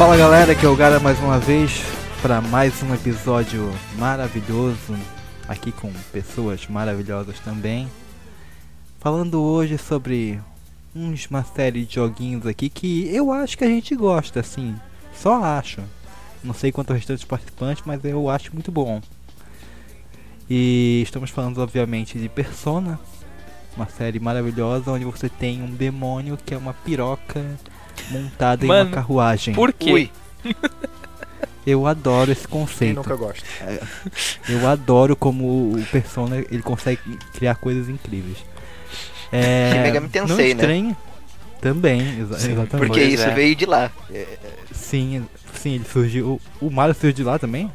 Fala galera, aqui é o Gara mais uma vez para mais um episódio maravilhoso aqui com pessoas maravilhosas também. Falando hoje sobre uns, uma série de joguinhos aqui que eu acho que a gente gosta, assim, só acho. Não sei quanto restante participantes, mas eu acho muito bom. E estamos falando obviamente de Persona, uma série maravilhosa onde você tem um demônio que é uma piroca montada Mano, em uma carruagem. Por quê? Ui. Eu adoro esse Quem conceito. nunca gosta? Eu adoro como o Persona ele consegue criar coisas incríveis. É, Shin Megami não Tensei, né? estranho, Também, exa- Sim, exatamente. Porque isso é. veio de lá. Sim, sim, ele surgiu. O, o Mario surgiu de lá também?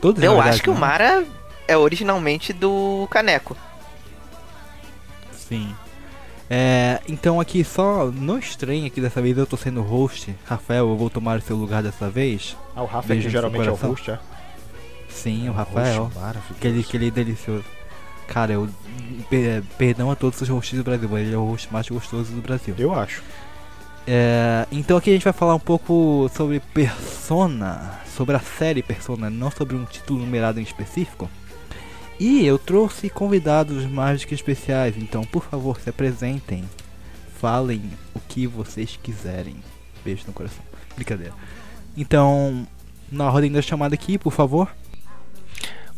Todos Eu verdade, acho que o né? Mara é originalmente do Caneco. Sim. É, então aqui só não estranho que dessa vez eu tô sendo host. Rafael, eu vou tomar o seu lugar dessa vez. Ah, o Rafa Beijo que geralmente é o host, é? Sim, o Rafael. Host. Aquele, aquele delicioso. Cara, eu. per- Perdão a todos os hosts do Brasil, mas ele é o host mais gostoso do Brasil. Eu acho. É, então aqui a gente vai falar um pouco sobre Persona, sobre a série Persona, não sobre um título numerado em específico. E eu trouxe convidados mais que especiais, então por favor se apresentem, falem o que vocês quiserem. Beijo no coração. Brincadeira. Então, na ordem da chamada aqui, por favor.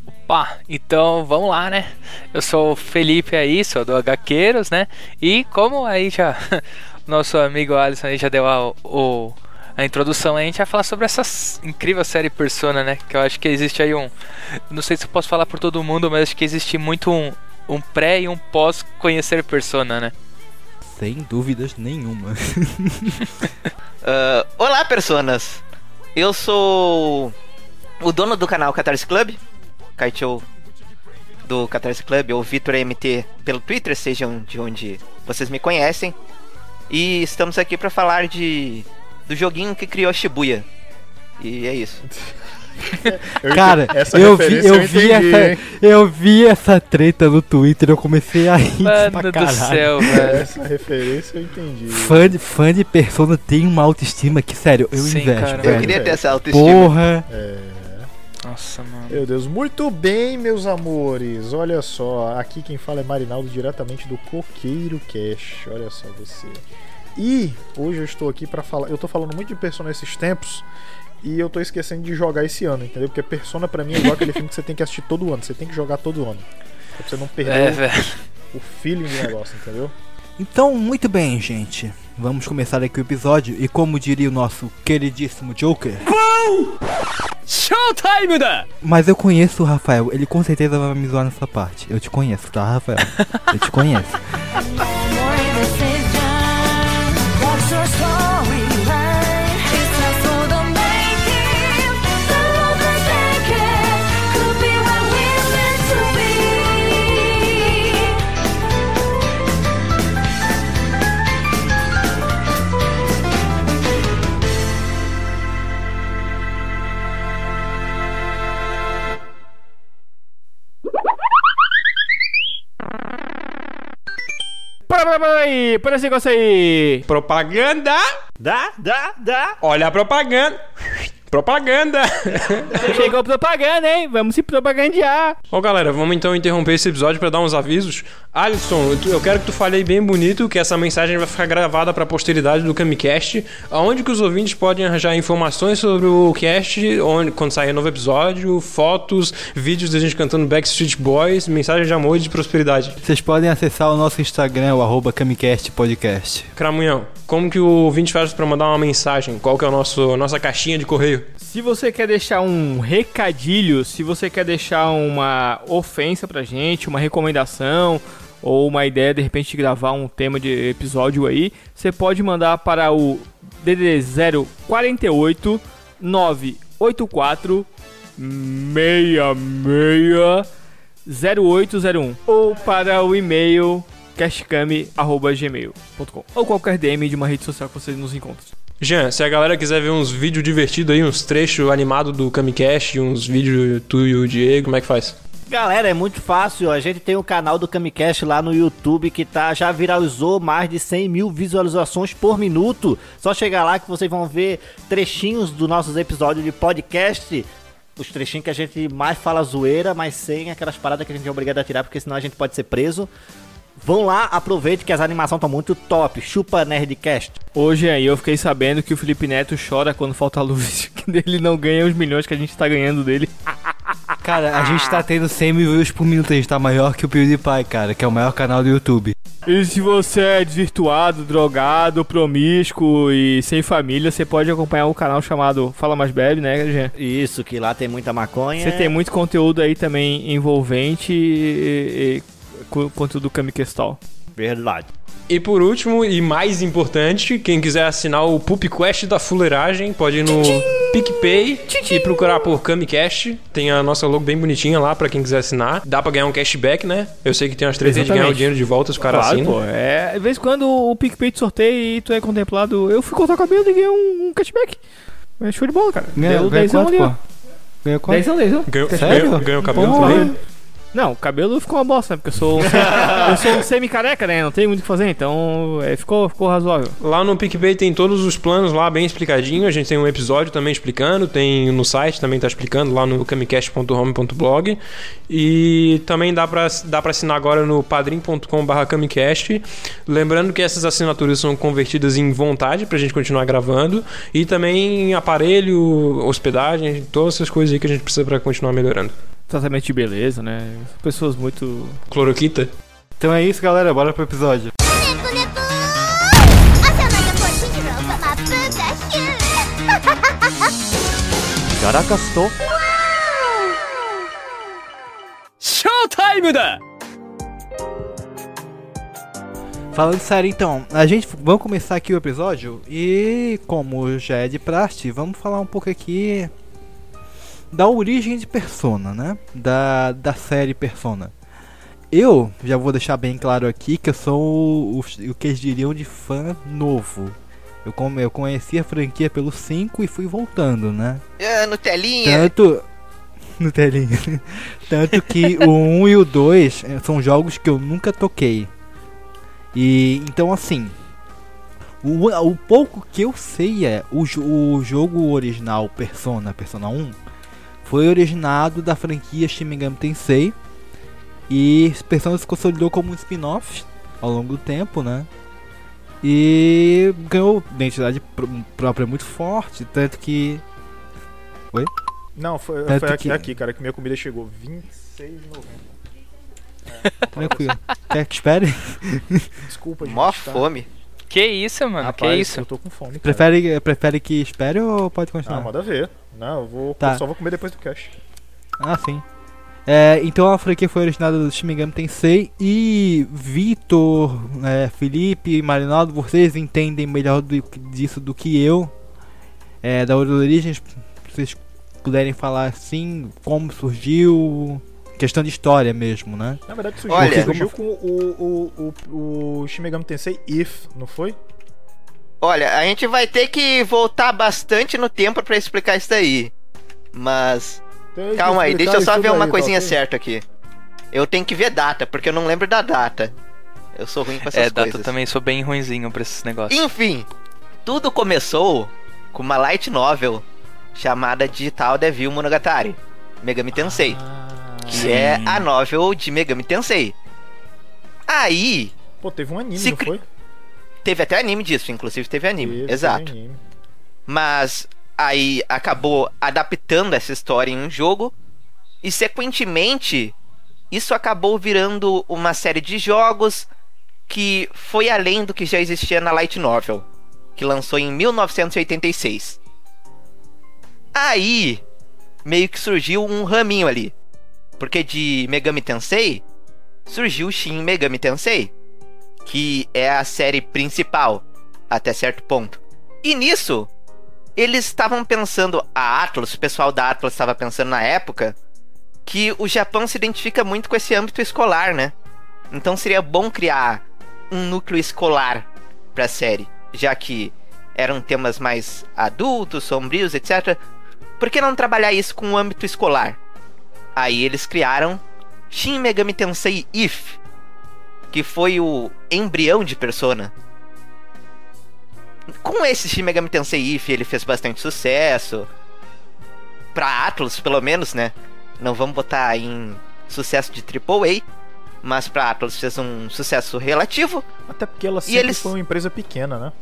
Opa, então vamos lá, né? Eu sou o Felipe aí, sou do HQueiros, né? E como aí já nosso amigo Alisson aí já deu a, o, a introdução, a gente vai falar sobre essa incrível série Persona, né? Que eu acho que existe aí um. Não sei se eu posso falar por todo mundo, mas acho que existe muito um, um pré e um pós conhecer Persona, né? Sem dúvidas nenhuma. Ah, olá, personas! Eu sou o dono do canal Catarse Club, Kaichou do Catarse Club, ou Vitor MT pelo Twitter, sejam de onde vocês me conhecem. E estamos aqui para falar de do joguinho que criou Shibuya. E é isso. Eu Cara, essa eu vi, eu, eu vi entendi, essa, hein? eu vi essa treta no Twitter, eu comecei a rir pra Mano do caralho. céu, velho. Essa referência eu entendi. Fã de, fã de Persona tem uma autoestima que, sério, eu Sim, invejo, cara. Eu queria ter essa autoestima. Porra! É, Nossa, mano. meu Deus, muito bem, meus amores. Olha só, aqui quem fala é Marinaldo, diretamente do Coqueiro Cash. Olha só você. E hoje eu estou aqui pra falar. Eu tô falando muito de Persona esses tempos. E eu tô esquecendo de jogar esse ano, entendeu? Porque Persona pra mim é igual aquele filme que você tem que assistir todo ano. Você tem que jogar todo ano. Pra você não perder É, o- velho. o feeling do negócio, entendeu? Então, muito bem, gente. Vamos começar aqui o episódio. E como diria o nosso queridíssimo Joker. Showtime da! Mas eu conheço o Rafael, ele com certeza vai me zoar nessa parte. Eu te conheço, tá, Rafael? Eu te conheço. aí, para esse negócio aí. Propaganda! Dá, dá, dá. Olha a propaganda! Propaganda! Chegou a propaganda, hein? Vamos se propagandear. Ô galera, vamos então interromper esse episódio pra dar uns avisos. Alisson, eu quero que tu fale aí bem bonito que essa mensagem vai ficar gravada pra posteridade do Camicast, aonde que os ouvintes podem arranjar informações sobre o cast, onde, quando sair novo episódio, fotos, vídeos da gente cantando Backstreet Boys, mensagem de amor e de prosperidade. Vocês podem acessar o nosso Instagram, o arroba Camicast Podcast. Cramunhão, como que o ouvinte faz pra mandar uma mensagem? Qual que é a nosso, nossa caixinha de correio? Se você quer deixar um recadilho, se você quer deixar uma ofensa pra gente, uma recomendação ou uma ideia de repente de gravar um tema de episódio aí, você pode mandar para o DDD 048 984 66 0801 ou para o e-mail cashcam.gmail.com ou qualquer DM de uma rede social que você nos encontre. Jean, se a galera quiser ver uns vídeos divertidos aí, uns trechos animados do Camicast, uns vídeos tu e o Diego, como é que faz? Galera, é muito fácil. A gente tem o canal do Camicast lá no YouTube que tá, já viralizou mais de 100 mil visualizações por minuto. Só chegar lá que vocês vão ver trechinhos dos nossos episódios de podcast. Os trechinhos que a gente mais fala zoeira, mas sem aquelas paradas que a gente é obrigado a tirar, porque senão a gente pode ser preso. Vão lá, aproveite que as animações estão muito top. Chupa Nerdcast. Hoje aí eu fiquei sabendo que o Felipe Neto chora quando falta luz, que ele não ganha os milhões que a gente tá ganhando dele. Cara, a gente tá tendo 100 mil views por minuto, a gente tá maior que o PewDiePie, cara, que é o maior canal do YouTube. E se você é desvirtuado, drogado, promíscuo e sem família, você pode acompanhar um canal chamado Fala Mais Bebe, né, Jean? Isso, que lá tem muita maconha. Você tem muito conteúdo aí também envolvente e, e- e conteúdo do Kamikestal. Verdade. E por último, e mais importante, quem quiser assinar o Pup Quest da Fuleiragem, pode ir no PicPay e procurar por Camicast. Tem a nossa logo bem bonitinha lá pra quem quiser assinar. Dá pra ganhar um cashback, né? Eu sei que tem umas três vezes de ganhar o dinheiro de volta se o cara claro, assina. pô. É, de vez em quando o PicPay te sorteia e tu é contemplado. Eu fui cortar o cabelo e ganhei um, um cashback. É show de bola, cara. Ganhou, Deu ganhou dezão quanto, ali, ó. pô? Ganhou quanto? Dezão, dezão. Ganhou, Sério? ganhou, ganhou o cabelo Porra. também? Não, o cabelo ficou uma bosta, né? Porque eu sou, eu sou um semi-careca, né? Não tem muito o que fazer, então é, ficou, ficou razoável. Lá no PicPay tem todos os planos lá bem explicadinho. A gente tem um episódio também explicando, tem no site também tá explicando lá no camicast.home.blog e também dá pra dá para assinar agora no padrim.com/camicast. Lembrando que essas assinaturas são convertidas em vontade pra gente continuar gravando e também em aparelho, hospedagem, todas essas coisas aí que a gente precisa pra continuar melhorando tratamento de beleza, né? Pessoas muito. Cloroquita? Então é isso, galera. Bora pro episódio. Caracas to Showtime da! Falando sério, então, a gente vamos começar aqui o episódio e como já é de praxe, vamos falar um pouco aqui da origem de Persona, né? Da, da série Persona. Eu já vou deixar bem claro aqui que eu sou o, o, o que eles diriam de fã novo. Eu, eu conheci a franquia pelo 5 e fui voltando, né? Ah, Nutelinha. Tanto. No telinha. Tanto que o 1 e o 2 eh, são jogos que eu nunca toquei. E então assim. O, o pouco que eu sei é o, o jogo original Persona, Persona 1, foi originado da franquia Shin Megami Tensei. E Persona se consolidou como um spin-off ao longo do tempo, né? E ganhou identidade pr- própria muito forte, tanto que Não, foi, foi aqui, que- aqui, cara, que minha comida chegou. 26,90. Tranquilo. Quer que espere? Desculpa, gente. Mó tá? fome. Que isso, mano? Rapaz, que isso? Eu tô com fome. Cara. Prefere, prefere que espere ou pode Ah, continuar? manda ver. Não, eu vou. Tá. eu só vou comer depois do cash. Ah, sim. É, então a franquia foi originada do Shin Megami Tensei e Vitor, é, Felipe e Marinaldo, vocês entendem melhor do- disso do que eu. É, da origem, se vocês puderem falar assim, como surgiu, questão de história mesmo, né? Na verdade, surgiu, Olha- surgiu com o, o, o, o Shin Megami Tensei If, não foi? Olha, a gente vai ter que voltar bastante no tempo pra explicar isso daí. Mas calma aí, deixa eu só ver daí, uma tá coisinha ok? certa aqui. Eu tenho que ver data, porque eu não lembro da data. Eu sou ruim com essas É, data coisas. também sou bem ruinzinho pra esses negócios. Enfim, tudo começou com uma light novel chamada Digital Devil Monogatari, Megami Tensei, Ah, que é a novel de Megami Tensei. Aí, Pô, teve um anime, Se não foi? Teve até anime disso, inclusive teve anime, Teve, exato. anime. Mas aí acabou adaptando essa história em um jogo e sequentemente isso acabou virando uma série de jogos que foi além do que já existia na Light Novel, que lançou em 1986. Aí meio que surgiu um raminho ali, porque de Megami Tensei surgiu Shin Megami Tensei, que é a série principal até certo ponto. E nisso eles estavam pensando, a Atlas, o pessoal da Atlas estava pensando na época, que o Japão se identifica muito com esse âmbito escolar, né? Então seria bom criar um núcleo escolar pra série, já que eram temas mais adultos, sombrios, etc. Por que não trabalhar isso com o âmbito escolar? Aí eles criaram Shin Megami Tensei If, que foi o embrião de Persona. Com esse Shin Megami Tensei If, ele fez bastante sucesso. Pra Atlus, pelo menos, né? Não vamos botar em sucesso de AAA, mas pra Atlus fez um sucesso relativo. Até porque ela sempre eles- foi uma empresa pequena, né?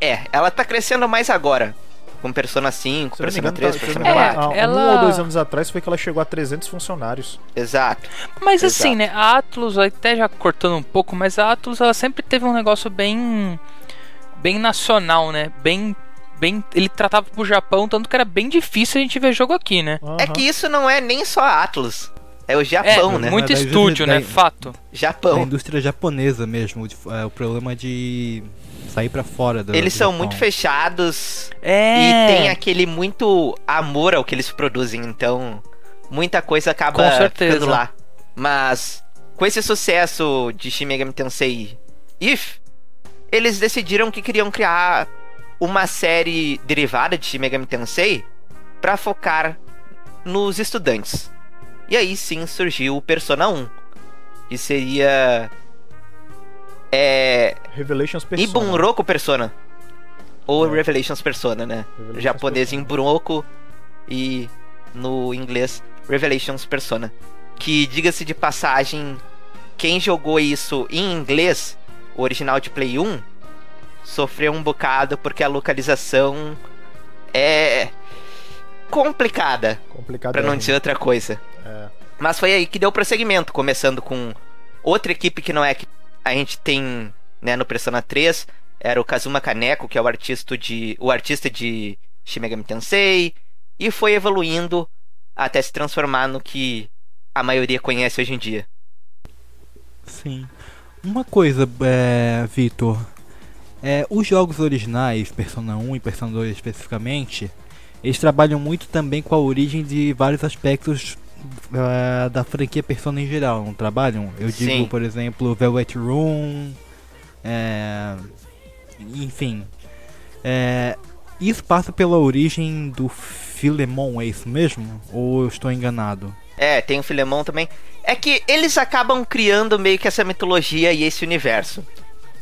É, ela tá crescendo mais agora. Com Persona 5, Se Persona engano, 3, tá- Persona não me engano, 4. há ela- um ou dois anos atrás foi que ela chegou a 300 funcionários. Exato. Mas assim, Exato. né? A Atlus, até já cortando um pouco, mas a Atlus ela sempre teve um negócio bem. bem nacional, né? Bem. bem ele tratava pro Japão, tanto que era bem difícil a gente ver jogo aqui, né? É Aham. que isso não é nem só a Atlus. É o Japão, é, né? muito Da estúdio, né? da- Fato. Da Japão. indústria japonesa mesmo. de- é, o problema de sair pra fora do Eles do são Japão. muito fechados É. e tem aquele muito amor ao que eles produzem, então muita coisa acaba Com certeza. ficando lá. Mas com esse sucesso de Shin Megami Tensei If, eles decidiram que queriam criar uma série derivada de Shin Megami Tensei pra focar nos estudantes. E aí sim surgiu o Persona 1, que seria é Revelations Persona. Ibunroku Persona. Ou É. Revelations Persona, né? Revelations Japonês Persona. Ibunroku e no inglês Revelations Persona. Que, diga-se de passagem, quem jogou isso em inglês, o original de Play 1, sofreu um bocado porque a localização é complicada, Complicado. pra não dizer outra coisa. É. Mas foi aí que deu prosseguimento, começando com outra equipe que não é a gente tem né, no Persona 3, era o Kazuma Kaneko, que é o artista de o artista de Shin Megami Tensei, e foi evoluindo até se transformar no que a maioria conhece hoje em dia. Sim. Uma coisa, é, Vitor. É, os jogos originais, Persona 1 e Persona 2 especificamente, eles trabalham muito também com a origem de vários aspectos é, da franquia Persona em geral, não trabalham? Eu digo, Sim. por exemplo, Velvet Room, é, enfim. É, isso passa pela origem do Filemon, é isso mesmo? Ou eu estou enganado? É, tem o Filemon também. É que eles acabam criando meio que essa mitologia e esse universo.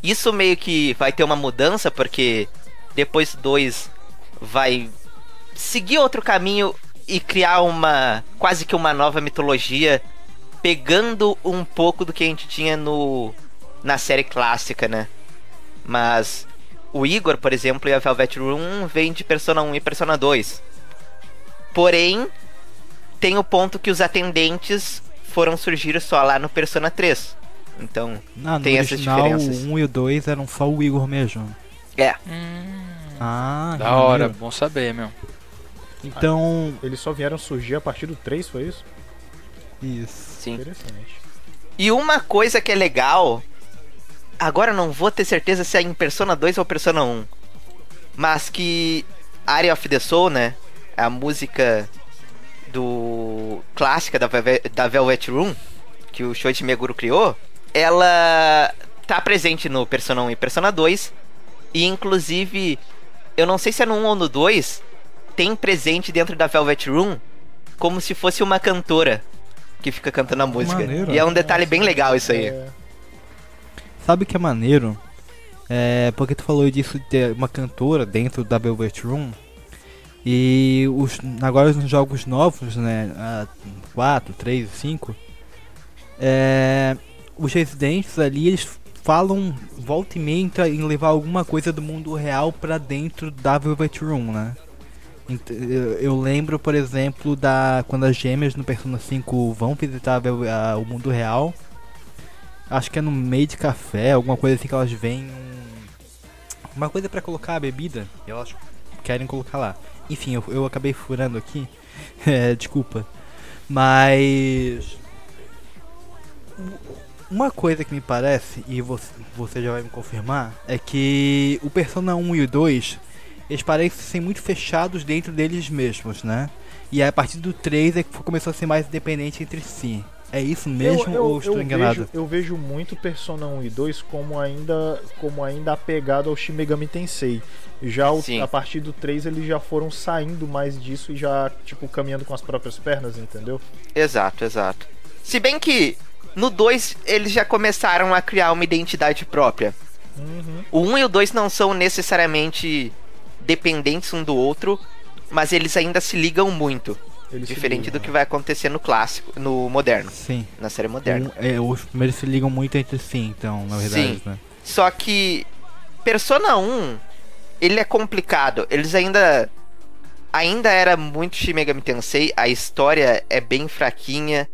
Isso meio que vai ter uma mudança, porque depois do 2 vai seguir outro caminho e criar uma. quase que uma nova mitologia, pegando um pouco do que a gente tinha no. na série clássica, né? Mas o Igor, por exemplo, e a Velvet Room vem de Persona 1 e Persona 2. Porém, tem o ponto que os atendentes foram surgir só lá no Persona 3. Então, Ah, no Tem essas original, diferenças. o 1 e o 2 eram só o Igor mesmo. é. Ah, que Da hora, maneiro. bom saber, meu. Então, Eles só vieram surgir a partir do 3, foi isso? isso. Sim. Interessante. E uma coisa que é legal. Agora eu não vou ter certeza se é em Persona 2 ou Persona 1. Mas que Area of the Soul, né? A música do. clássica da, Velve- da Velvet Room, que o Shoichi Meguro criou, ela tá presente no Persona 1 e Persona 2. E inclusive, eu não sei se é no 1 ou no 2, tem presente dentro da Velvet Room como se fosse uma cantora que fica cantando a música. Maneiro. E é um detalhe bem legal isso aí. É, Sabe o que é maneiro? É, porque tu falou disso de ter uma cantora dentro da Velvet Room. E os, agora nos jogos novos, né? 4, 3, 5. É, os residentes ali, eles falam, volta e meia, em levar alguma coisa do mundo real pra dentro da Velvet Room, né? Eu lembro, por exemplo, da quando as gêmeas no Persona 5 vão visitar o mundo real. Acho que é no meio de café, alguma coisa assim que elas um- uma coisa pra colocar a bebida e elas querem colocar lá. Enfim, eu, eu acabei furando aqui. É, desculpa. Mas uma coisa que me parece, e você, você já vai me confirmar, é que o Persona 1 e o 2, eles parecem ser muito fechados dentro deles mesmos, né? E aí, a partir do 3 é que começou a ser mais independente entre si. É isso mesmo ou estou enganado? Vejo, eu vejo muito Persona 1 e 2 como ainda, como ainda apegado ao Shin Megami Tensei. Já o- a partir do 3 eles já foram saindo mais disso e já, tipo, caminhando com as próprias pernas, entendeu? Exato, exato. Se bem que no 2 eles já começaram a criar uma identidade própria. O 1 e o 2 não são necessariamente dependentes um do outro, mas eles ainda se ligam muito. Eles diferente ligam, do que vai acontecer no clássico, no moderno, Sim. na série moderna. Um- é, os primeiros se ligam muito entre si, então, na verdade, Sim. né? Só que Persona 1, ele é complicado. Eles ainda ainda era muito Shin Megami Tensei, a história é bem fraquinha.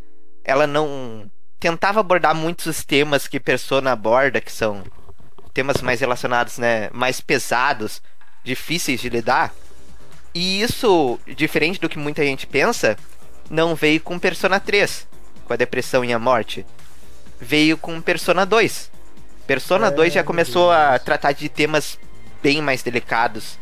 Ela não tentava abordar muitos temas que Persona aborda, que são temas mais relacionados, né, mais pesados, difíceis de lidar. E isso, diferente do que muita gente pensa, não veio com Persona 3, com a depressão e a morte. Veio com Persona 2. Persona É, 2 já começou a tratar de temas bem mais delicados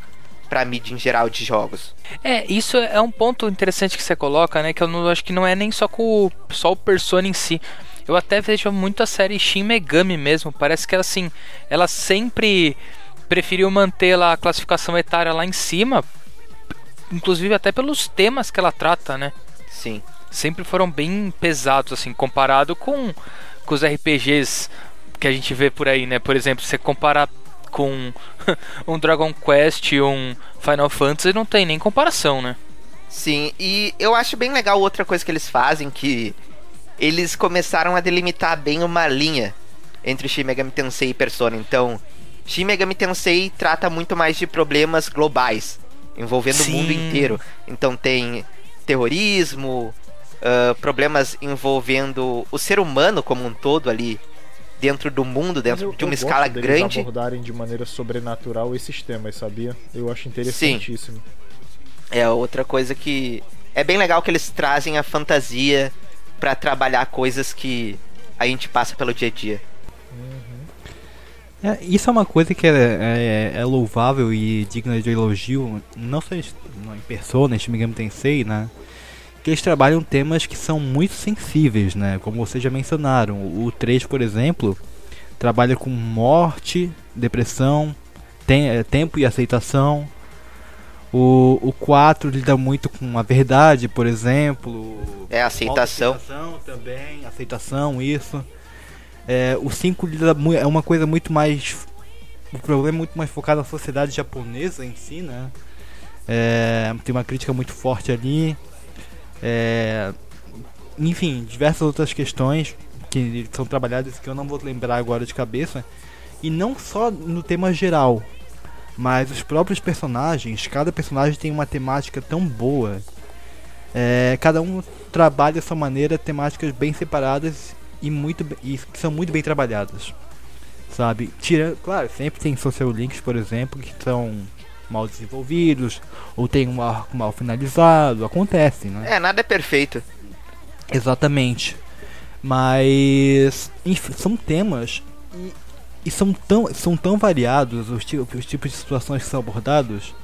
pra mídia em geral de jogos. É, isso é um ponto interessante que você coloca, né? Que eu não, acho que não é nem só com o, só o Persona em si. Eu até vejo muito a série Shin Megami mesmo. Parece que ela, assim, ela sempre preferiu manter lá a classificação etária lá em cima. Inclusive até pelos temas que ela trata, né? Sim. Sempre foram bem pesados, assim, comparado com, com os RPGs que a gente vê por aí, né? Por exemplo, você comparar com um Dragon Quest e um Final Fantasy, não tem nem comparação, né? Sim, e eu acho bem legal outra coisa que eles fazem, que eles começaram a delimitar bem uma linha entre Shin Megami Tensei e Persona. Então, Shin Megami Tensei trata muito mais de problemas globais, envolvendo o mundo Sim. inteiro. Então tem terrorismo, ah, problemas envolvendo o ser humano como um todo ali, dentro do mundo, dentro eu- de uma eu escala gosto grande. abordarem de maneira sobrenatural esses temas, sabia? Eu acho interessantíssimo. É outra coisa que é bem legal que eles trazem a fantasia pra trabalhar coisas que a gente passa pelo dia a dia. É, isso é uma coisa que é, é- é louvável e digna de elogio, não só em, não, em Persona, em Shin Megami Tensei, né? Que eles trabalham temas que são muito sensíveis, né? Como vocês já mencionaram. O 3, por exemplo, trabalha com morte, depressão, tem- é, tempo e aceitação. O, o 4 lida muito com a verdade, por exemplo. É a aceitação. Aceitação também, aceitação, isso. É, o 5 lida mu- é uma coisa muito mais. O problema é muito mais focado na sociedade japonesa em si, né? É, tem uma crítica muito forte ali. É, enfim, diversas outras questões que são trabalhadas que eu não vou lembrar agora de cabeça. E não só no tema geral, mas os próprios personagens, cada personagem tem uma temática tão boa. É, cada um trabalha a sua maneira temáticas bem separadas e muito e que são muito bem trabalhadas. Sabe? Tira, claro, sempre tem social links, por exemplo, que são mal desenvolvidos ou tem um arco mal finalizado, acontece, né? É, nada é perfeito. Exatamente. Mas enfim, são temas e, e são, tão, são tão variados os, os tipos de situações que são abordados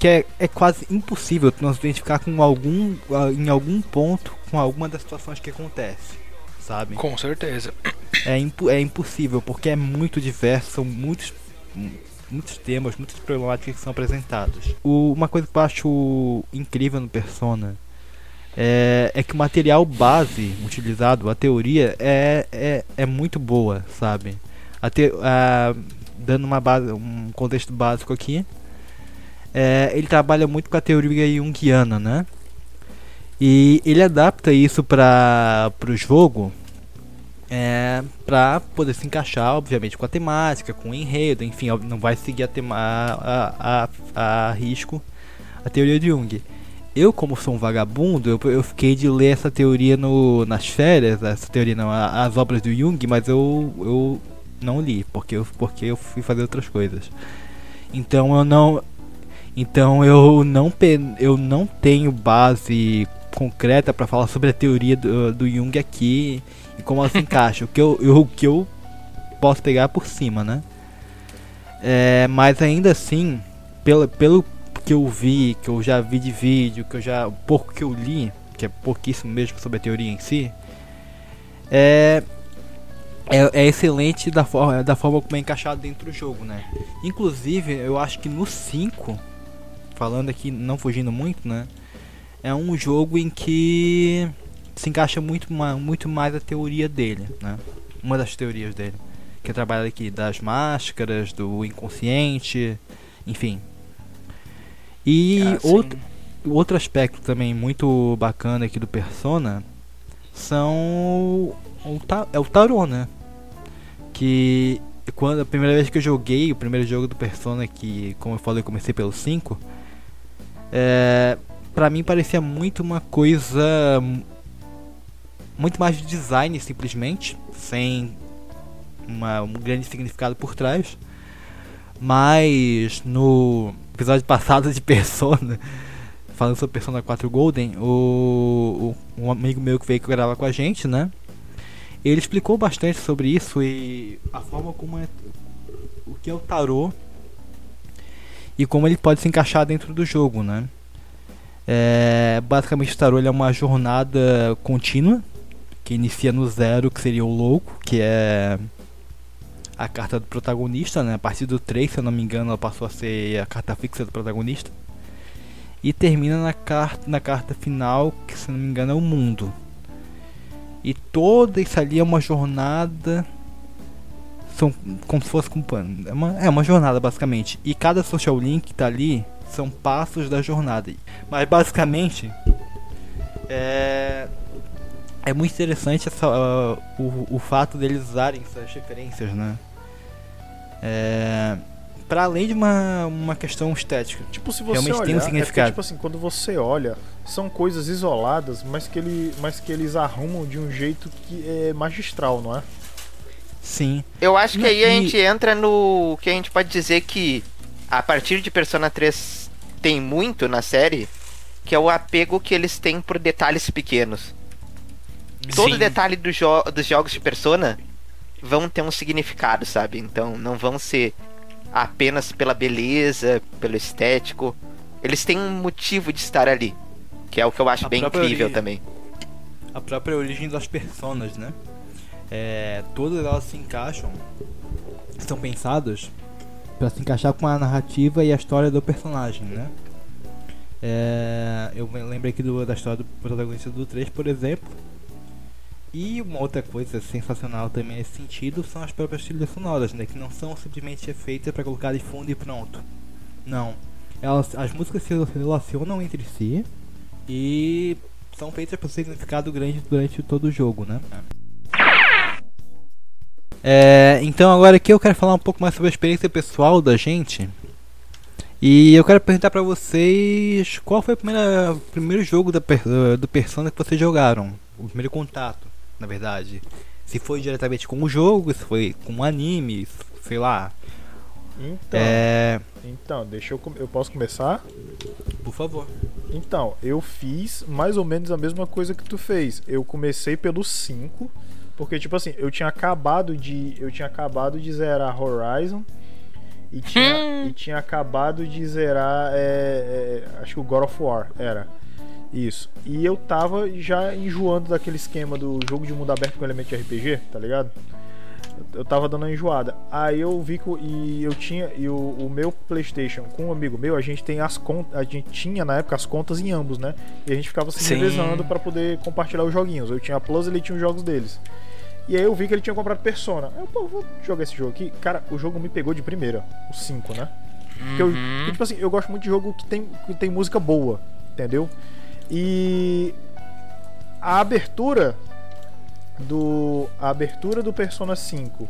que é, é quase impossível se identificar com algum ah, em algum ponto com alguma das situações que acontece, sabe? Com certeza. É, impo é impossível porque é muito diverso, são muitos mu- muitos temas, muitas problemáticas que são apresentadas. O- uma coisa que eu acho incrível no Persona é, é que o material base utilizado, a teoria, é, é, é muito boa, sabe? A te- a- dando uma base, um contexto básico aqui, é, ele trabalha muito com a teoria junguiana, né? E ele adapta isso para o jogo é, para poder se encaixar, obviamente, com a temática, com o enredo, enfim, não vai seguir a, tema, a, a, a, risco a teoria de Jung. Eu, como sou um vagabundo, eu, eu fiquei de ler essa teoria no, nas férias, essa teoria não, as obras do Jung, mas eu, eu não li, porque eu, porque eu fui fazer outras coisas. Então eu não. Então eu não, eu não tenho base concreta para falar sobre a teoria do, do Jung aqui e como ela se encaixa. O que eu, o que eu posso pegar por cima, né? É, mas ainda assim, pelo, pelo que eu vi, que eu já vi de vídeo, que eu já pouco que eu li, que é pouquíssimo mesmo sobre a teoria em si, é é, é excelente da forma, da forma como é encaixado dentro do jogo, né? Inclusive, eu acho que no 5, falando aqui, não fugindo muito, né? É um jogo em que se encaixa muito, muito mais a teoria dele, né? Uma das teorias dele. Que trabalha aqui das máscaras, do inconsciente, enfim. E Ah, outro, outro aspecto também muito bacana aqui do Persona são o, é o tarô, né? Que quando a primeira vez que eu joguei, o primeiro jogo do Persona que, como eu falei, eu comecei pelo 5, é, pra mim parecia muito uma coisa muito mais de design simplesmente, sem uma- um grande significado por trás. Mas no episódio passado de Persona, falando sobre Persona 4 Golden, o, o- um amigo meu que veio que gravar com a gente, né? Ele explicou bastante sobre isso e a forma como é o que é o tarô e como ele pode se encaixar dentro do jogo, né? É, basicamente o tarô é uma jornada contínua que inicia no zero, que seria o louco, que é a carta do protagonista, né? A partir do 3, se eu não me engano, ela passou a ser a carta fixa do protagonista. E termina na carta, na carta final, que se não me engano é o mundo. E toda isso ali é uma jornada. São como se fosse com pano. É uma, é uma jornada basicamente. E cada social link que tá ali são passos da jornada. Mas basicamente é, é muito interessante essa, ah, o, o fato deles usarem essas referências, né? É, para além de uma, uma questão estética. Tipo, se você Realmente olhar, tem um é porque, significado. tipo assim, quando você olha, são coisas isoladas, mas que, ele, mas que eles arrumam de um jeito que é magistral, não é? Sim. Eu acho que aí a E- gente entra no que a gente pode dizer que a partir de Persona 3 tem muito na série, que é o apego que eles têm por detalhes pequenos. Todo Sim. detalhe do jo dos jogos de Persona vão ter um significado, sabe? Então não vão ser apenas pela beleza, pelo estético. Eles têm um motivo de estar ali, que é o que eu acho A bem incrível ori- também. a própria origem das personas, né? É, todas elas se encaixam, são pensadas para se encaixar com a narrativa e a história do personagem, né? É, eu lembro aqui do- da história do protagonista do 3, por exemplo. E uma outra coisa sensacional também nesse sentido são as próprias trilhas sonoras, né? Que não são simplesmente feitas para colocar de fundo e pronto. Não. Elas, as músicas se relacionam entre si e são feitas por significado grande durante todo o jogo, né? É, então agora aqui eu quero falar um pouco mais sobre a experiência pessoal da gente. E eu quero perguntar pra vocês qual foi o primeiro jogo da, do Persona que vocês jogaram? O primeiro contato, na verdade. Se foi diretamente com o jogo, se foi com o anime, sei lá. Então, É. então deixa eu, com- eu posso começar? Por favor. Então, eu fiz mais ou menos a mesma coisa que tu fez. Eu comecei pelo 5, porque tipo assim, eu tinha acabado de eu tinha acabado de zerar Horizon e tinha, e tinha acabado de zerar é, é, acho que o God of War era. Isso. E eu tava já enjoando daquele esquema do jogo de mundo aberto com elemento de RPG, tá ligado? Eu tava dando uma enjoada. Aí eu vi que e eu tinha e o, o meu PlayStation com um amigo meu, a gente tem as contas, a gente tinha na época as contas em ambos, né? E a gente ficava se revezando pra poder compartilhar os joguinhos. Eu tinha a Plus, ele tinha os jogos deles. E aí eu vi que ele tinha comprado Persona. Eu, pô, vou jogar esse jogo aqui. Cara, o jogo me pegou de primeira, o 5, né? Porque eu, Uhum. tipo assim, eu gosto muito de jogo que tem, que tem música boa, entendeu? E a abertura do a abertura do Persona 5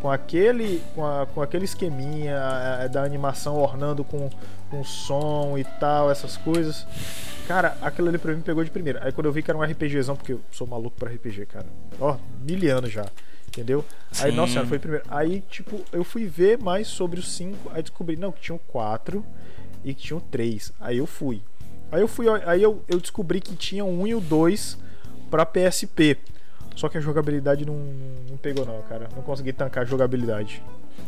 com aquele com, a- com aquele esqueminha eh, da animação ornando com, com som e tal, essas coisas. Cara, aquilo ali pra mim pegou de primeira. Aí quando eu vi que era um RPGzão, porque eu sou maluco pra RPG, cara. Ó, mil anos já. Entendeu? Aí, Sim. nossa senhora, foi primeiro. Aí, tipo, eu fui ver mais sobre os 5. Aí descobri, não, que tinham 4 e que tinham 3. Aí eu fui. Aí eu fui, aí eu, eu descobri que tinha um e o 2 pra PSP. Só que a jogabilidade não, não pegou não, cara. Não consegui tancar a jogabilidade.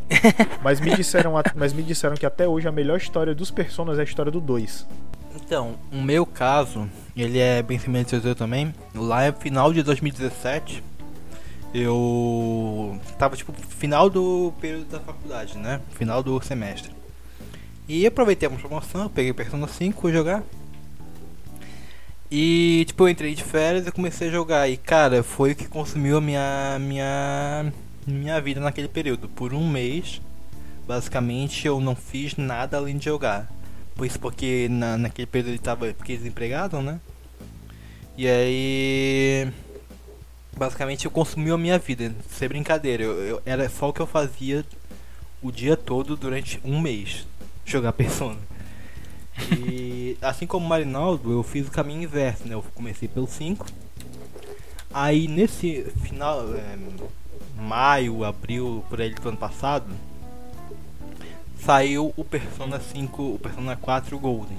mas, me disseram, a- mas me disseram que até hoje a melhor história dos personas é a história do 2. Então, o meu caso, ele é bem semelhante ao seu também. Lá é final de 2017. Eu tava tipo final do período da faculdade, né? Final do semestre. E aproveitei uma promoção, peguei Persona 5 fui jogar. E tipo, eu entrei de férias e comecei a jogar. E cara, foi o que consumiu a minha. minha. minha vida naquele período. Por um mês, basicamente eu não fiz nada além de jogar. Por isso porque na, naquele período ele tava. Fiquei desempregado, né? E aí. Basicamente eu consumiu a minha vida, sem brincadeira. Eu, eu- era só o que eu fazia o dia todo durante um mês. Jogar Persona. E assim como o Marinaldo, eu fiz o caminho inverso, né? Eu comecei pelo 5. Aí nesse final, é, maio, abril, por aí do ano passado, saiu o Persona 5, o Persona 4 Golden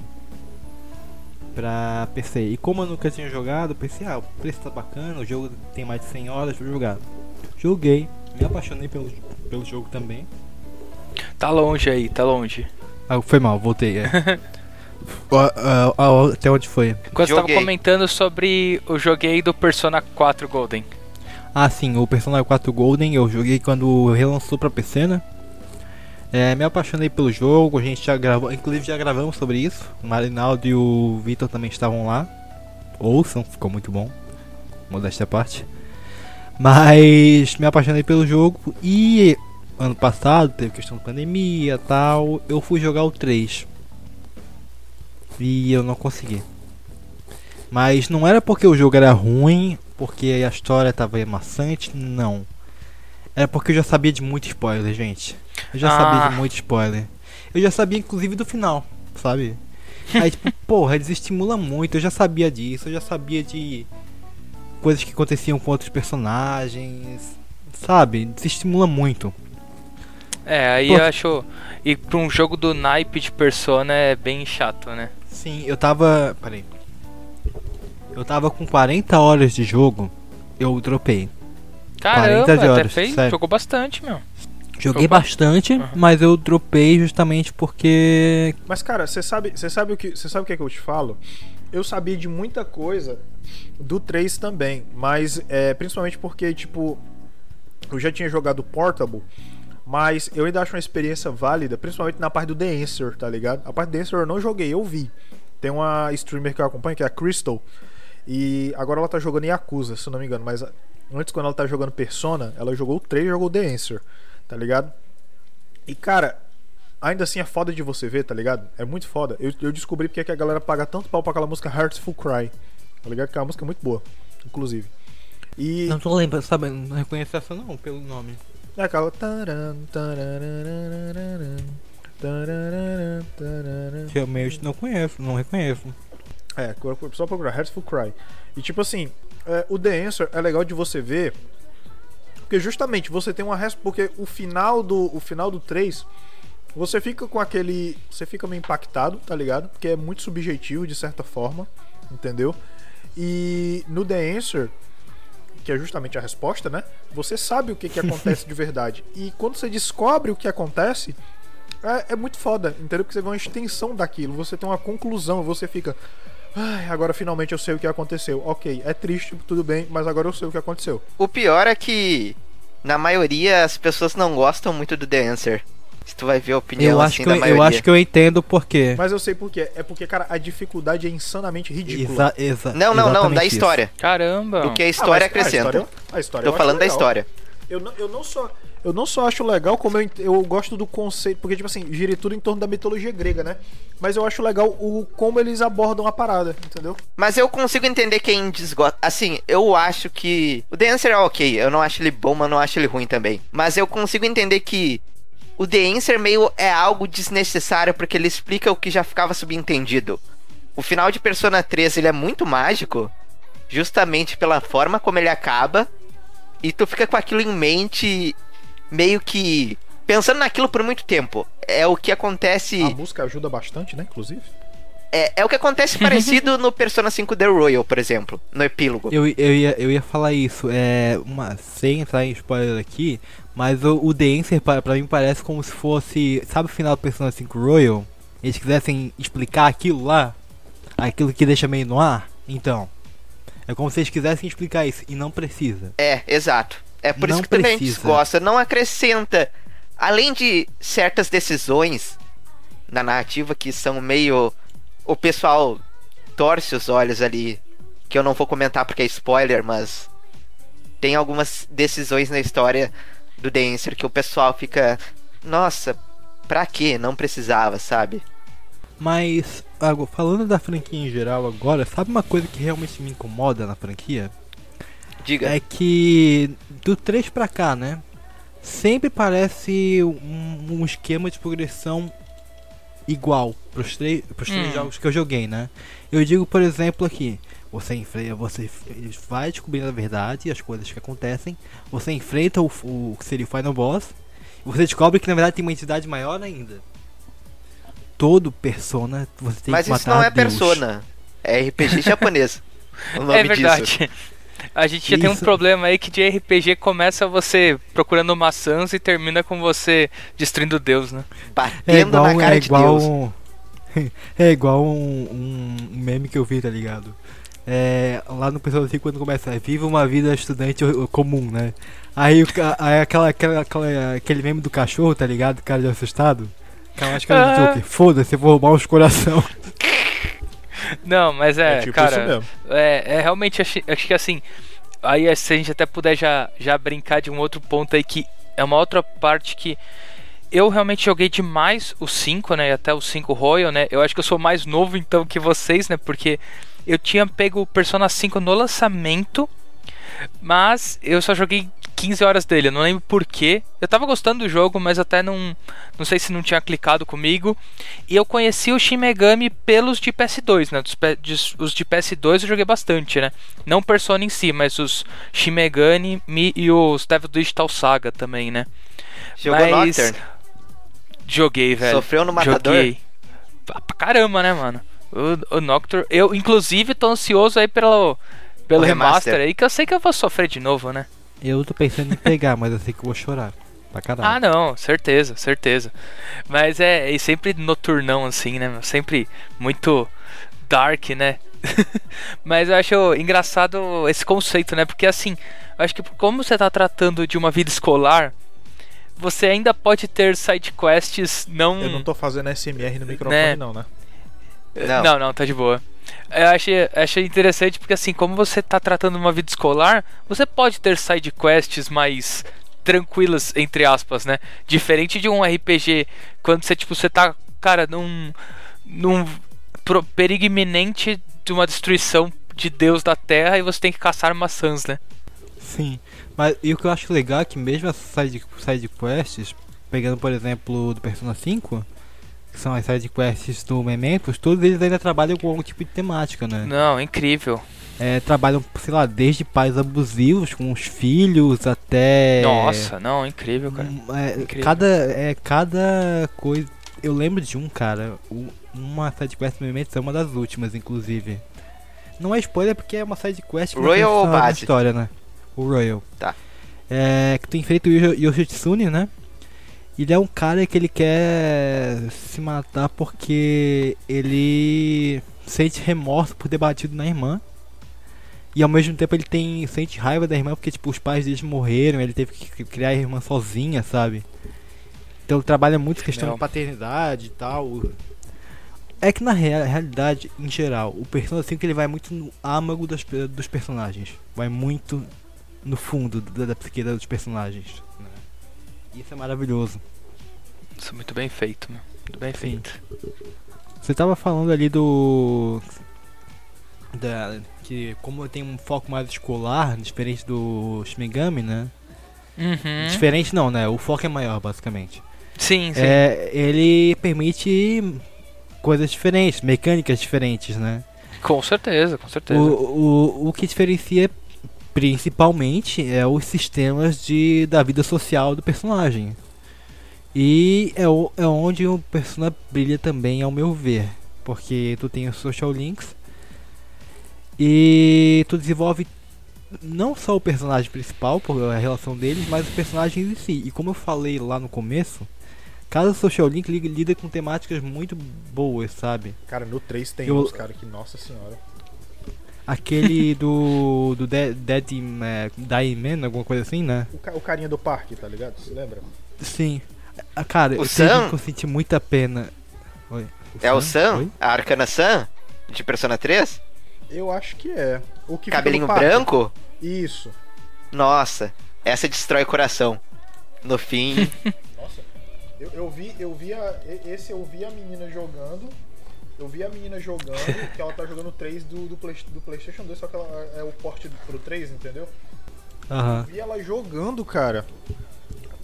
pra PC. E como eu nunca tinha jogado, eu pensei, ah, o preço tá bacana, o jogo tem mais de 100 horas, vou jogar. Joguei, me apaixonei pelo, pelo jogo também. Tá longe aí, tá longe. Ah, foi mal, voltei. É. Ó, ó, até onde foi? Quando você tava comentando sobre o joguei do Persona 4 Golden. Ah, sim, o Persona 4 Golden eu joguei quando relançou pra PC, né? É, me apaixonei pelo jogo, a gente já gravou, inclusive já gravamos sobre isso. O Marinaldo e o Vitor também estavam lá. Ouçam, ficou muito bom. Modéstia à parte. Mas me apaixonei pelo jogo e ano passado teve questão de pandemia tal. Eu fui jogar o 3. E eu não consegui. Mas não era porque o jogo era ruim, porque a história tava maçante, não. Era porque eu já sabia de muito spoiler, gente. Eu já Ah. sabia de muito spoiler. Eu já sabia inclusive do final, sabe? Aí tipo, porra, desestimula muito, eu já sabia disso, eu já sabia de coisas que aconteciam com outros personagens, sabe? Desestimula muito. É, aí Pô. eu acho. E pra um jogo do naipe de Persona é bem chato, né? Sim, eu tava. Peraí. Eu tava com 40 horas de jogo, eu dropei. Caramba, 40 de até horas, fez, sério. jogou bastante, meu. Joguei Jogou? bastante, Aham. mas eu dropei justamente porque. Mas, cara, você sabe, você sabe o que, você sabe o que, é que eu te falo? Eu sabia de muita coisa do 3 também, mas é, principalmente porque, tipo, eu já tinha jogado Portable, mas eu ainda acho uma experiência válida, principalmente na parte do The Answer, tá ligado? A parte do The Answer eu não joguei, eu vi. Tem uma streamer que eu acompanho, que é a Crystal, e agora ela tá jogando Yakuza, se não me engano, mas antes quando ela tá jogando Persona, ela jogou o 3 e jogou The Answer, tá ligado? E cara, ainda assim é foda de você ver, tá ligado? É muito foda. Eu, eu descobri porque é que a galera paga tanto pau pra aquela música Heartful Cry, tá ligado? Que é uma música muito boa, inclusive. E Não tô lembrando, sabe? Não reconheço essa não, pelo nome. Tarararam, tarararam. Realmente não conheço, não reconheço. É, só procurar Heartful Cry. E tipo assim, é, o The Answer é legal de você ver. Porque justamente você tem uma resposta. Porque o final do. O final do 3. Você fica com aquele. Você fica meio impactado, tá ligado? Porque é muito subjetivo de certa forma. Entendeu? E no The Answer, que é justamente a resposta, né? Você sabe o que, que acontece de verdade. E quando você descobre o que acontece, é, é muito foda, entendeu? Porque você vê uma extensão daquilo, você tem uma conclusão, você fica. Ai, agora finalmente eu sei o que aconteceu. Ok, é triste, tudo bem, mas agora eu sei o que aconteceu. O pior é que, na maioria, as pessoas não gostam muito do The Answer. Se tu vai ver a opinião Eu acho, assim que da eu, maioria. eu acho que eu entendo por quê. Mas eu sei por quê. É porque, cara, a dificuldade é insanamente ridícula. Exa, exa, Não, não, não, da isso. história. Caramba. O que a Ah, história mas acrescenta. A história, a história Tô falando da história. Eu não, eu não só. Eu não só acho legal, como eu, eu gosto do conceito, porque, tipo assim, gira tudo em torno da mitologia grega, né? Mas eu acho legal o como eles abordam a parada, entendeu? Mas eu consigo entender quem desgosta. Assim, eu acho que. O The Answer é ok. Eu não acho ele bom, mas não acho ele ruim também. Mas eu consigo entender que. O The Answer meio é algo desnecessário porque ele explica o que já ficava subentendido. O final de Persona 3 ele é muito mágico, justamente pela forma como ele acaba. E tu fica com aquilo em mente, meio que pensando naquilo por muito tempo. É o que acontece. A música ajuda bastante, né? Inclusive. É, é o que acontece parecido no Persona 5 The Royal, por exemplo, no epílogo. Eu, eu, ia, eu ia falar isso, é uma sem entrar em spoiler aqui, mas o, o The Answer pra, pra mim parece como se fosse, sabe o final do Persona 5 Royal? Eles quisessem explicar aquilo lá, aquilo que deixa meio no ar, então, é como se eles quisessem explicar isso e não precisa. É, exato. É por Não isso que também precisa. desgosta. Não acrescenta. Além de certas decisões na narrativa que são meio. O pessoal torce os olhos ali. Que eu não vou comentar porque é spoiler, mas. Tem algumas decisões na história do Dancer que o pessoal fica. Nossa, pra quê? Não precisava, sabe? Mas, agora, falando da franquia em geral agora, sabe uma coisa que realmente me incomoda na franquia? Diga. É que do 3 pra cá, né? Sempre parece um, um esquema de progressão igual pros, três pros três Hum. jogos que eu joguei, né? Eu digo, por exemplo, aqui. Você enfrenta, você vai descobrindo a verdade e as coisas que acontecem. Você enfrenta o, o que seria o Final Boss. E você descobre que na verdade tem uma entidade maior ainda. Todo persona você tem Mas que isso matar não é Deus. persona. É RPG japonês. O nome É disso. A gente já tem um Isso. problema aí que de RPG começa você procurando maçãs e termina com você destruindo Deus, né? Batendo É igual, na cara é de igual Deus. um, é igual um, um meme que eu vi, tá ligado? É, lá no pessoal assim quando começa, é, viva uma vida estudante comum, né? Aí, aí aquela, aquela, aquela- aquele meme do cachorro, tá ligado? Cara de assustado. Cara, acho que era do Ah. Joker. Foda-se, eu vou roubar uns coração. Não, mas é, É tipo cara. É, é realmente acho, acho que assim, aí se a gente até puder já, já brincar de um outro ponto aí que é uma outra parte que eu realmente joguei demais o 5, né, até o 5 Royal, né? Eu acho que eu sou mais novo então que vocês, né? Porque eu tinha pego o Persona 5 no lançamento, mas eu só joguei 15 horas dele, eu não lembro porquê. Eu tava gostando do jogo, mas até não não sei se não tinha clicado comigo. E eu conheci o Shin Megami pelos de PS2, né? Os de PS2 eu joguei bastante, né? Não Persona em si, mas os Shin Megami Mi- e os Devil Digital Saga também, né? Jogou mas- Nocturne? Joguei, velho. Sofreu no matador? Joguei. Pra caramba, né, mano? O, o Nocturne. Eu, inclusive, tô ansioso aí pelo, pelo O remaster. remaster. aí, que eu sei que eu vou sofrer de novo, né? Eu tô pensando em pegar, mas eu sei que eu vou chorar. Pra caralho. Ah, não, certeza, certeza. Mas é, é sempre noturnão, assim, né? Sempre muito dark, né? Mas eu acho engraçado esse conceito, né? Porque assim, eu acho que como você tá tratando de uma vida escolar, você ainda pode ter side quests não. Eu não tô fazendo SMR no microfone, Né? não, né? Não. Não, não, tá de boa. Eu achei, achei interessante porque assim, como você tá tratando uma vida escolar, você pode ter side quests mais tranquilas, entre aspas, né? Diferente de um RPG, quando você, tipo, você tá, cara, num. num perigo iminente de uma destruição de Deus da Terra e você tem que caçar maçãs, né? Sim, mas e o que eu acho legal é que mesmo as side, side quests, pegando por exemplo do Persona 5, que são as side quests do Mementos, todos eles ainda trabalham com algum tipo de temática, né? Não, incrível. É, trabalham, sei lá, desde pais abusivos com os filhos até. Nossa, não, incrível, cara. Hum, é, Incrível. cada, é, cada coisa. Eu lembro de um, cara. uma side quest do Mementos é uma das últimas, inclusive. Não é spoiler porque é uma side quest que Royal ou história, né? O Royal. Tá. É que tu enfrenta o Yoshi- Yoshitsune, né? Ele é um cara que ele quer se matar porque ele sente remorso por ter batido na irmã. E ao mesmo tempo ele tem sente raiva da irmã porque tipo os pais deles morreram, ele teve que criar a irmã sozinha, sabe? Então ele trabalha muito questão de paternidade e tal. É que na rea- realidade, em geral, o Persona 5 ele vai muito no âmago pe- dos personagens. Vai muito no fundo da, da psique dos personagens. Isso é maravilhoso. Isso é muito bem feito, meu. Muito bem Sim. feito. Você tava falando ali do. Da, que como tem um foco mais escolar, diferente do Shimigami, né? Uhum. Diferente não, né? O foco é maior, basicamente. Sim, sim. É, ele permite coisas diferentes, mecânicas diferentes, né? Com certeza, com O, certeza. o, o que diferencia principalmente é os sistemas de, da vida social do personagem. E é, o, é onde o personagem brilha também, ao meu ver. Porque tu tem os social links e tu desenvolve não só o personagem principal, por a relação deles, mas os personagens em si. E como eu falei lá no começo, cada social link li- lida com temáticas muito boas, sabe? Cara, no 3 tem Eu- uns, cara, que nossa senhora. Aquele do. do Dead, Dead Dying Man, alguma coisa assim, né? O, ca- o carinha do parque, tá ligado? Você lembra? Sim. Ah, cara, O eu Sam? eu senti muita pena. Oi. É o Sam? Oi? A Arcana Sam? de Persona 3? Eu acho que é. O que Cabelinho branco? Isso. Nossa, essa destrói o coração. No fim, Eu, eu vi, eu vi a, esse eu vi a menina jogando. Eu vi a menina jogando, que ela tá jogando 3 do, do, Play- do Playstation 2, só que ela é o porte pro 3, entendeu? Aham. Vi ela jogando, cara.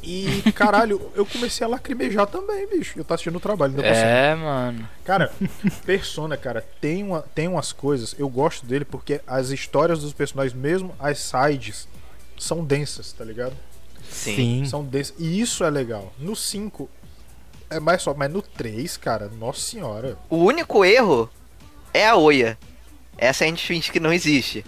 E, caralho, eu comecei a lacrimejar também, bicho. Eu tava assistindo o trabalho, não. É, mano. Cara, Persona, cara, tem, uma, tem umas coisas. Eu gosto dele porque as histórias dos personagens, mesmo as sides, são densas, tá ligado? sim. Sim. São densas. E isso é legal. No 5 é mais só, mas no 3, cara, nossa senhora. O único erro é a Oia. Essa a gente finge que não existe.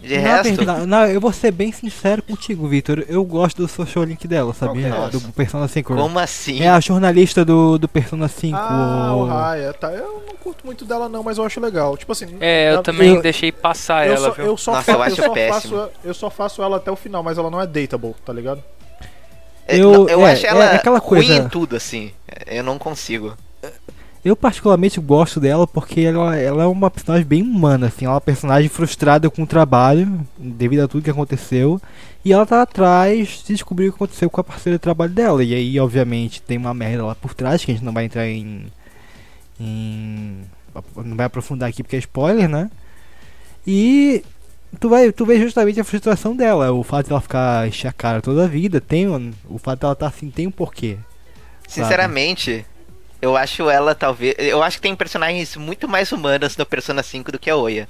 De Na resto, verdade- não, eu vou ser bem sincero contigo, Victor. Eu gosto do social link dela, sabia? É? do Persona 5. como assim? É a jornalista do, do Persona 5. Ah, o- Raya, tá. Eu não curto muito dela, não, mas eu acho legal. Tipo assim. É, eu na- também eu- deixei passar Eu ela, só, eu só, Nossa, fa- eu acho só péssimo. faço, eu só faço ela até o final, mas ela não é dateable, tá ligado? É, Eu- não, eu é, acho é ela aquela ruim coisa- em tudo, assim. Eu não consigo. Eu particularmente gosto dela porque ela, ela é uma personagem bem humana, assim, ela é uma personagem frustrada com o trabalho, devido a tudo que aconteceu, e ela tá atrás de descobrir o que aconteceu com a parceira de trabalho dela. E aí, obviamente, tem uma merda lá por trás que a gente não vai entrar em. em não vai aprofundar aqui porque é spoiler, né? E tu vai, tu vê justamente a frustração dela, o fato de ela ficar encher a cara toda a vida, tem o fato dela estar assim, tem um porquê. Sinceramente, eu acho ela talvez. Eu acho que tem personagens muito mais humanas no Persona 5 do que a Oia.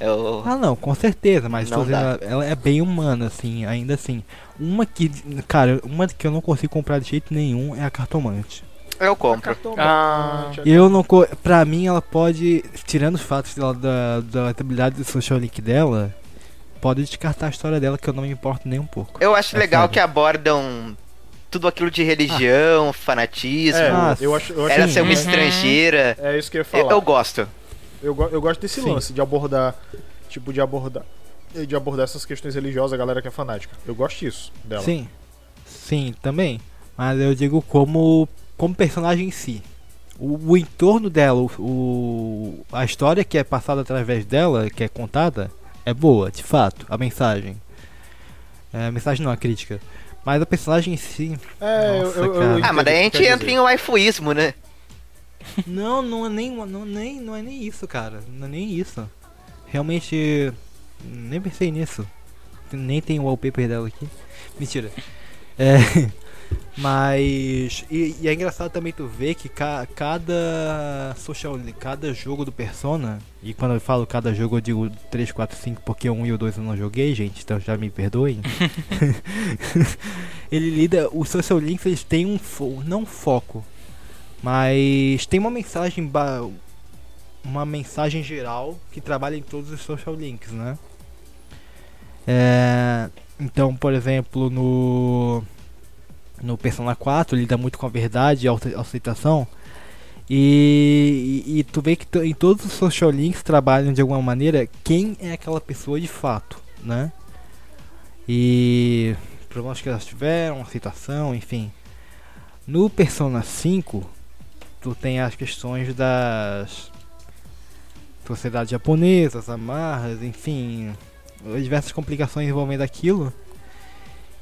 Eu... Ah não, com certeza, mas ela, ela é bem humana, assim, ainda assim. Uma que, cara, uma que eu não consigo comprar de jeito nenhum é a cartomante. Eu compro. Ah. E eu não co- pra mim ela pode, tirando os fatos dela, da, da habilidade do social link dela, pode descartar a história dela que eu não me importo nem um pouco. Eu acho É legal sério. que abordam tudo aquilo de religião, fanatismo, É, Ah, eu acho, eu acho ela sim. ser uma Uhum. estrangeira. É isso que eu ia Eu, falar. eu gosto. Eu, eu gosto desse Sim. lance de abordar, tipo, de abordar, de abordar essas questões religiosas, a galera que é fanática. Eu gosto disso dela. Sim, sim, também. Mas eu digo como, como personagem em si. O, o entorno dela, o, o- a história que é passada através dela, que é contada, é boa, de fato, a mensagem. É, a mensagem não, a crítica. Mas a personagem em si. É, Nossa, eu, eu, eu. Ah, mas daí a gente entra dizer. em waifuísmo, né? Não, não é nem, não, nem, não é nem isso, cara. Não é nem isso. Realmente. Nem pensei nisso. Nem tem o wallpaper dela aqui. Mentira. É. Mas. E, e é engraçado também tu ver que ca- cada social. Cada jogo do Persona. E quando eu falo cada jogo eu digo 3, 4, 5 porque o 1 e o 2 eu não joguei, gente. Então já me perdoem. Ele lida. Os social links eles têm um. Fo não um foco. Mas tem uma mensagem uma mensagem geral que trabalha em todos os social links, né? É, então, por exemplo, no no Persona 4 lida muito com a verdade e a aceitação. E, e, e tu vê que em todos os social links trabalham de alguma maneira quem é aquela pessoa de fato, né? E problemas que elas tiveram, aceitação, enfim. No Persona 5, tu tem as questões das sociedades japonesas, amarras, enfim, diversas complicações envolvendo aquilo.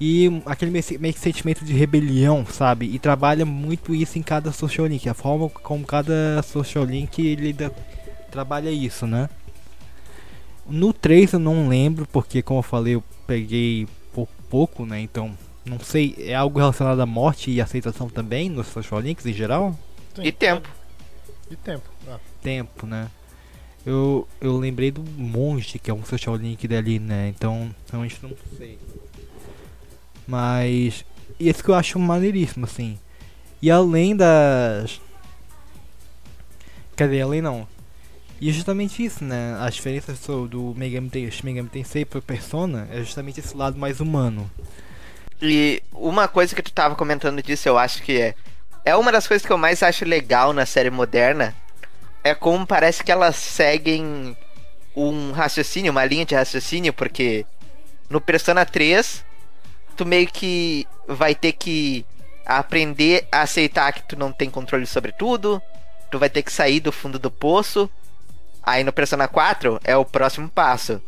E aquele meio que sentimento de rebelião, sabe? E trabalha muito isso em cada social link, a forma como cada social link lida, trabalha isso, né? No 3 eu não lembro, porque como eu falei, eu peguei por pouco, né? Então, não sei, é algo relacionado à morte e aceitação também nos social links em geral? Sim, E tempo. E tempo. Ah. tempo, né? Eu, eu lembrei do monge, que é um social link dali, né? Então, realmente não sei. Mas, esse que eu acho maneiríssimo, assim. E além das. Quer dizer, além não. E é justamente isso, né? As diferenças do- Megami, Ten- Shin Megami Tensei pro Persona é justamente esse lado mais humano. E uma coisa que tu tava comentando disso, eu acho que é. É uma das coisas que eu mais acho legal na série moderna. É como parece que elas seguem um raciocínio, uma linha de raciocínio, porque no Persona 3, tu meio que vai ter que aprender a aceitar que tu não tem controle sobre tudo. Tu vai ter que sair do fundo do poço. Aí no Persona 4 é o próximo passo.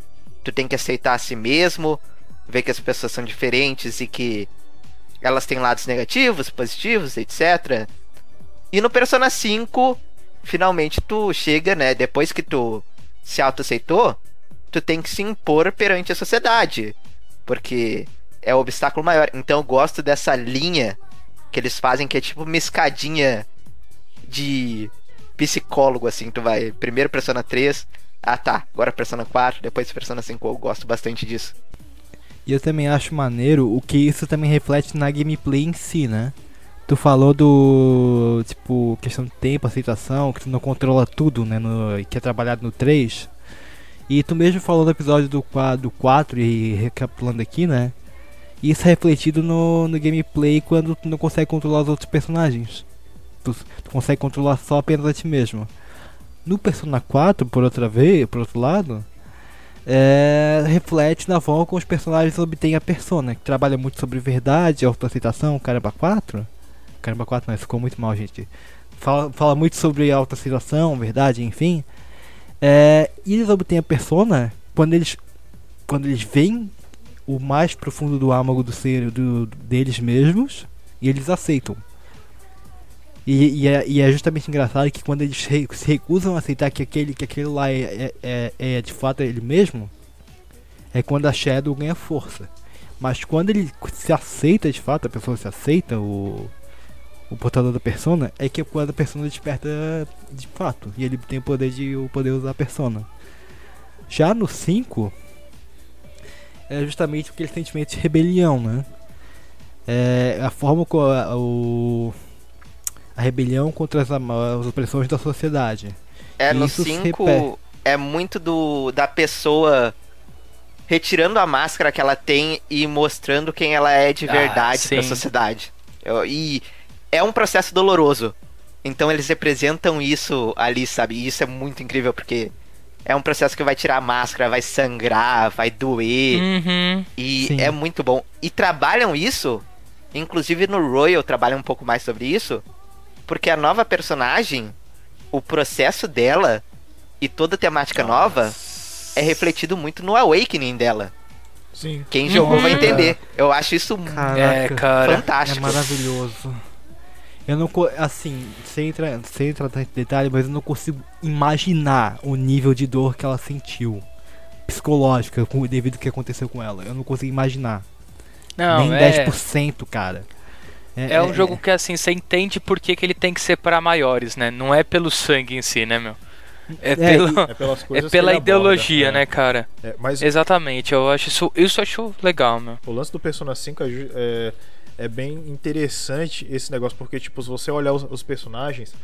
Tu tem que aceitar a si mesmo, ver que as pessoas são diferentes e que elas têm lados negativos, positivos, etc. E no Persona 5, finalmente tu chega, né? Depois que tu se autoaceitou, tu tem que se impor perante a sociedade. Porque é o obstáculo maior. Então eu gosto dessa linha que eles fazem, que é tipo uma escadinha de psicólogo, assim. Tu vai primeiro Persona 3, ah tá, agora Persona 4, depois Persona 5. Eu gosto bastante disso. E eu também acho maneiro o que isso também reflete na gameplay em si, né? Tu falou do. Tipo, questão de tempo, aceitação, que tu não controla tudo, né? No, que é trabalhado no 3. E tu mesmo falou do episódio do 4, do 4 e recapitulando aqui, né? Isso é refletido no, no gameplay quando tu não consegue controlar os outros personagens. Tu, tu consegue controlar só apenas a ti mesmo. No Persona 4, por outra vez, por outro lado, é, reflete na forma como os personagens obtêm a persona, que trabalha muito sobre verdade, autoaceitação, caramba 4. Caramba 4 não, isso ficou muito mal, gente. Fala, fala muito sobre autoaceitação, verdade, enfim. É, e eles obtêm a persona quando eles quando eles veem o mais profundo do âmago do ser do, deles mesmos e eles aceitam. E, e é, e é justamente engraçado que quando eles se recusam a aceitar que aquele, que aquele lá é, é, é, é de fato ele mesmo, é quando a Shadow ganha força. Mas quando ele se aceita de fato, a pessoa se aceita, o, o portador da persona, é que é quando a persona desperta de fato. E ele tem o poder de o poder usar a persona. Já no 5, é justamente aquele sentimento de rebelião, né? É a forma como a, o, a rebelião contra as, as opressões da sociedade. É, no Isso se 5 repete. é muito do da pessoa retirando a máscara que ela tem e mostrando quem ela é de Ah, verdade pra sim. sociedade. Eu- E é um processo doloroso. Então eles representam isso ali, sabe? E isso é muito incrível porque é um processo que vai tirar a máscara, vai sangrar, vai doer. Uhum. E Sim. é muito bom. E trabalham isso, inclusive no Royal trabalham um pouco mais sobre isso, porque a nova personagem, o processo dela e toda a temática nova é refletido muito no Awakening dela. Sim. Quem jogou vai Uhum. entender. Eu acho isso Caraca. É, cara. fantástico. É maravilhoso. Eu não co- assim, sem entrar, sem entrar tanto em detalhe, mas eu não consigo imaginar o nível de dor que ela sentiu. Psicológica, com, devido ao que aconteceu com ela. Eu não consigo imaginar. Não, Nem é, 10%, cara. é um jogo que assim, você entende por que, que ele tem que ser pra maiores, né? Não é pelo sangue em si, né, meu? É, pelo, É pelas é coisas que pela ideologia, aborda, né, cara? É, mas Exatamente, eu acho isso, isso eu acho legal, meu. O lance do Persona 5 é, ju- é, bem interessante esse negócio, porque, tipo, se você olhar os, os personagens,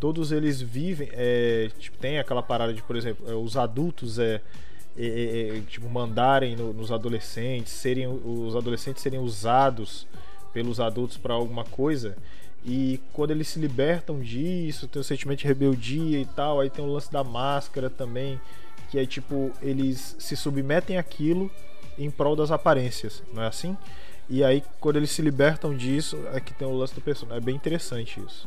todos eles vivem. é, tipo, tem aquela parada de, por exemplo, é, os adultos é, é, é, é, tipo, mandarem no- nos adolescentes, serem os adolescentes serem usados pelos adultos para alguma coisa. E quando eles se libertam disso, tem o sentimento de rebeldia e tal, aí tem o lance da máscara também, que é tipo, eles se submetem àquilo em prol das aparências, não é assim? E aí, quando eles se libertam disso, é que tem o lance do personagem. É bem interessante isso.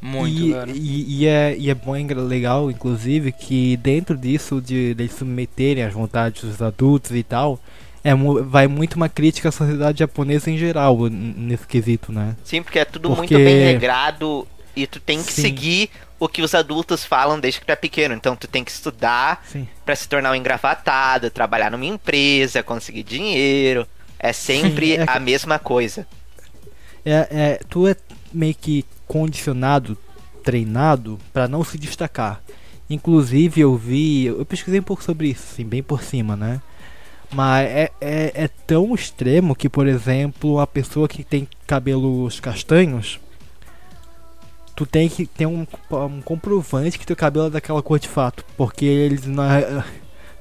Muito, e, cara. e, e é, e é bom e engra- legal, inclusive, que dentro disso, de, de eles submeterem às vontades dos adultos e tal, é, vai muito uma crítica à sociedade japonesa em geral, nesse quesito, né? Sim, porque é tudo Porque- muito bem regrado e tu tem que Sim. seguir o que os adultos falam desde que tu é pequeno. Então tu tem que estudar pra se tornar um engravatado, trabalhar numa empresa, conseguir dinheiro. É sempre Sim, é a mesma coisa. É, é, tu é meio que condicionado, treinado pra não se destacar. Inclusive eu vi, eu pesquisei um pouco sobre isso, assim, bem por cima, né? Mas é, é, é tão extremo que, por exemplo, a pessoa que tem cabelos castanhos, tu tem que ter um, um comprovante que teu cabelo é daquela cor de fato, porque eles não é-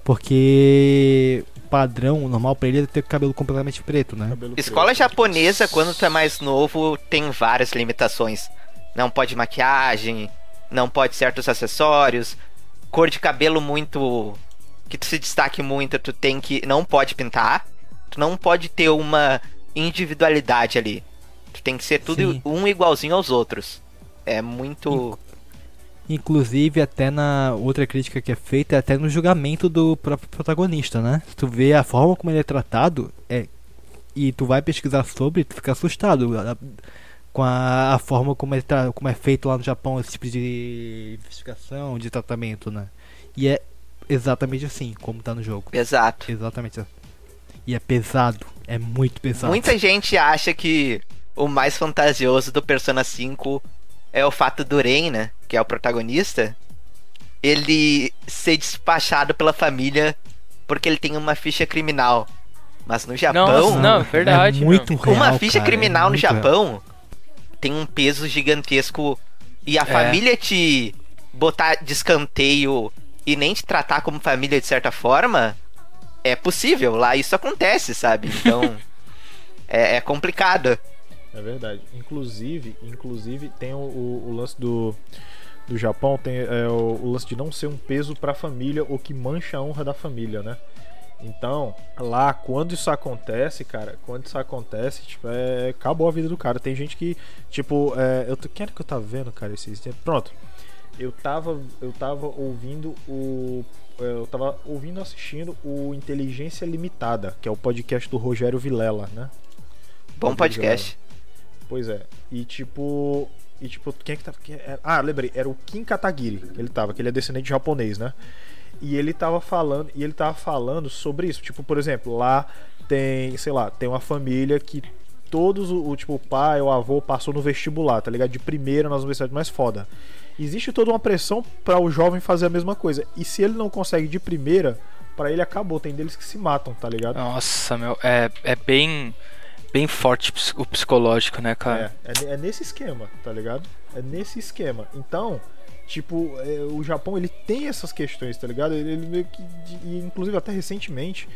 porque padrão o normal pra ele é ter cabelo completamente preto, né? Cabelo Escola preto. japonesa, quando tu é mais novo, tem várias limitações. Não pode maquiagem, não pode certos acessórios, cor de cabelo muito. que tu se destaque muito, tu tem que. não pode pintar, tu não pode ter uma individualidade ali. Tu tem que ser tudo Sim. um igualzinho aos outros. É muito. Inclusive, até na outra crítica que é feita, é até no julgamento do próprio protagonista, né? Se tu vê a forma como ele é tratado, é e tu vai pesquisar sobre, tu fica assustado com a, a forma como, tá, como é feito lá no Japão esse tipo de investigação, de tratamento, né? E é exatamente assim, como tá no jogo. Exato. Exatamente assim. E é pesado, é muito pesado. Muita gente acha que o mais fantasioso do Persona 5 é o fato do Ren, né? Que é o protagonista. Ele ser despachado pela família porque ele tem uma ficha criminal. Mas no Japão, Nossa, não, é verdade. É muito real, uma ficha cara, criminal é no muito real. Japão tem um peso gigantesco. E a É. família te botar de escanteio e nem te tratar como família de certa forma, é possível. Lá isso acontece, sabe? Então, é, é complicado. É verdade. Inclusive, inclusive tem o, o- o lance do, do Japão, tem é, o, o lance de não ser um peso pra família ou que mancha a honra da família, né? Então, lá, quando isso acontece, cara, quando isso acontece, tipo, é, acabou a vida do cara. Tem gente que, tipo, é, eu tô, quem era que eu tava vendo, cara, esses tempos? Pronto. Eu tava, eu tava ouvindo o. é, Eu tava ouvindo assistindo o Inteligência Limitada, que é o podcast do Rogério Vilela, né? Bom podcast. Pois é. E tipo. E tipo, quem é que tava. quem era- Ah, lembrei, era o Kim Katagiri que ele tava, que ele é descendente de japonês, né? E ele tava falando. E ele tava falando sobre isso. Tipo, por exemplo, lá tem, sei lá, tem uma família que todos o, o, tipo, o pai o avô passou no vestibular, tá ligado? De primeira nas universidades mais foda. Existe toda uma pressão para o jovem fazer a mesma coisa. E se ele não consegue de primeira, para ele acabou. Tem deles que se matam, tá ligado? Nossa, meu, é, é bem, bem forte o psicológico, né, cara? É, é, é nesse esquema, tá ligado? É nesse esquema. Então, tipo, é, o Japão ele tem essas questões, tá ligado? Ele, ele meio que. de- inclusive, até recentemente,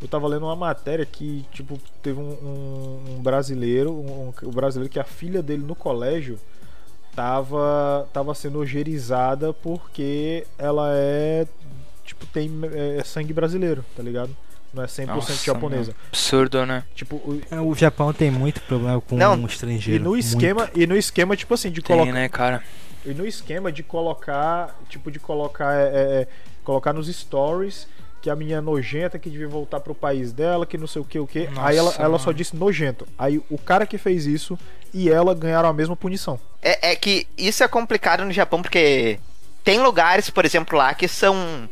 eu tava lendo uma matéria que, tipo, teve um, um- um brasileiro, um, um brasileiro que a filha dele no colégio tava, tava sendo ogerizada porque ela é. Tipo, tem é, sangue brasileiro, tá ligado? Não é 100% Nossa, japonesa. meu, Absurdo, né? Tipo, o- É, O Japão tem muito problema com Não, um e estrangeiro. no muito. esquema, e no esquema, tipo assim, de colocar. né, cara? E no esquema de colocar, tipo, de colocar, é, é, é, colocar nos stories que a menina nojenta que devia voltar pro país dela, que não sei o que, o que. Aí ela, ela só disse nojento. Aí o cara que fez isso e ela ganharam a mesma punição. É, é que isso é complicado no Japão porque tem lugares, por exemplo, lá que são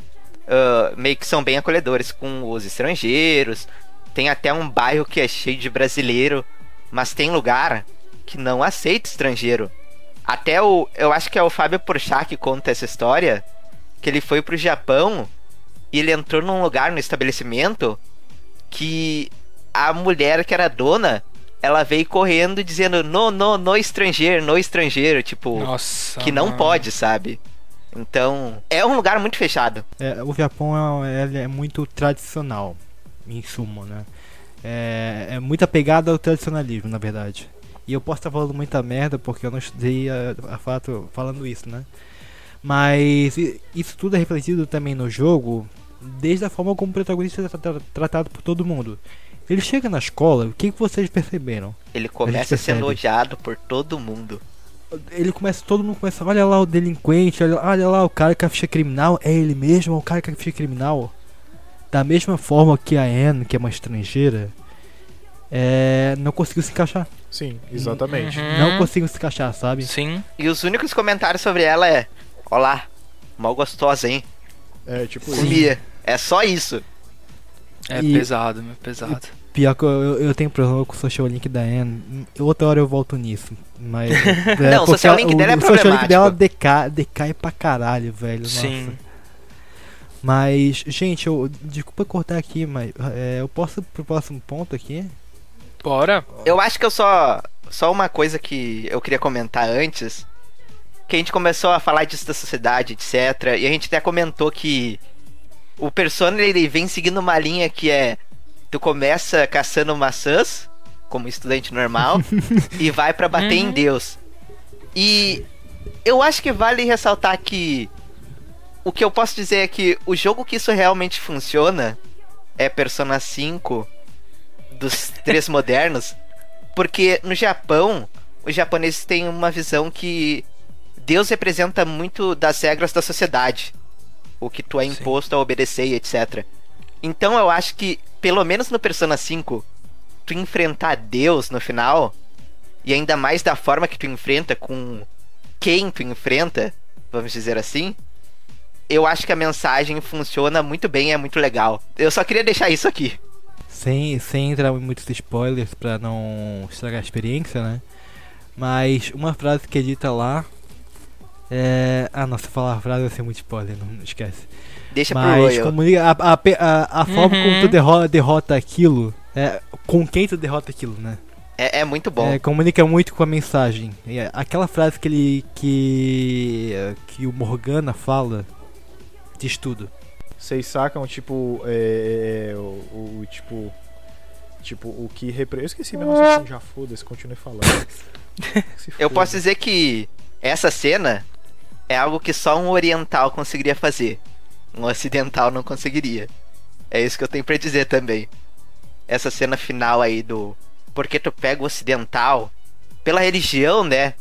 ah, meio que são bem acolhedores com os estrangeiros. Tem até um bairro que é cheio de brasileiro, mas tem lugar que não aceita estrangeiro. Até o, eu acho que é o Fábio Porchat que conta essa história, que ele foi pro Japão e ele entrou num lugar no estabelecimento que a mulher que era dona, ela veio correndo dizendo no, no, no estrangeiro, no estrangeiro, tipo, Nossa. que não mano. pode, sabe? Então, é um lugar muito fechado. É, o Japão é, é muito tradicional, em suma, né? É, é muito apegado ao tradicionalismo, na verdade. E eu posso estar falando muita merda porque eu não estudei a, a fato falando isso, né? Mas isso tudo é refletido também no jogo, desde a forma como o protagonista é tra- tra- tratado por todo mundo. Ele chega na escola, o que, que vocês perceberam? Ele começa sendo odiado por todo mundo. Ele começa, todo mundo começa, olha lá o delinquente, olha, olha lá o cara que é a ficha criminal, é ele mesmo, é o cara que é a ficha criminal. Da mesma forma que a Anne, que é uma estrangeira, é, não conseguiu se encaixar. Sim, exatamente. Uhum. Não conseguiu se encaixar, sabe? Sim. E os únicos comentários sobre ela é: Olá, mal gostosa, hein? É, tipo isso. Comia. É só isso. É E- pesado, meu, pesado. Pior que eu, eu, tenho problema com o social link da Anne. Outra hora eu volto nisso. Mas. é, Não, o porque social link o- dela é O social link problemático. dela decai, decai pra caralho, velho. Sim. Nossa. Mas, gente, eu, desculpa cortar aqui, mas é, eu posso ir pro próximo ponto aqui? Bora. Eu acho que eu só. Só uma coisa que eu queria comentar antes. Que a gente começou a falar disso da sociedade, etc. E a gente até comentou que o Persona ele vem seguindo uma linha que é. Tu começa caçando maçãs, como estudante normal, e vai pra bater em Uhum. Deus. E eu acho que vale ressaltar que. O que eu posso dizer é que o jogo que isso realmente funciona é Persona 5 dos três modernos, porque no Japão, os japoneses têm uma visão que Deus representa muito das regras da sociedade. O que tu é imposto a obedecer e etc. Então eu acho que, pelo menos no Persona 5, tu enfrentar Deus no final, e ainda mais da forma que tu enfrenta, com quem tu enfrenta, vamos dizer assim, eu acho que a mensagem funciona muito bem é muito legal. Eu só queria deixar isso aqui. Sem, sem entrar em muitos spoilers pra não estragar a experiência, né? Mas uma frase que é dita lá é. Ah, nossa, falar a frase vai ser muito spoiler, não esquece. Deixa pro Mas Royal. comunica, a, a, a, a forma como Uhum. tu derrota, derrota aquilo, é, com quem tu derrota aquilo, né? É, é muito bom. É, comunica muito com a mensagem. É aquela frase que ele. que. que o Morgana fala diz tudo. Vocês sacam, tipo, é, é, o, o- tipo. Tipo, o que repre... Eu esqueci meu raciocínio, já foda-se, continue falando. Eu posso dizer que essa cena é algo que só um oriental conseguiria fazer. Um ocidental não conseguiria. É isso que eu tenho pra dizer também. Essa cena final aí do. Porque tu pega o ocidental, pela religião, né?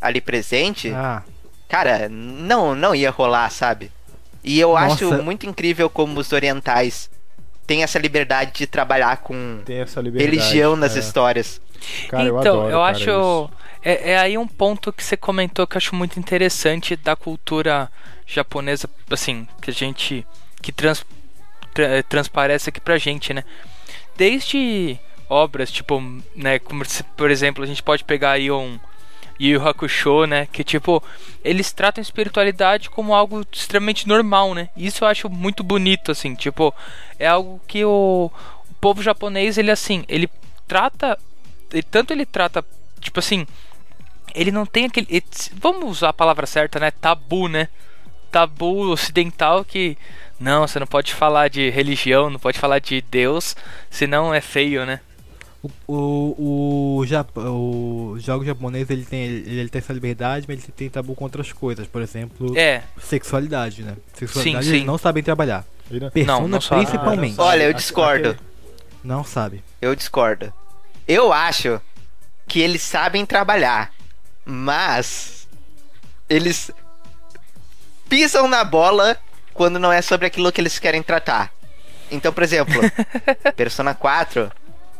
Ali presente, Ah, cara, não, não ia rolar, sabe? E eu acho Nossa. muito incrível como os orientais têm essa liberdade de trabalhar com religião nas é. histórias. Cara, eu então, adoro, eu cara, acho. isso. É, é aí um ponto que você comentou que eu acho muito interessante da cultura japonesa, assim, que a gente. que trans, tra- transparece aqui pra gente, né? Desde obras, tipo, né, como se, por exemplo, a gente pode pegar aí um. Yu Hakusho, né? Que tipo, eles tratam espiritualidade como algo extremamente normal, né? Isso eu acho muito bonito, assim. Tipo, é algo que o, o povo japonês, ele assim, ele trata. Tanto ele trata, tipo assim, ele não tem aquele. ele- vamos usar a palavra certa, né? Tabu, né? Tabu ocidental que. Não, você não pode falar de religião, não pode falar de Deus, senão é feio, né? o, o, o, Jap o jogo japonês ele tem, ele, ele tem essa liberdade, mas ele tem tabu com outras coisas. Por exemplo, É, sexualidade, né? Sexualidade Sim, eles sim. não sabem trabalhar. Persona não sabe. principalmente. Ah, não Olha, eu discordo. Não sabe. Eu discordo. Eu acho que eles sabem trabalhar, mas eles pisam na bola quando não é sobre aquilo que eles querem tratar. Então, por exemplo, Persona 4,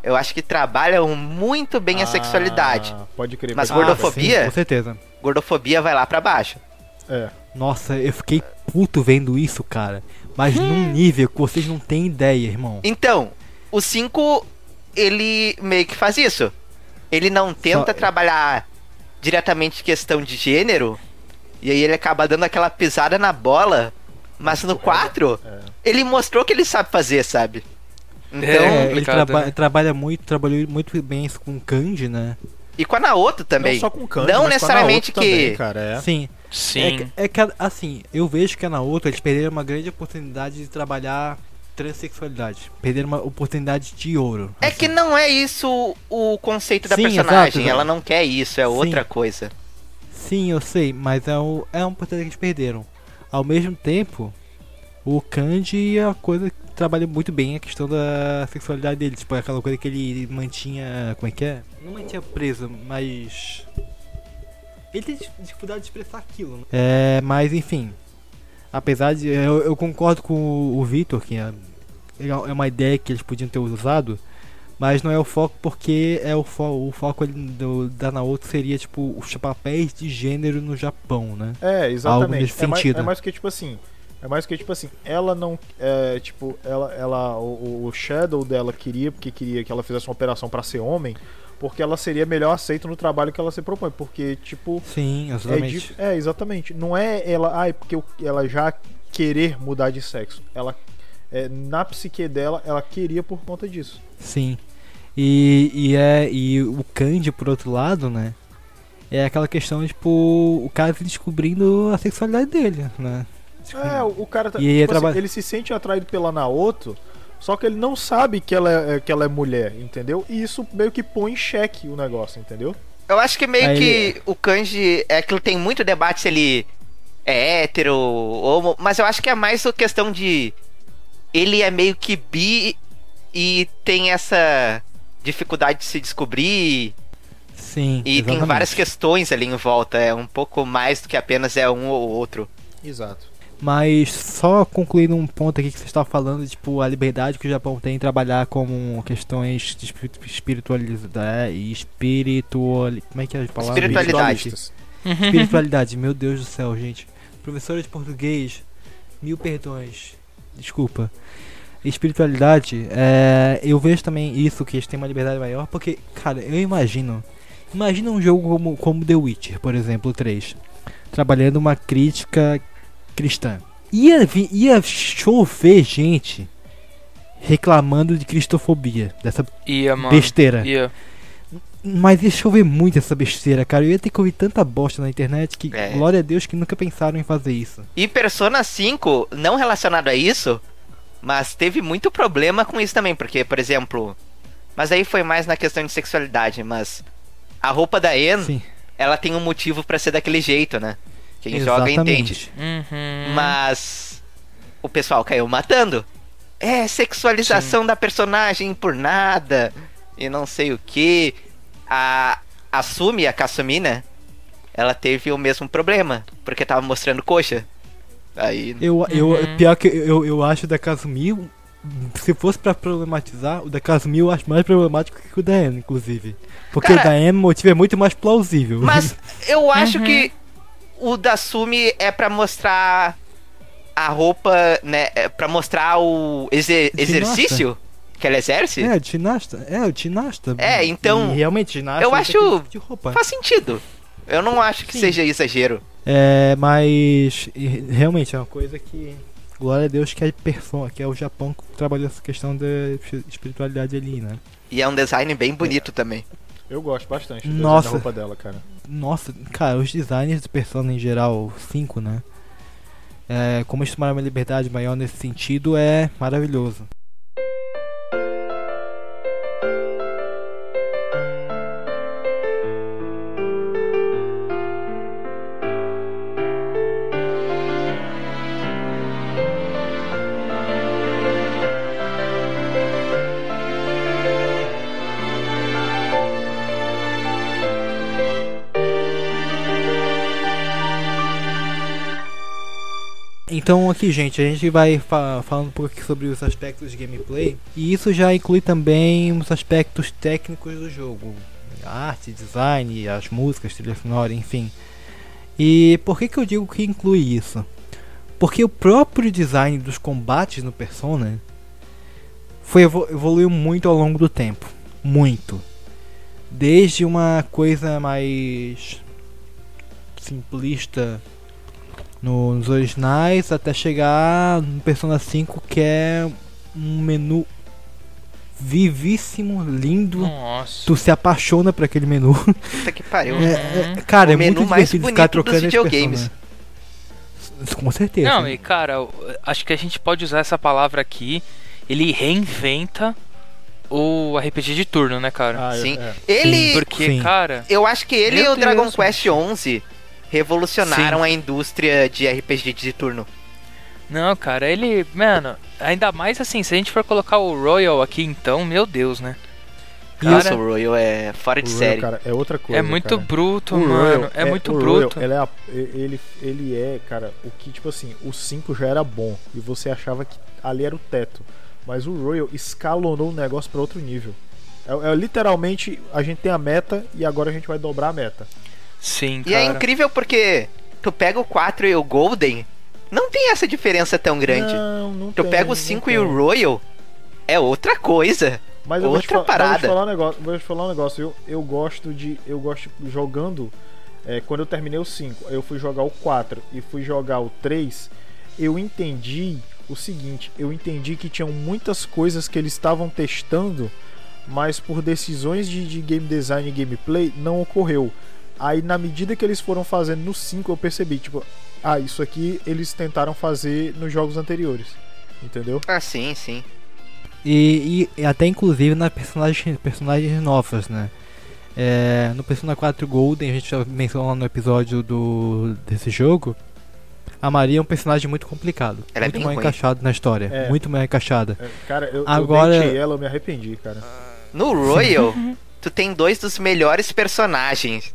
eu acho que trabalham muito bem a sexualidade. Ah, Pode crer. Mas pode crer. gordofobia? sim, com certeza. Gordofobia vai lá pra baixo. É. Nossa, eu fiquei puto vendo isso, cara. Mas num nível que vocês não têm ideia, irmão. Então, o 5, ele meio que faz isso. Ele não tenta Só- trabalhar diretamente questão de gênero, e aí ele acaba dando aquela pisada na bola, mas no 4, É. ele mostrou que ele sabe fazer, sabe? Então, É, ele traba- né? trabalha muito, trabalhou muito bem isso com kanji, né? e com a Naoto também. Não só com Kanji, Não mas necessariamente com a Naoto que- Também, cara, é. Sim. sim. É, que- é que, assim, eu vejo que na outra eles perderam uma grande oportunidade de trabalhar transexualidade. Perderam uma oportunidade de ouro. É assim. que não é isso o conceito da Sim, personagem. exato, exato. Ela não quer isso, é Sim. outra coisa. Sim, eu sei, mas é, o, é uma oportunidade que eles perderam. Ao mesmo tempo, o Kanji é uma coisa que trabalha muito bem a questão da sexualidade dele. Tipo, aquela coisa que ele mantinha. Como é que é? Não mantinha preso, mas. Ele tem dificuldade de expressar aquilo, né? É, mas enfim. Apesar de. Eu, eu concordo com o, o Victor, que é, é uma ideia que eles podiam ter usado. Mas não é o foco porque é o, fo o foco ali do, da Naoto seria tipo os papéis de gênero no Japão, né? É, exatamente. nesse é, mais, sentido. é mais que tipo assim. É mais que tipo assim, ela não. É, tipo, ela. ela o, o Shadow dela queria, porque queria que ela fizesse uma operação pra ser homem, porque ela seria melhor aceita no trabalho que ela se propõe. Porque, tipo. Sim, É, exatamente. dif- é, exatamente. Não é ela. Ai, porque eu- ela já querer mudar de sexo. Ela. é, na psique dela, ela queria por conta disso. Sim. E, e é e o Kanji por outro lado, né? É aquela questão tipo o cara se descobrindo a sexualidade dele, né? Tipo, É, o, cara tá, E tipo assim, ele se sente atraído pela Naoto, só que ele não sabe que ela é, que ela é mulher, entendeu? E isso meio que põe em xeque o negócio, entendeu? Eu acho que meio Aí que ele- o Kanji é que tem muito debate se ele é hétero, homo, mas eu acho que é mais a questão de ele é meio que bi e tem essa dificuldade de se descobrir. Sim. E tem exatamente. várias questões ali em volta. É um pouco mais do que apenas é um ou outro. Exato. Mas só concluindo um ponto aqui que você estava falando, tipo, a liberdade que o Japão tem em trabalhar com questões de espiri- espiritualidade e espiritual... Como é que é a palavra? Espiritualidade. Espiritualistas. Espiritualidade, meu Deus do céu, gente. Professora de português, mil perdões. Desculpa. Espiritualidade, é, eu vejo também isso, que eles têm uma liberdade maior, porque, cara, eu imagino. Imagina um jogo como, como The Witcher, por exemplo, o 3. Trabalhando uma crítica cristã. Ia, vi- ia chover gente reclamando de cristofobia, dessa Ia, mano. besteira. Ia. Mas ia chover muito essa besteira, cara. Eu ia ter que ouvir tanta bosta na internet que, É. glória a Deus, que nunca pensaram em fazer isso. E Persona 5, não relacionado a isso, mas teve muito problema com isso também, porque, por exemplo. Mas aí foi mais na questão de sexualidade, mas. A roupa da En, Sim, ela tem um motivo pra ser daquele jeito, né? Quem joga entende. exatamente. Uhum. Mas. O pessoal caiu matando. É, sexualização da personagem por nada. E não sei o que. A. A Sumi, a Kasumi, né? Ela teve o mesmo problema. Porque tava mostrando coxa. Aí. Eu, eu, Uhum. pior que eu, eu acho o da Kazumi, se fosse pra problematizar, o da Kazumi eu acho mais problemático que o da Em, inclusive. Porque Cara- o da Em, o motivo é muito mais plausível. Mas eu acho que o da Sumi é pra mostrar a roupa, né? É pra mostrar o exer- Ginasta. exercício que ela exerce. É, o ginasta. É, o ginasta. É, então, E realmente, ginasta. eu usa acho- tipo de roupa. Faz sentido. Eu não acho que Sim. seja exagero. É, mas realmente é uma coisa que glória a Deus que é que é o Japão que trabalhou essa questão da espi- espiritualidade ali, né? E é um design bem bonito também. Eu gosto bastante do Nossa. da roupa dela, cara. Nossa, cara, os designers de Persona em geral 5, né? É, como eles tomaram uma liberdade maior nesse sentido é maravilhoso. Então aqui, gente, a gente vai fa falando um pouco sobre os aspectos de gameplay e isso já inclui também os aspectos técnicos do jogo, arte, design, as músicas, trilha sonora, enfim. E por que que eu digo que inclui isso? Porque o próprio design dos combates no Persona foi evolu evoluiu muito ao longo do tempo, muito. Desde uma coisa mais simplista nos originais até chegar no Persona 5 que é um menu vivíssimo, lindo. Nossa. Tu se apaixona por aquele menu. Puta que pariu. É, é- cara, O é muito divertido ficar dos trocando esse videogames. Persona. Com certeza. Não, e cara, acho que a gente pode usar essa palavra aqui. Ele reinventa o RPG de turno, né, cara? Ah, Sim. é. Ele. Porque, sim. cara. Eu acho que ele e o Dragon Quest 11 revolucionaram Sim. a indústria de RPG de turno. Não, cara, ele. Mano, ainda mais assim, se a gente for colocar o Royal aqui, então, meu Deus, né? Nossa, Cara, o Royal é fora O de Royal, série. cara, é outra coisa. é muito cara. bruto, O mano. Royal é, muito o bruto. Royal, ele, é, a- ele, ele é, cara, o que, tipo assim, o 5 já era bom e você achava que ali era o teto. Mas o Royal escalonou o negócio pra outro nível. É, é literalmente, a gente tem a meta e agora a gente vai dobrar a meta. Sim, E cara. é incrível porque tu pega o 4 e o Golden, não tem essa diferença tão grande. Não, não tu tem, pega o não 5 e o Royal, é outra coisa. Mas eu vou te, Outra fa- mas eu vou te parada. falar um negócio. Vou te falar um negócio. Eu, eu gosto de. Eu gosto jogando. é, quando eu terminei o 5, eu fui jogar o 4 e fui jogar o 3. Eu entendi o seguinte: eu entendi que tinham muitas coisas que eles estavam testando, mas por decisões de, de game design e gameplay não ocorreu. Aí na medida que eles foram fazendo no 5, eu percebi, tipo, ah, isso aqui eles tentaram fazer nos jogos anteriores. Entendeu? Ah, sim, sim. E, e até inclusive nas personagens, personagens novas, né? É, no Persona 4 Golden, a gente já mencionou lá no episódio do, desse jogo. A Maria é um personagem muito complicado. Ela é muito bem mal ruim. encaixado na história. É. Muito mal encaixada. É, cara, eu, Agora- eu ela, eu me arrependi, cara. No Royal, tu tem dois dos melhores personagens.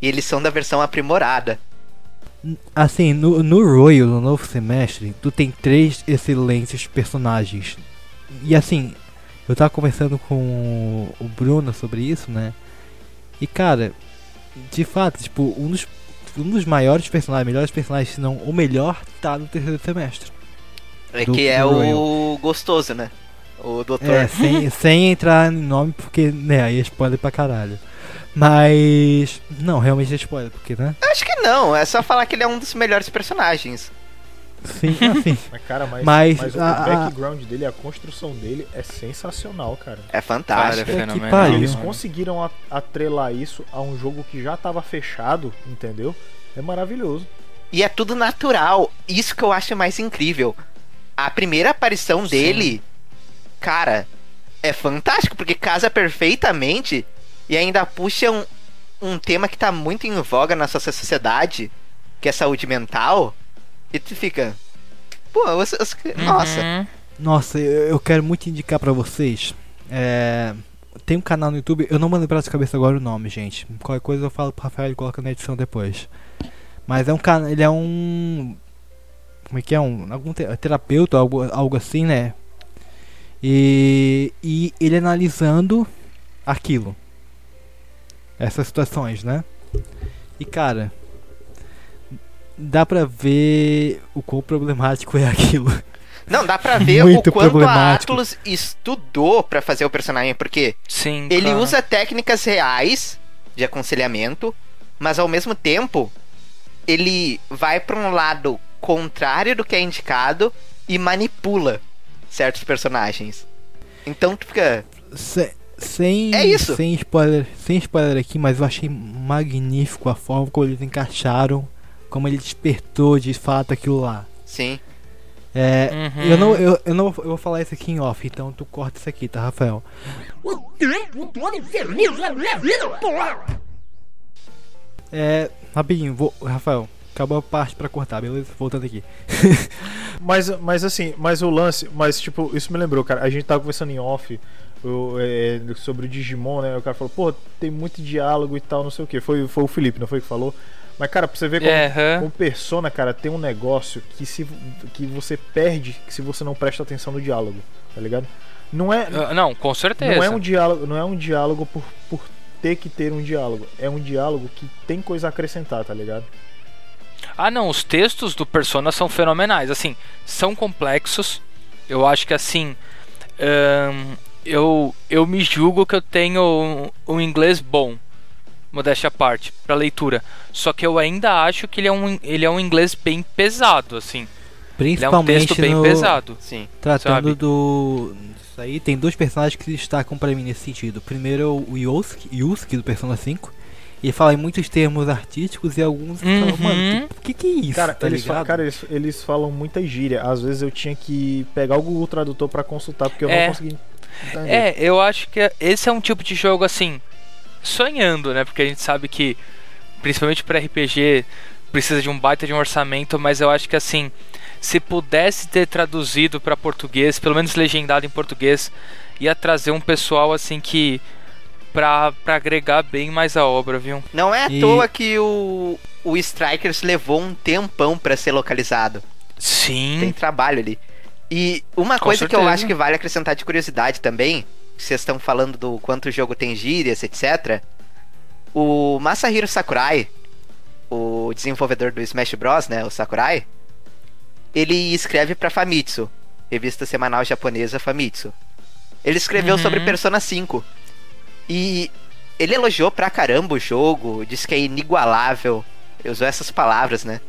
E eles são da versão aprimorada. Assim, no, no Royal, no novo semestre, tu tem três excelentes personagens. E assim, eu tava conversando com o Bruno sobre isso, né? E cara, de fato, tipo, um dos, um dos maiores personagens, melhores personagens, se não o melhor, tá no terceiro semestre. É Do- que é o gostoso, né? O doutor. É, sem, sem entrar em nome, porque, né, aí é spoiler pra caralho. Mas. Não, realmente é spoiler, porque, né? Acho que não, é só falar que ele é um dos melhores personagens. Sim, assim. Mas, cara, mas, Mas, mas o, a- o a- background dele, a construção dele é sensacional, cara. É fantástico. Cara, que fenomenal. pariu. Eles conseguiram a- atrelar isso a um jogo que já tava fechado, entendeu? É maravilhoso. E é tudo natural. Isso que eu acho mais incrível. A primeira aparição dele, cara, é fantástico, porque casa perfeitamente e ainda puxa um, um tema que tá muito em voga na nossa sociedade, que é saúde mental. E tu fica. Pô, os- os- nossa. Uhum. Nossa, eu, eu quero muito indicar pra vocês. É, tem um canal no YouTube, eu não vou lembrar de cabeça agora o nome, gente. Qualquer coisa eu falo pro Rafael e coloca na edição depois. Mas é um canal, ele é um. Como é que é? Um algum te- terapeuta, algo, algo assim, né? E, e ele analisando aquilo. Essas situações, né? E cara. Dá pra ver o quão problemático é aquilo. Não, dá pra ver o Muito quanto a problemático. Atlus estudou pra fazer o personagem, porque Sim, Ele cara. usa técnicas reais de aconselhamento, mas ao mesmo tempo ele vai pra um lado contrário do que é indicado e manipula certos personagens. Então tu fica. Se- sem, É isso. sem spoiler, sem spoiler aqui, mas eu achei magnífico a forma como eles encaixaram, como ele despertou de fato aquilo lá. Sim. É, Uhum. eu não, eu, eu não, eu vou falar isso aqui em off, então tu corta isso aqui, tá, Rafael? É, rapidinho, vou, Rafael, acabou a parte pra cortar, beleza? Voltando aqui. Mas, mas assim, mas o lance, mas tipo, isso me lembrou, cara. A gente tava conversando em off o- é, sobre o Digimon, né? O cara falou, pô, tem muito diálogo e tal, não sei o que. Foi, foi o Felipe, não foi que falou? Mas, cara, pra você ver como, aham. como persona, cara, tem um negócio que, se, que você perde se você não presta atenção no diálogo, tá ligado? Não é, Ah, Não, com certeza. não é um diálogo, não é um diálogo por, por ter que ter um diálogo. É um diálogo que tem coisa a acrescentar, tá ligado? Ah, não, os textos do Persona são fenomenais. Assim, são complexos. Eu acho que assim. ahn, eu, eu me julgo que eu tenho um, um inglês bom, modéstia à parte, pra leitura. Só que eu ainda acho que ele é um, ele é um inglês bem pesado, assim. Ele é um Principalmente texto bem no, pesado. Sim. tratando sabe? do isso aí, tem dois personagens que se destacam pra mim nesse sentido. Primeiro é o Yusuke, Yusuke do Persona 5. Ele fala em muitos termos artísticos e alguns. Uhum. Mano, o que, que é isso? Cara, tá eles, fa- ligado? cara eles, eles falam muita gíria. Às vezes eu tinha que pegar o Google Tradutor pra consultar, porque eu É. não consegui É, eu acho que esse é um tipo de jogo assim, sonhando, né? Porque a gente sabe que, principalmente para RPG, precisa de um baita de um orçamento, mas eu acho que assim, se pudesse ter traduzido para português, pelo menos legendado em português, ia trazer um pessoal assim que pra, pra agregar bem mais a obra, viu? Não é à E- toa que o, o Strikers levou um tempão pra ser localizado. Tem Sim. trabalho ali. E uma Com coisa que eu certeza. acho que vale acrescentar de curiosidade também, vocês estão falando do quanto o jogo tem gírias, etc. O Masahiro Sakurai, o desenvolvedor do Smash Bros, né, o Sakurai, ele escreve pra Famitsu, revista semanal japonesa Famitsu. Ele escreveu Uhum. sobre Persona 5. E ele elogiou pra caramba o jogo, disse que é inigualável. Usou essas palavras, né?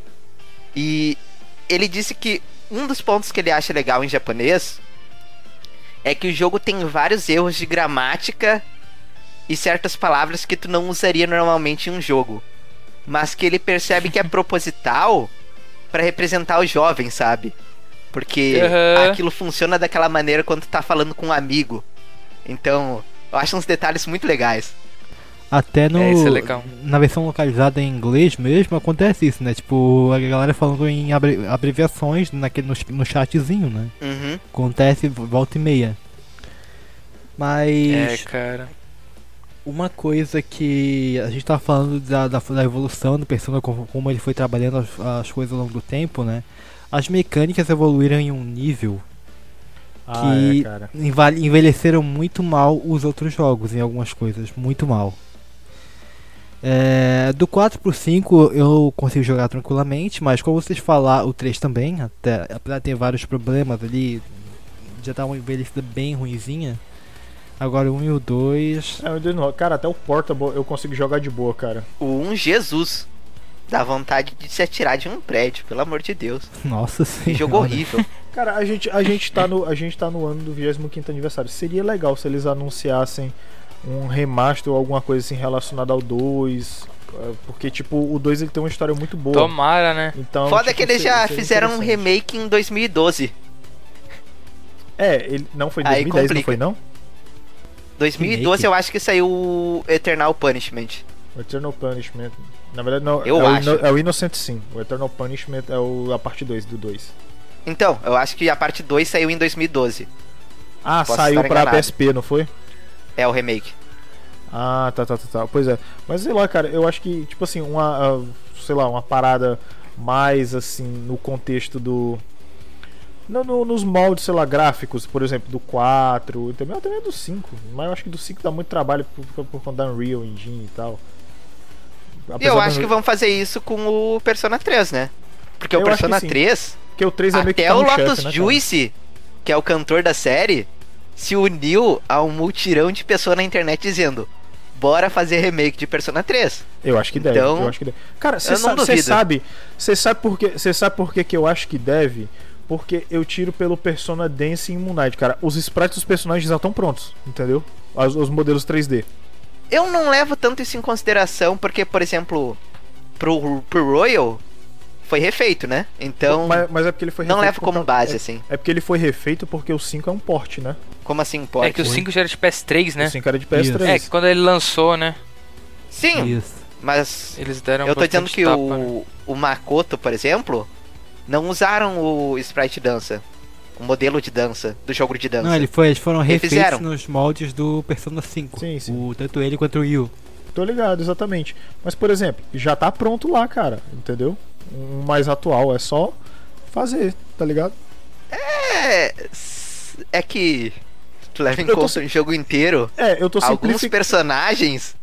E ele disse que um dos pontos que ele acha legal em japonês é que o jogo tem vários erros de gramática e certas palavras que tu não usaria normalmente em um jogo. Mas que ele percebe que é proposital pra representar o jovem, sabe? Porque Aham. aquilo funciona daquela maneira quando tu tá falando com um amigo. Então, eu acho uns detalhes muito legais. Até no. É, isso é legal. Na versão localizada em inglês mesmo acontece isso, né? Tipo, a galera falando em abre- abreviações naquele, no, no chatzinho, né? Uhum. Acontece volta e meia. É, Mas. cara. Uma coisa que a gente tava falando da, da, da evolução do Persona, como, como ele foi trabalhando as, as coisas ao longo do tempo, né? As mecânicas evoluíram em um nível Ah, que é, envelheceram muito mal os outros jogos em algumas coisas, muito mal. É, do 4 pro 5 eu consigo jogar tranquilamente, mas como vocês falaram, o 3 também, até, apesar de ter vários problemas ali, já tá uma envelhecida bem ruinzinha. Agora o 1 e o 2. É, eu ainda não- cara, até o Portable eu consigo jogar de boa, cara. O um Jesus. Dá vontade de se atirar de um prédio, pelo amor de Deus. Nossa Que senhora. jogo horrível. Cara, a gente, a gente, tá, no, a gente tá no ano do 25 aniversário. Seria legal se eles anunciassem um remaster ou alguma coisa assim relacionada ao 2. eh, Porque, tipo, o 2 ele tem uma história muito boa. Tomara, né? Então, Foda tipo, que eles já seria fizeram um remake em 2012. É, ele não foi em Aí 2010, não foi não? 2012 Remake? eu acho que saiu o Eternal Punishment. O Eternal Punishment. Na verdade, não. Eu é, acho. O é o Innocent Sim. O Eternal Punishment é o, a parte 2 do 2. Então, eu acho que a parte 2 saiu em 2012. Ah, Posso saiu pra. PSP, não foi? É o remake. Ah, tá, tá, tá, tá. Pois é. Mas sei lá, cara, eu acho que, tipo assim, uma. ah, sei lá, uma parada mais assim no contexto do. No, no- nos moldes, sei lá, gráficos, por exemplo, do 4, e também, também do 5. Mas eu acho que do 5 dá muito trabalho por, por, por conta da Unreal Engine e tal. E Apesar eu acho que vão fazer isso com o Persona 3, né? Porque Eu o Persona sim. 3, Porque o 3 é meio que até o carro-chefe, Lotus né, cara? Juice, que é o cantor da série, se uniu a um multirão de pessoas na internet dizendo: Bora fazer remake de Persona 3. Eu acho que deve. Então, eu acho que deve. Cara, você não sabe, você sabe, por que, você sabe por que que eu acho que deve? Porque eu tiro pelo Persona Dance em Moon Knight, cara. Os sprites dos personagens já estão prontos, entendeu? Os, os modelos 3D. Eu não levo tanto isso em consideração, porque, por exemplo, pro, pro Royal foi refeito, né? Então, mas, mas é porque ele foi não por como base, é, assim. É porque ele foi refeito porque o 5 é um porte, né? Como assim pode? é que o 5 já era de PS3, né? O 5 era de PS3. É, que quando ele lançou, né? Sim, Isso. mas Eles deram eu tô dizendo que tapa, o, né? o Makoto, por exemplo, não usaram o sprite dança. O modelo de dança, do jogo de dança. Não, ele foi, eles foram refeitos Refizeram. nos moldes do Persona 5. Sim, sim. O, tanto ele quanto o Yu. Tô ligado, exatamente. Mas, por exemplo, já tá pronto lá, cara. Entendeu? Um mais atual. É só fazer, tá ligado? É. É que. Tu leva em Eu tô conta o jogo inteiro. É, eu tô Alguns personagens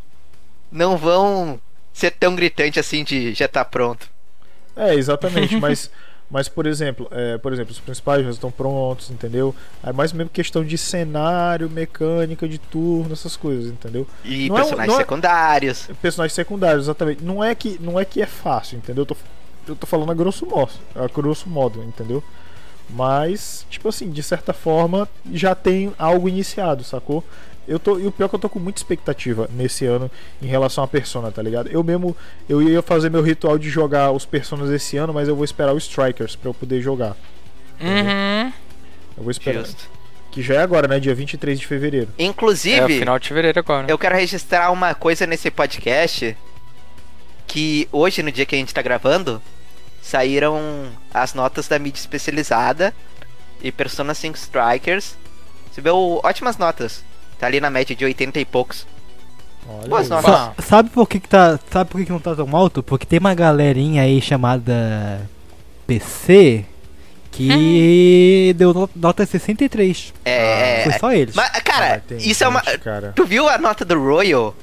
não vão ser tão gritante assim de já tá pronto. É, exatamente, mas, mas por exemplo, é, por exemplo, os principais já estão prontos, entendeu? É mais mesmo questão de cenário, mecânica de turno, essas coisas, entendeu? E Não é um- personagens é- secundários. Personagens secundários, exatamente. Não é que não é que é fácil, entendeu? Eu tô, eu tô falando a grosso modo, a grosso modo, entendeu? Mas, tipo assim, de certa forma, já tem algo iniciado, sacou? Eu tô, e o pior é que eu tô com muita expectativa nesse ano em relação a Persona, tá ligado? Eu mesmo, eu ia fazer meu ritual de jogar os Personas esse ano, mas eu vou esperar os Strikers pra eu poder jogar. Uhum. Eu vou esperar. Justo. Que já é agora, né? Dia 23 de fevereiro. É o Inclusive, final de fevereiro agora. eu quero registrar uma coisa nesse podcast. Que hoje, no dia que a gente tá gravando, saíram as notas da mídia especializada e Persona 5 Strikers. Recebeu ótimas notas. Tá ali na média de 80 e poucos. Olha Boas notas. Sa- sabe por que, que tá. Sabe por que, que não tá tão alto? Porque tem uma galerinha aí chamada PC que deu no- nota 63. É. Foi só eles. Mas, cara, Ah, isso é uma. gente, Cara. Tu viu a nota do Royal?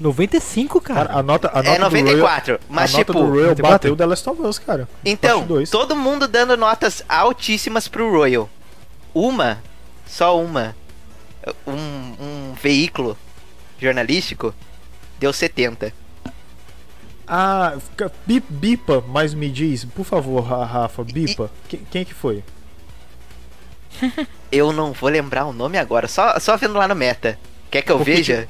95, cara. Cara, a nota, a nota É do Royal, 94. Mas, a nota tipo. do Royal 94? bateu o The Last of Us, cara. Então, todo mundo dando notas altíssimas pro Royal. Uma, só uma, um, um veículo jornalístico deu 70. Ah, fica- bi- bipa, mas me diz, por favor, Ra- Rafa, bipa. Quem, quem que foi? Eu não vou lembrar o nome agora, só, só vendo lá no meta. Quer que eu Porque, veja?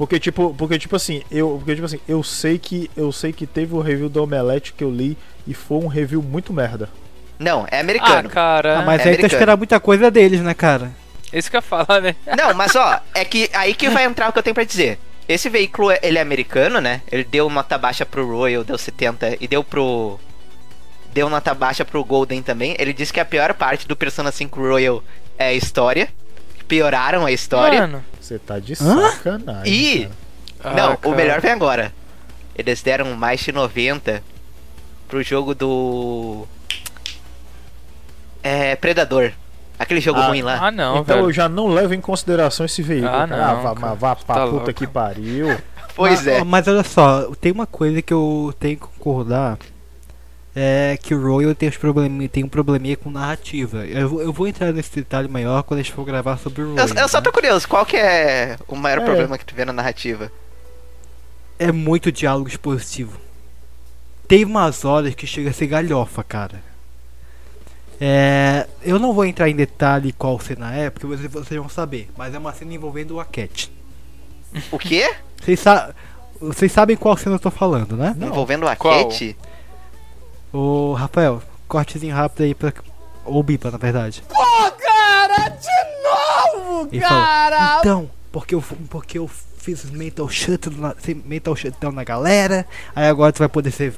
Porque tipo, porque tipo assim, eu, porque tipo assim, eu sei que eu sei que teve o review do Omelete que eu li e foi um review muito merda. Não, é Ah, americano. cara. Ah, mas é aí tá esperando muita coisa deles, né, cara? Esse que eu ia falar, né? Não, mas ó, é que aí que vai entrar o que eu tenho pra dizer. Esse veículo, ele é americano, né? Ele deu nota baixa pro Royal, deu 70, e deu pro... Deu nota baixa pro Golden também. Ele disse que a pior parte do Persona 5 Royal é a história. Pioraram a história. Mano, Você tá de Hã? sacanagem. E- cara. Ah, Não, o melhor vem agora. Eles deram mais de 90 pro jogo do. É. Predador. Aquele jogo Ah, ruim lá. Ah, não, então velho. eu já não levo em consideração esse veículo. Ah, cara. não, vá, cara. mas vá pra Tá puta louco. que pariu. pois mas, é. Mas olha só, tem uma coisa que eu tenho que concordar. É que o Royal tem, os problemi- tem um probleminha com narrativa. Eu, vou- eu vou entrar nesse detalhe maior quando a gente for gravar sobre o Royal. Eu, eu só né? tô curioso, qual que é o maior É. problema que tu vê na narrativa? É muito diálogo expositivo. Tem umas horas que chega a ser galhofa, cara. É, eu não vou entrar em detalhe qual cena é, porque vocês, vocês vão saber. Mas é uma cena envolvendo o Cat. O quê? Vocês, sa vocês sabem qual cena eu tô falando, né? Envolvendo a Qual? Ô, Rafael, cortezinho rápido aí pra. Ou bipa, na verdade. Pô, cara, de novo, Ele falou, então, porque eu, porque eu fiz mental shutdown, na, mental shutdown na galera, aí agora tu vai poder ser,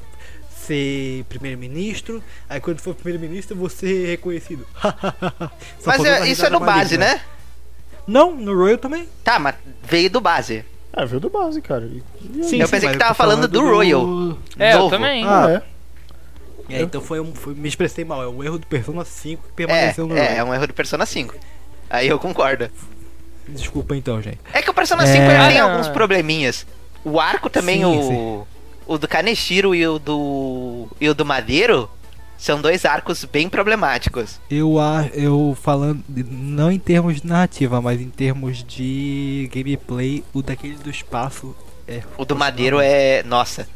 ser primeiro-ministro, aí quando for primeiro-ministro eu vou ser reconhecido. Só Mas é- isso é no base, maligna. né? Não, no Royal também. Tá, mas veio do base. Ah, veio do base, cara. E- e? Sim, Eu sim, pensei que tava tô falando do Royal. É, eu Novo. também. Ah, é. É, então foi um. Foi, me expressei mal, é um erro do Persona 5 que É, permaneceu no é, é Royal. um erro do Persona 5. Aí eu concordo. Desculpa então, gente. É que o Persona É. 5 ele tem Ah, alguns probleminhas. O arco também, Sim, o. sim. O do Kaneshiro e o do. e o do Madeiro são dois arcos bem problemáticos. Eu, a- eu falando, não em termos de narrativa, mas em termos de gameplay, o daquele do espaço é. O do Madeiro é. Nossa.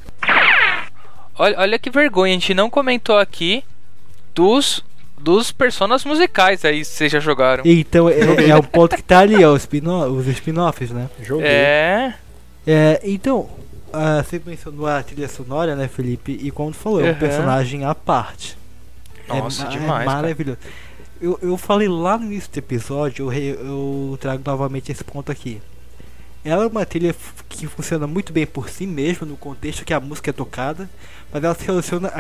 Olha, olha que vergonha, a gente não comentou aqui dos, dos personas musicais aí que vocês já jogaram. Então é, é o ponto que tá ali, ó, os spin-off- os spin-offs, né? Joguei. É. É, então, ah, você mencionou a trilha sonora, né, Felipe? E como tu falou, é um Uhum. personagem à parte. Nossa, é, ma- demais, É cara. maravilhoso. Eu, eu falei lá no início do episódio, eu, re- eu trago novamente esse ponto aqui. Ela é uma trilha que funciona muito bem por si mesma, no contexto que a música é tocada, mas ela se relaciona. A,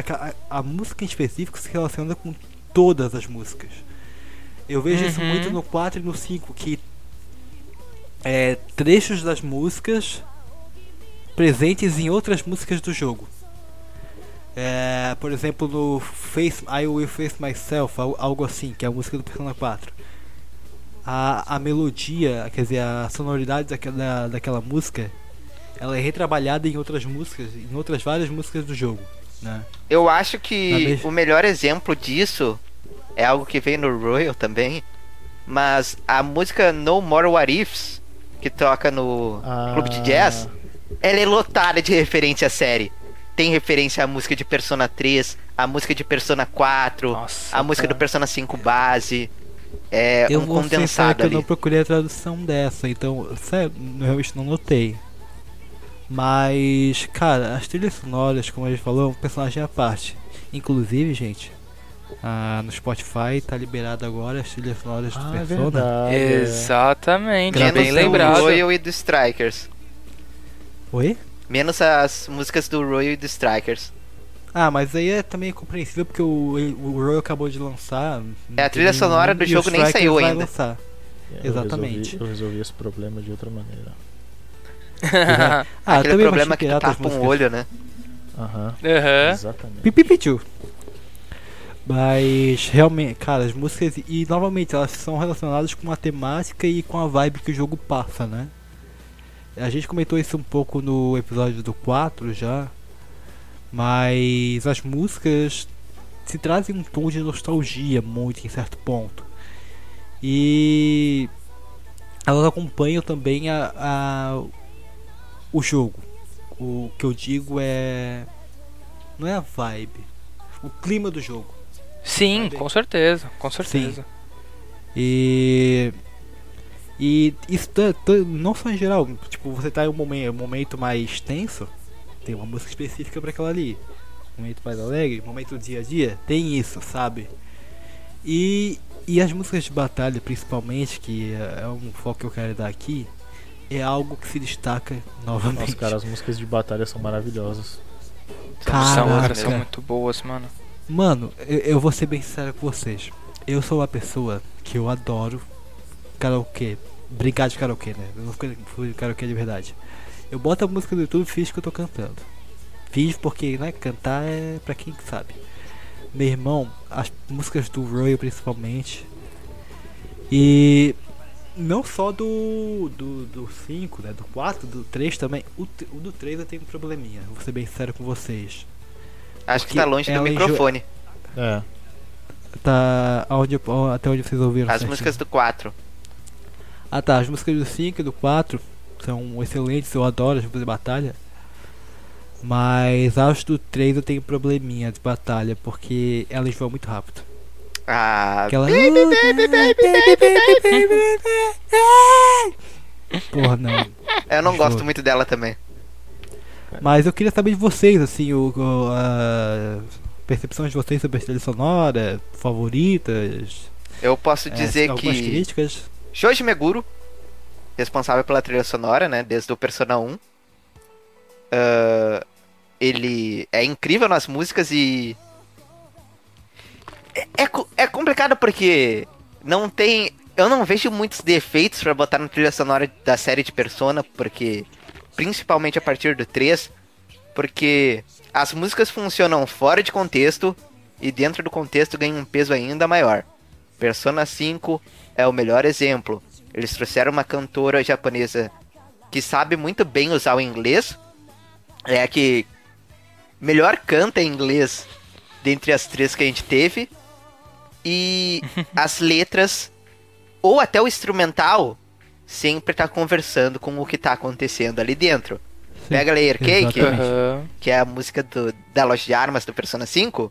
a, a música em específico se relaciona com todas as músicas. Eu vejo isso Uhum. muito no 4 e no 5, que é, trechos das músicas presentes em outras músicas do jogo. É, por exemplo, no Face, I Will Face Myself, al- algo assim, que é a música do Persona 4. A, a melodia, quer dizer, a sonoridade daquela, daquela música, ela é retrabalhada em outras músicas, em outras várias músicas do jogo, né? Eu acho que o melhor exemplo disso é algo que vem no Royal também. Mas a música No More What Ifs, que toca no Ah. clube de jazz, ela é lotada de referência à série. Tem referência à música de Persona 3, à música de Persona 4, Nossa, a música cara. do Persona 5 base. É eu um vou condensado que eu não procurei a tradução dessa, então, sério, eu realmente não notei. Mas, cara, as trilhas sonoras, como a gente falou, é um personagem à parte. Inclusive, gente, ah, no Spotify tá liberado agora as trilhas sonoras do Ah, é Persona. verdade. é. Exatamente, Menos bem do lembrado. Royal e do Strikers. Oi? Menos as músicas do Royal e do Strikers. Ah, mas aí é também compreensível porque o, o Royal acabou de lançar. É, a trilha sonora do o jogo nem saiu ainda. lançar. É, eu Exatamente. resolvi- Eu resolvi, esse problema de outra maneira. Ah, Aquele também problema que tu as tapa um olho, né? Aham. Aham. Exatamente. Pipipichu. Mas realmente, cara, as músicas e novamente elas são relacionadas com a temática e com a vibe que o jogo passa, né? A gente comentou isso um pouco no episódio do 4 já. Mas as músicas se trazem um tom de nostalgia muito em certo ponto. E elas acompanham também a, a o jogo. O que eu digo é não é a vibe, o clima do jogo. Sim, com certeza, com certeza. E e isso não só em geral, tipo, você tá em um momento, momento mais tenso, tem uma música específica para aquela ali. Momento mais alegre, momento do dia a dia, tem isso, sabe? E e as músicas de batalha, principalmente, que é é um foco que eu quero dar aqui, é algo que se destaca novamente. Nossa, cara, as músicas de batalha são maravilhosas. São, Caraca. cara, são muito boas, mano. Mano, eu, eu vou ser bem sincero com vocês. Eu sou uma pessoa que eu adoro karaokê brincar de karaokê, né? Eu não fico fui de karaokê de verdade. Eu boto a música do YouTube e fiz que eu tô cantando. Fiz porque, né, cantar é pra quem sabe. Meu irmão, as músicas do Royal principalmente. E não só do do, do 5, né? Do 4, do 3 também. O, o do 3 eu tenho um probleminha, vou ser bem sério com vocês. Acho que Porque tá longe do enjo- microfone. É. Tá aonde, eu- até onde vocês ouviram? As certinho? músicas do 4. Ah tá, as músicas do 5 e do 4 são excelentes, eu adoro as músicas de batalha. Mas as do 3 eu tenho probleminha de batalha, porque ela enjoa muito rápido. Ah, Aquela. Porra, não. eu não gosto muito dela também. Mas eu queria saber de vocês, assim, o, o- a percepção de vocês sobre a trilha sonora, favoritas, Eu posso é, dizer algumas que críticas. Shoji Meguro, responsável pela trilha sonora, né, desde o Persona 1. ah, ele é incrível nas músicas e é, é, é complicado porque não tem, eu não vejo muitos defeitos pra botar na trilha sonora da série de Persona, porque principalmente a partir do 3, porque as músicas funcionam fora de contexto e dentro do contexto ganham um peso ainda maior. Persona 5 é o melhor exemplo. Eles trouxeram uma cantora japonesa que sabe muito bem usar o inglês. É a que melhor canta em inglês dentre as três que a gente teve. E as letras, ou até o instrumental, sempre tá conversando com o que tá acontecendo ali dentro. Sim, Pega Layer Cake. Aham. que é a música do- da loja de armas do Persona 5,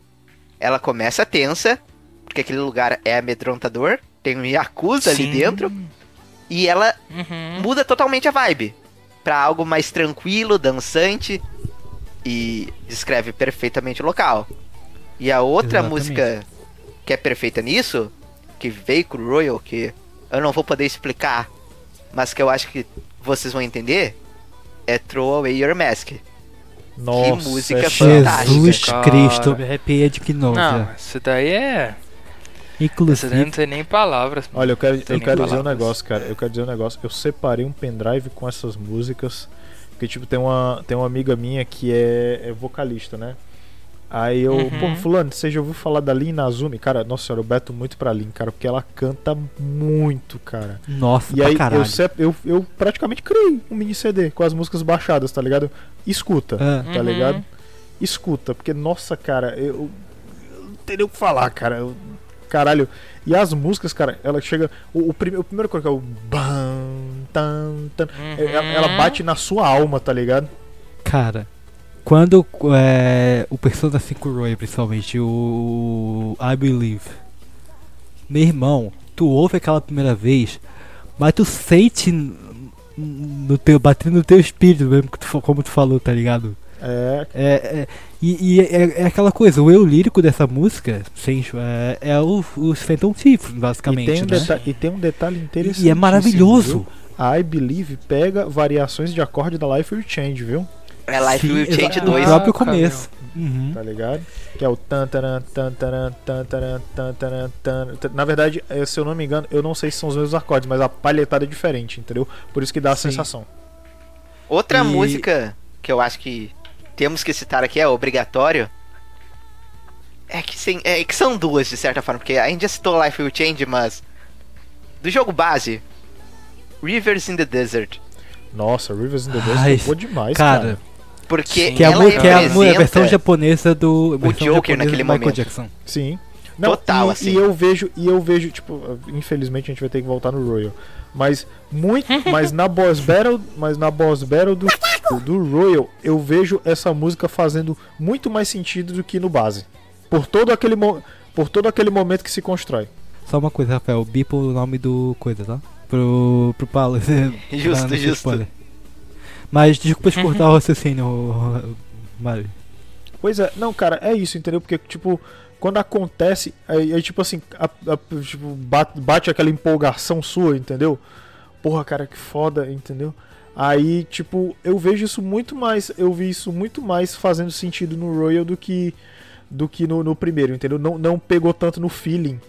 ela começa tensa, porque aquele lugar é amedrontador, tem um Yakuza ali Sim. dentro, e ela Uhum. muda totalmente a vibe pra algo mais tranquilo, dançante, e descreve perfeitamente o local. E a outra Exatamente. música que é perfeita nisso, que veio com o Royal, que eu não vou poder explicar, mas que eu acho que vocês vão entender, é Throw Away Your Mask. Nossa, música é fantástica. Jesus cara. Cristo, me arrepiei de que Não, isso daí é. Isso Inclusive, daí não tem nem palavras. Olha, eu quero, eu quero dizer um negócio, cara. Eu quero dizer um negócio. Eu separei um pendrive com essas músicas. Porque, tipo, tem uma, tem uma amiga minha que é, é vocalista, né? Aí eu, Uhum. pô, fulano, você já ouviu falar da Lin Nazumi? Cara, nossa senhora, eu beto muito pra Lin, cara, porque ela canta muito, cara. nossa, E pra aí caralho. eu, eu, eu praticamente criei um mini CD com as músicas baixadas, tá ligado? Escuta, Ah. tá Uhum. ligado? Escuta, porque, nossa, cara, eu, eu não tenho nem o que falar, cara. Eu- caralho. E as músicas, cara, ela chega. O, o, prime, o primeiro que é o. Bam, tan, tan, ela, ela bate na sua alma, tá ligado? Cara, quando é, o Persona 5 Roy, principalmente, o I Believe, meu irmão, tu ouve aquela primeira vez, mas tu sente no teu, batendo no teu espírito mesmo, que tu como tu falou, tá ligado? É. É, é- e e é, é aquela coisa, o eu lírico dessa música sem, é, é o, os Phantom Thief, E basicamente, tem, um né? deta- e tem um detalhe interessante. E é maravilhoso. A I Believe pega variações de acorde da Life Will Change, viu? É Life Sim, Will Change exato, 2. O próprio começo. Uhum. Tá ligado? Que é o tan taran, tan taran, tan taran, tan taran, tan. Na verdade, eh, se eu não me engano, eu não sei se são os mesmos acordes, mas a palhetada é diferente, entendeu? Por isso que dá a Sim. sensação. Outra E- música que eu acho que temos que citar aqui, é obrigatório. É que, sim, é que são duas, de certa forma, porque a gente já citou Life Will Change, mas. Do jogo base, Rivers in the Desert. Nossa, Rivers in the Ai, Desert tocou demais, Cara, cara. Porque que é a, ela mu- que é a, representa- versão japonesa do versão Joker naquele do Michael momento. Jackson. Sim. Não, Total, e, assim. e eu vejo, e eu vejo, tipo, infelizmente a gente vai ter que voltar no Royal. Mas muito, mas na boss battle, mas na boss battle do, do Royal, eu vejo essa música fazendo muito mais sentido do que no base. Por todo aquele mo- por todo aquele momento que se constrói. Só uma coisa, Rafael, bipa o nome do coisa, tá? Pro, pro Paulo. Justo, justo. spoiler. Mas desculpa te cortar o raciocínio, Mário. Pois é, não, cara, é isso, entendeu? Porque, tipo, quando acontece, aí, aí, tipo assim, a- a- tipo, bate, bate aquela empolgação sua, entendeu? Porra, cara, que foda, entendeu? Aí, tipo, eu vejo isso muito mais, eu vi isso muito mais fazendo sentido no Royal do que do que no, no primeiro, entendeu? Não, não pegou tanto no feeling.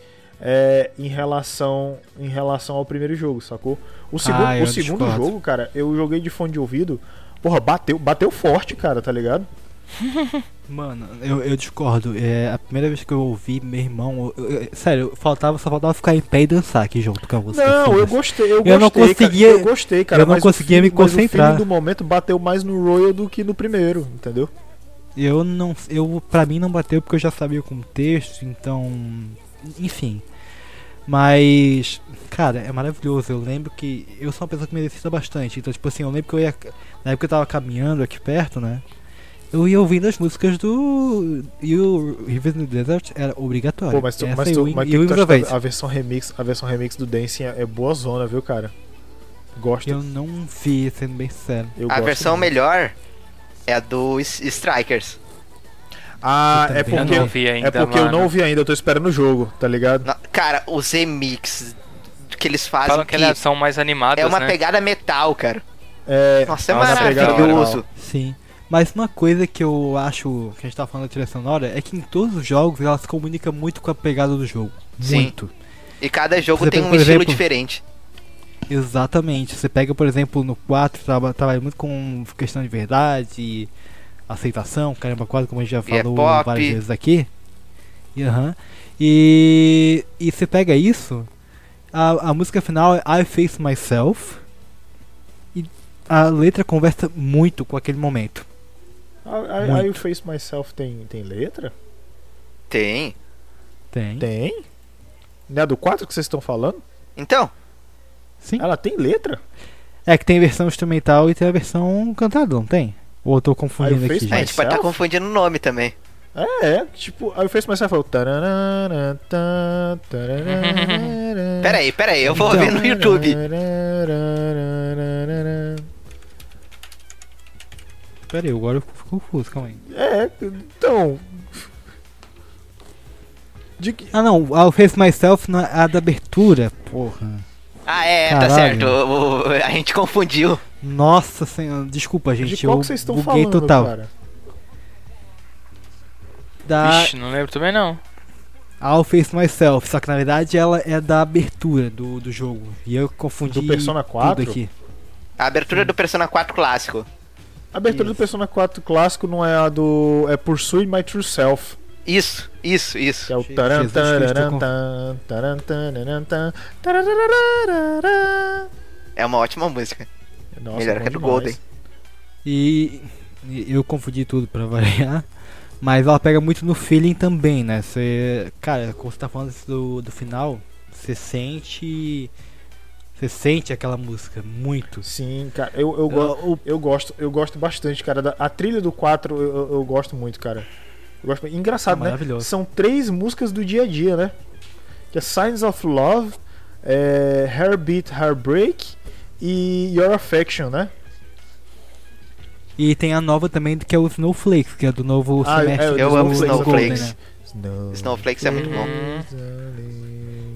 É, em relação em relação ao primeiro jogo, sacou? O segundo, Ah, o segundo discordo. jogo, cara, eu joguei de fone de ouvido. Porra, bateu, bateu forte, cara, tá ligado? Mano, eu, eu discordo. É a primeira vez que eu ouvi meu irmão. eu- eu- sério, faltava, só faltava ficar em pé e dançar aqui junto com você. Não, eu gostei, eu, Eu não gostei, cara, conseguia- eu gostei, cara. eu não mas o conseguia me feeling- mas concentrar. O feeling do momento bateu mais no Royal do que no primeiro, entendeu? Eu não. Eu, pra mim não bateu porque eu já sabia o contexto, então. Enfim. Mas. Cara, é maravilhoso. Eu lembro que. Eu sou uma pessoa que me exercita bastante. Então, tipo assim, eu lembro que eu ia. Na época eu tava caminhando aqui perto, né? Eu ia ouvindo as músicas do. E o Rivers in the Desert era obrigatório. Pô, mas tu, Essa mas tu, mas tu, tu acha a versão remix, a versão remix do Dancing é, é boa zona, viu, cara? Gosto. Eu não vi, sendo bem sincero. eu A gosto versão muito. melhor é a do Strikers. Ah, Eu é porque eu não vi ainda, é porque eu mano. não ouvi ainda, eu tô esperando o jogo, tá ligado? Na- Cara, os remix que eles fazem Falam que que elas são mais animadas, é uma né? pegada metal, cara. É, Nossa, é Nossa, pegada maravilhoso. Sim. Mas uma coisa que eu acho que a gente tá falando da trilha sonora é que em todos os jogos ela se comunica muito com a pegada do jogo. Sim. Muito. E cada jogo Você tem pega, um estilo exemplo, diferente. Exatamente. Você pega, por exemplo, no 4, traba- trabalha muito com questão de verdade, aceitação, caramba, quase como a gente já é falou pop. várias vezes aqui. E, aham. e, e você pega isso, a, a música final é I Face Myself, e a letra conversa muito com aquele momento. Aí Muito. o Face Myself tem, tem letra? Tem. Tem. Tem. Não é a do 4 que vocês estão falando? Então, Sim. Ela tem letra? É que tem a versão instrumental e tem a versão cantada, não tem? Ou eu tô confundindo Aí o aqui? Face já? a gente pode estar Myself? confundindo o nome também. É, é, tipo, aí o Face Myself falou. tararara, tá, tararara, Pera aí, pera aí, eu vou Então. ver no YouTube. tararara. Pera aí, agora eu fico confuso, calma aí. É, então. De que- Ah não, a Face Myself não é a da abertura, porra. Ah, é, tá Caralho. certo. o- o- a gente confundiu. Nossa senhora, desculpa gente, de qual eu que vocês estão buguei falando, total. cara? Da Vixe, não lembro também não. I'll Face Myself, só que na verdade ela é da abertura do, do jogo. E eu confundi Do Persona 4? tudo aqui. A abertura do Persona 4 clássico. A abertura do Isso. Persona 4 clássico não é a do. É Pursue My True Self. Isso, isso, isso. Que é o taran, taran, tararararara. É uma ótima música. Nossa, Melhor que a do demais. Golden. E, e eu confundi tudo pra variar. Mas ela pega muito no feeling também, né? Você, cara, quando você tá falando isso do, do final, você sente. Você sente aquela música muito. Sim, cara, eu, eu, go- O- eu gosto, eu gosto bastante, cara. da- a trilha do 4 eu, eu- eu gosto muito, cara. Eu gosto, engraçado, É né? maravilhoso. São três músicas do dia a dia, né? Que é Signs of Love, é, Heartbeat Heartbreak e Your Affection, né? E tem a nova também que é o Snowflakes, que é do novo Ah, semestre é, do eu amo Snowflakes. né? Snow- Snowflakes é muito bom.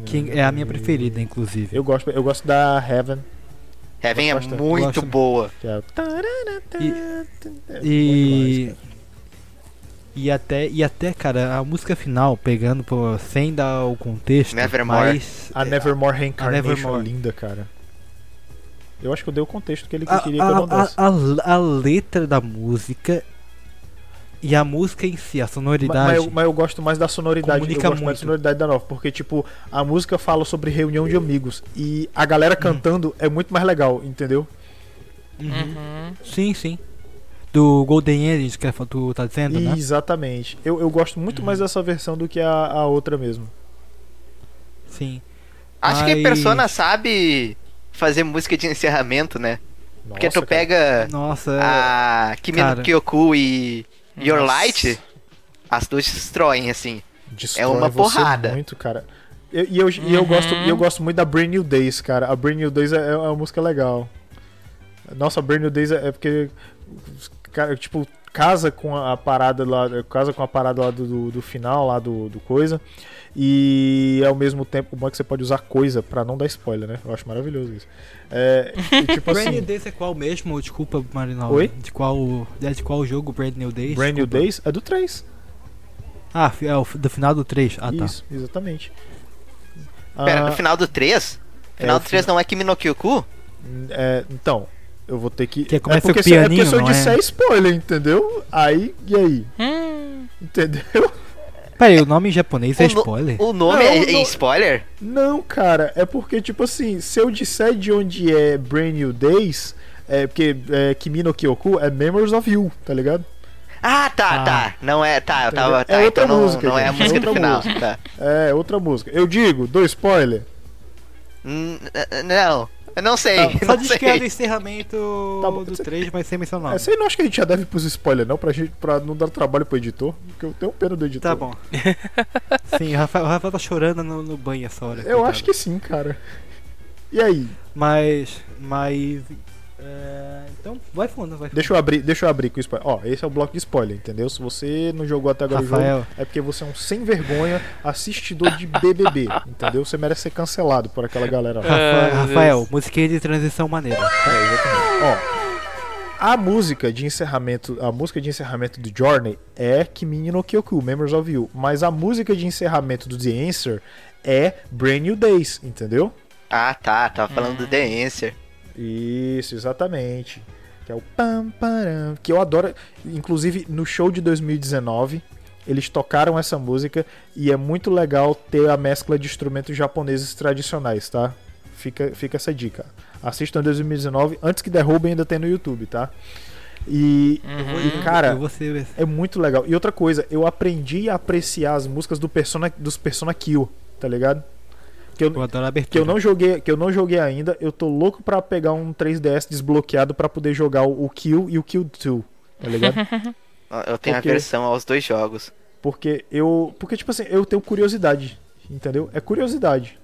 Que é a minha preferida, inclusive. Eu gosto, eu gosto da Heaven. Heaven é bastante. muito Gosto. boa. É. E- É E. E até, e até, cara, a música final, pegando por, sem dar o contexto, Nevermore. mas A Nevermore Reincarnation Nevermore. é linda, cara. Eu acho que eu dei o contexto que ele a, queria que eu não a, desse. a, a, a letra da música e a música em si, a sonoridade. Mas, eu, mas eu gosto mais da sonoridade. Comunica eu gosto mais muito. da sonoridade da nova. Porque, tipo, a música fala sobre reunião de amigos. E a galera cantando é muito mais legal, entendeu? Uhum. Uhum. Sim, sim. Do Golden Age que tu tá dizendo, né? Exatamente. Eu, eu gosto muito mais dessa versão do que a, a outra mesmo. Sim. Acho que Mas- Persona sabe fazer música de encerramento, né? Porque Nossa, tu cara. pega Nossa, a Kimi no. Kyoku e Your Nossa. Light, as duas destroem, assim. Destrói é uma porrada. muito, cara. Eu- E eu, e eu, Uhum. gosto, eu gosto muito da Brand New Days, cara. A Brand New Days é, é uma música legal. Nossa, a Brand New Days é, é porque. Cara, tipo, casa com a, a parada lá. Casa com a parada lá do, do, do final, lá do, do coisa. E ao mesmo tempo, o bom é que você pode usar coisa pra não dar spoiler, né? Eu acho maravilhoso isso. É, e, tipo Brand New assim, Days é qual mesmo? Desculpa, Marinaldo. Oi? De qual, é de qual jogo Brand New Days? Brand New Desculpa. Days é do 3. Ah, é o do final do 3. Ah, tá. Isso, exatamente. Pera, Ah, no final do 3? Final É, do o 3 não é Kimi no Kyoku? é, então, eu vou ter que. Que começa porque o se, é porque pianinho, se eu não é? disser spoiler, entendeu? Aí, e aí? Hum, Entendeu? Peraí, o nome em japonês é O no- spoiler? O nome Não, é, é não- spoiler? Não, cara, é porque, tipo assim, se eu disser de onde é Brand New Days, é porque é, Kimi no Kyoku é Memories of You, tá ligado? Ah, tá, Ah. tá. Não é, tá, eu tava. É Tá, outra então não, música, não é a música é do final. música. Tá. É, outra música. Eu digo, do spoiler. N- Não, eu não sei. Só não diz que é do sei. encerramento Tá bom, do você- 3, mas sem mencionar. É, você não acha que a gente já deve pros spoiler, não? Pra, gente, pra não dar trabalho pro editor? Porque eu tenho pena do editor. Tá bom. Sim, o Rafael, o Rafael tá chorando no, no banho essa hora. Eu coitado. acho que sim, cara. E aí? Mas. Mas. É, Então, vai fundo, vai fundo. Deixa eu abrir, deixa eu abrir com o spoiler. Ó, esse é o bloco de spoiler, entendeu? Se você não jogou até agora o Rafael. jogo, é porque você é um sem vergonha assistidor de BBB, entendeu? Você merece ser cancelado por aquela galera lá. Meu Rafael, Deus. musiquinha de transição maneira. É, exatamente. Ó, a música de encerramento, a música de encerramento do Journey é Kimi no Kyoku, Memories of You, mas a música de encerramento do The Answer é Brand New Days, entendeu? Ah, tá, tava falando do The Answer. Isso, exatamente. Que é o pam param, que eu adoro, inclusive no show de 2019, eles tocaram essa música e é muito legal ter a mescla de instrumentos japoneses tradicionais, tá? Fica, fica essa dica. Assistam em 2019, antes que derrubem ainda tem no YouTube, tá? E, Uhum. e cara, é muito legal. E outra coisa, eu aprendi a apreciar as músicas do Persona, dos Persona Kill, tá ligado? Que eu, eu adoro a abertura. que eu não joguei, que eu não joguei ainda. Eu tô louco pra pegar um 3DS desbloqueado pra poder jogar o o Kill e o Kill 2, tá ligado? Eu tenho Por quê? a versão aos dois jogos. Porque eu, porque tipo assim, eu tenho curiosidade, entendeu? É curiosidade.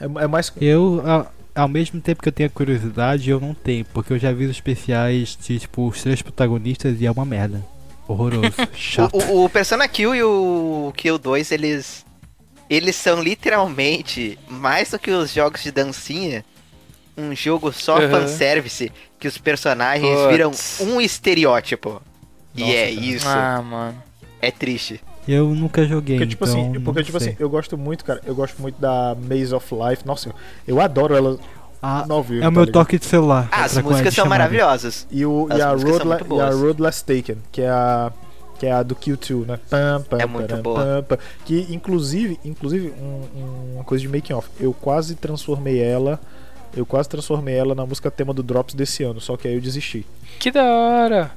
É, é mais Eu, a- ao mesmo tempo que eu tenho a curiosidade, eu não tenho, porque eu já vi os especiais de tipo os três protagonistas e é uma merda. Horroroso, chato. O, o- o Persona Kill e o Kill 2, eles. Eles são literalmente, mais do que os jogos de dancinha, um jogo só Uhum. fanservice que os personagens Puts. viram um estereótipo. e Nossa, é cara. isso. Ah, mano. É triste. Eu nunca joguei, Porque, tipo então assim, porque, tipo sei. assim, eu gosto muito, cara. Eu gosto muito da Maze of Life. Nossa, eu, eu adoro ela Ah, no ao vivo, é o tá meu ligado? toque de celular. Ah, as músicas são maravilhosas. E, o, As e, a e a boas. Road Less Taken, que é a que é a do Q2, né? Pam, pam, É muito param, boa. pam, pam. que inclusive, inclusive um- um- uma coisa de making off. Eu quase transformei ela, eu quase transformei ela na música tema do Drops desse ano, só que aí eu desisti, Que da hora.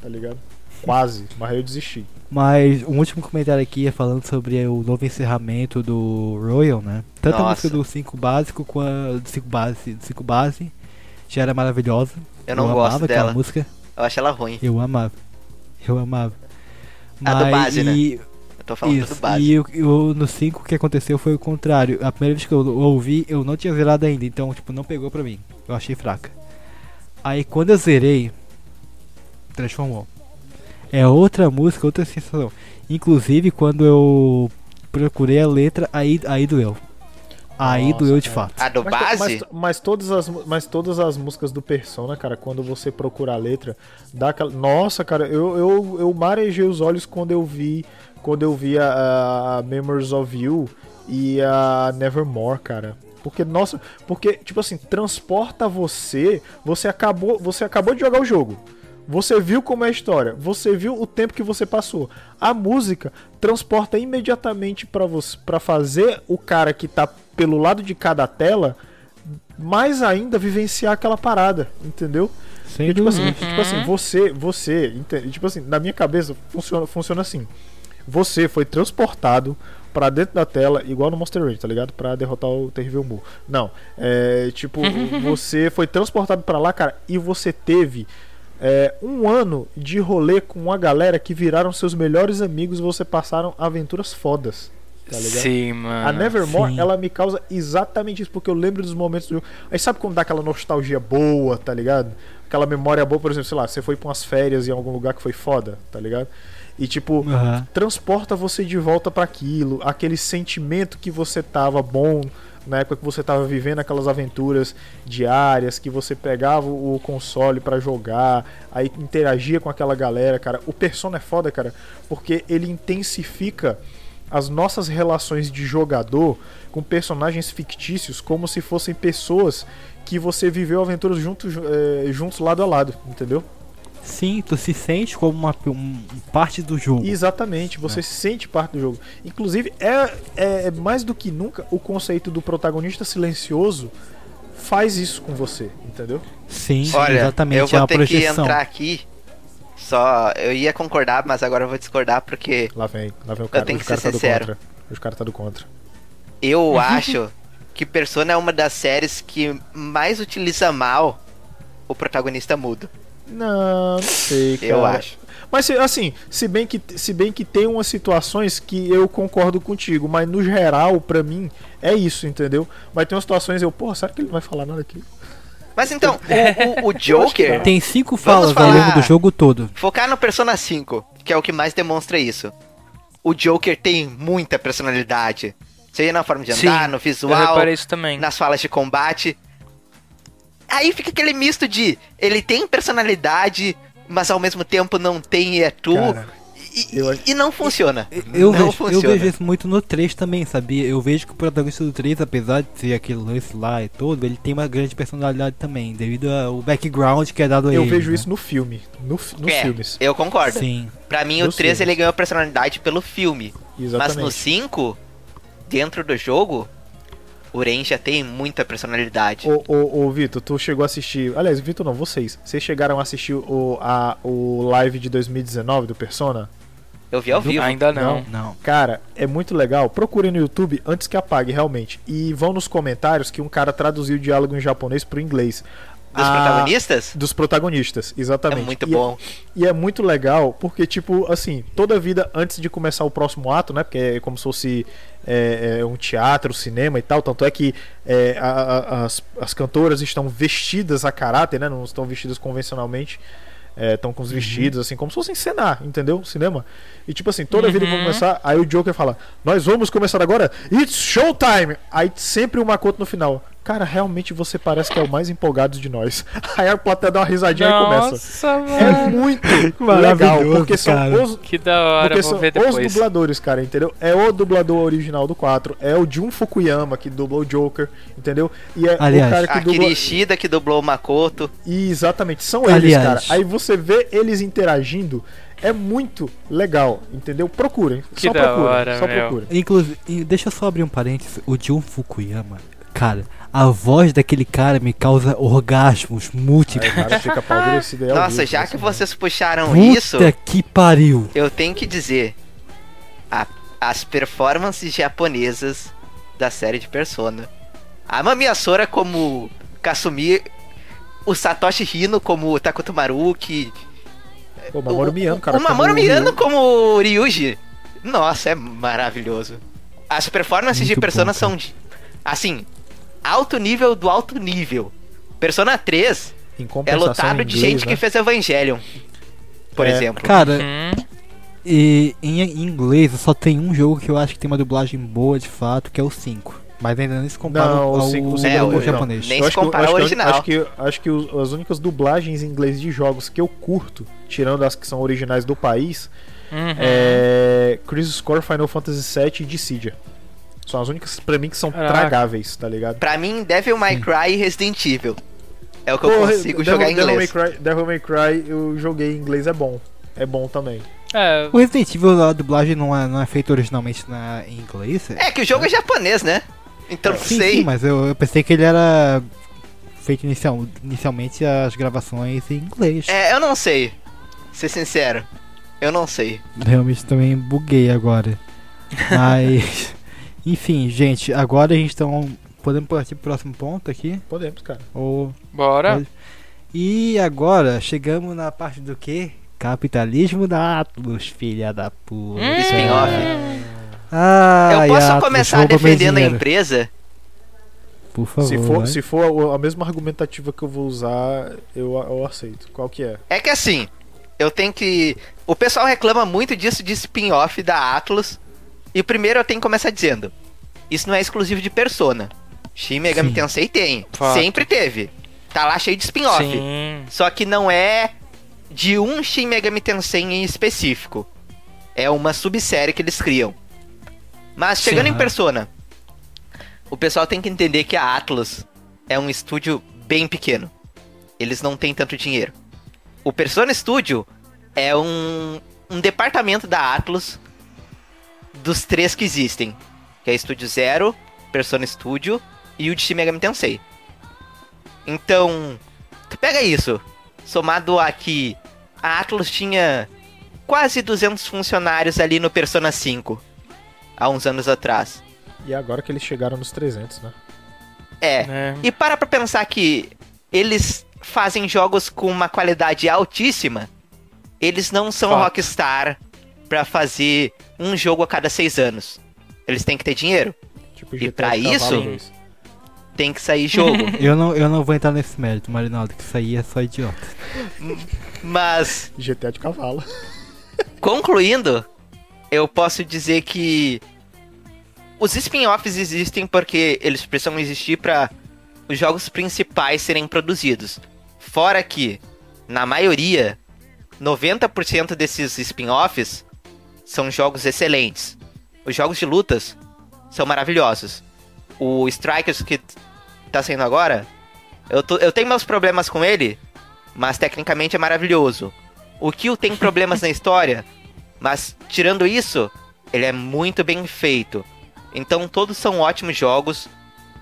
tá ligado? Quase, mas aí eu desisti. Mas um último comentário aqui é falando sobre o novo encerramento do Royal, né? Tanto a Nossa. música do 5 básico quanto a do 5 base, do 5 base já era maravilhosa. Eu não amava gosto aquela dela. música. Eu acho ela ruim. Eu amava. Eu amava. A do base, né? e, Eu tô falando Isso, do base. e o, e o- no 5 o que aconteceu foi o contrário. A primeira vez que eu ouvi, eu não tinha zerado ainda, então tipo, não pegou pra mim. Eu achei fraca. Aí quando eu zerei, transformou. É outra música, outra sensação. Inclusive quando eu procurei a letra, aí, aí doeu. Aí Nossa, doeu de cara. fato. A do Mas, base? mas, mas todas as, mas todas as músicas do Persona, cara, quando você procura a letra, dá aquela. Nossa, cara, eu, eu, eu marejei os olhos quando eu vi. Quando eu vi a, a Memories of You e a Nevermore, cara. Porque, nossa, porque, tipo assim, transporta você. Você acabou, você acabou de jogar o jogo. Você viu como é a história, você viu o tempo que você passou. A música transporta imediatamente pra você para fazer o cara que tá pelo lado de cada tela mais ainda vivenciar aquela parada, entendeu? Sem tipo assim, dúvida. tipo assim, você, você, ente- tipo assim, na minha cabeça funciona, funciona assim. Você foi transportado pra dentro da tela, igual no Monster Range, tá ligado? Pra derrotar o terrível Mu. Não, é tipo, você foi transportado pra lá, cara, e você teve é, um ano de rolê com uma galera que viraram seus melhores amigos e você passaram aventuras fodas. Tá ligado? Sim, mano. A Nevermore, sim. ela me causa exatamente isso, porque eu lembro dos momentos do jogo. Aí sabe quando dá aquela nostalgia boa, tá ligado? Aquela memória boa, por exemplo, sei lá, você foi pra umas férias em algum lugar que foi foda, tá ligado? E tipo, Aham. transporta você de volta para aquilo, aquele sentimento que você tava bom na época que você tava vivendo aquelas aventuras diárias, que você pegava o console pra jogar, aí interagia com aquela galera, cara. O Persona é foda, cara, porque ele intensifica as nossas relações de jogador com personagens fictícios como se fossem pessoas que você viveu aventuras juntos, eh, juntos lado a lado, entendeu? Sim, tu se sente como uma um- parte do jogo. Exatamente, você se sente parte do jogo. Inclusive, é, é, é mais do que nunca o conceito do protagonista silencioso faz isso com você, entendeu? Sim, Olha, exatamente. eu é vou uma ter projeção. que entrar aqui. Só, eu ia concordar, mas agora eu vou discordar porque Lá vem, lá vem o cara, tenho os que cara ser tá do sincero. contra. Os caras tá do contra. eu acho que Persona é uma das séries que mais utiliza mal o protagonista mudo. Não, não sei, cara. Eu acho. Mas se- assim, se bem que se bem que tem umas situações que eu concordo contigo, mas no geral, pra mim, é isso, entendeu? Mas tem umas situações eu, porra, será que ele não vai falar nada aqui? Mas então, o, o, o Joker, Tem cinco falas ao longo falar- do jogo todo. focar no Persona 5, que é o que mais demonstra isso. O Joker tem muita personalidade. Seja na forma de andar, no eu visual, reparei isso também. nas falas de combate. Aí fica aquele misto de ele tem personalidade, mas ao mesmo tempo não tem e é tu. Cara, e, eu e- não funciona. Eu não vejo, eu funciona. vejo isso muito no 3 também, sabia? Eu vejo que o protagonista do 3, apesar de ser aquele lance lá e todo, ele tem uma grande personalidade também, devido ao background que é dado a Eu ele. vejo né? isso no filme, no, nos É, filmes. Eu concordo. Sim. Pra mim, Nos o 3 filmes. ele ganhou personalidade pelo filme. Mas Exatamente. no 5, dentro do jogo, o Ren já tem muita personalidade. Ô, ô, ô Vitor, tu chegou a assistir. Aliás, Vitor não, vocês. Vocês chegaram a assistir o, a, o live de 2019 do Persona? Eu vi ao vivo. Ainda não. Não. Cara, é muito legal. Procurem no YouTube antes que apague, realmente. E vão nos comentários que um cara traduziu o diálogo em japonês pro inglês. Dos Ah, protagonistas? Dos protagonistas, É exatamente. muito E bom. E é muito legal, porque, tipo, assim, toda vida antes de começar o próximo ato, né? Porque é como se fosse é, é, um teatro, cinema e tal. Tanto é que é, a- a- as, as cantoras estão vestidas a caráter, né? Não estão vestidas convencionalmente. Estão com os vestidos, assim, como se fossem cenar, entendeu? Cinema. E tipo assim, toda vida que vai começar, aí o Joker fala: Nós vamos começar agora, it's showtime! Aí sempre o Makoto no final. Cara, realmente você parece que é o mais empolgado de nós. Aí a plateia dá uma risadinha e começa. Nossa, É mano. muito legal, porque são cara. os, Que da hora, porque são ver os dubladores, cara, entendeu? É o dublador original do 4, é o Jun Fukuyama que dubla o Joker, entendeu? E é Aliás. o cara que Akira dubla. Ishida que dublou o Makoto. E exatamente, são eles, Aliás. cara. Aí você vê eles interagindo, é muito legal, entendeu? Procurem, Que só da procurem, hora, só meu. procurem. Inclusive, deixa eu só abrir um parênteses. O Jun Fukuyama, cara, a voz daquele cara me causa orgasmos múltiplos. Aí o é Nossa, já que vocês puxaram Puta isso, que pariu. eu tenho que dizer. a- as performances japonesas da série de Persona. A Mamiya Sora como Kasumi, o Satoshi Hino como Takuto Maruki, Pô, Mamoru Miyano, cara. o Mamoru Miyano como Ryuji. Nossa, é maravilhoso. As performances de Muito Persona bom, são de, assim, alto nível do alto nível. Persona 3 Em é lotado em de inglês, gente né? que fez Evangelion. Por É. exemplo. Cara, Hum, e em em inglês só tem um jogo que eu acho que tem uma dublagem boa de fato, que é o 5. Mas ainda não se compara Não, ao, o cinco- ao cinco é ao o- não, japonês. nem- Eu se acho que- compara acho ao que- original. Acho que, acho que os- as únicas dublagens em inglês de jogos que eu curto, tirando as que são originais do país, uhum. é Crisis Core, Final Fantasy VII e Dissidia. São as únicas pra mim que são Caraca. tragáveis, tá ligado? Pra mim, Devil May Cry e Resident Evil. É o que eu consigo Devil- jogar em Devil May, inglês. Cry, Devil May Cry eu joguei em inglês, é bom. É bom também. É, O Resident Evil, a dublagem não é, não é feita originalmente na, em inglês? É que o jogo é japonês, né? Então não sim, sei. sim, mas eu, eu pensei que ele era feito inicial, inicialmente as gravações em inglês. É, eu não sei. Ser sincero. Eu não sei. Realmente também buguei agora. Mas, enfim, gente, agora a gente então podemos partir pro próximo ponto aqui? Podemos, cara. Ou bora. E agora chegamos na parte do que? Capitalismo da Atlus, filha da puta. Hum. Spin-off. Ah, eu posso começar defendendo a empresa? Por favor. se, for, vai. se for a- a mesma argumentativa que eu vou usar, eu, eu aceito. Qual que é? É que assim, eu tenho que. O pessoal reclama muito disso de spin-off da Atlus. E primeiro eu tenho que começar dizendo: Isso não é exclusivo de Persona. Shin Megami Sim. Tensei tem. Fato. Sempre teve. Tá lá cheio de spin-off. Só que não é de um Shin Megami Tensei em específico. É uma subsérie que eles criam. Mas chegando Sim, em. Persona, o pessoal tem que entender que a Atlus é um estúdio bem pequeno. Eles não têm tanto dinheiro. O Persona Studio é um, um departamento da Atlus dos três que existem. Que é Studio Zero, Persona Studio e o de Shin Megami Tensei. Então, tu pega isso, somado a que a Atlus tinha quase 200 funcionários ali no Persona 5, há uns anos atrás. E agora que eles chegaram nos 300, né? É, É. e para pra pensar que eles fazem jogos com uma qualidade altíssima, eles não são Fato. Rockstar pra fazer um jogo a cada seis anos. Eles têm que ter dinheiro, Tipo E de cavalo isso? tem que sair jogo. Eu não, eu não vou entrar nesse mérito, Marinaldo, que isso aí é só idiota. Mas, GTA de cavalo. concluindo, eu posso dizer que os spin-offs existem porque eles precisam existir para os jogos principais serem produzidos. Fora que, na maioria, 90% desses spin-offs são jogos excelentes. Os jogos de lutas são maravilhosos. O Strikers que tá saindo agora, eu, tô- eu tenho meus problemas com ele, mas tecnicamente é maravilhoso. O Kill tem problemas na história, mas tirando isso, ele é muito bem feito. Então todos são ótimos jogos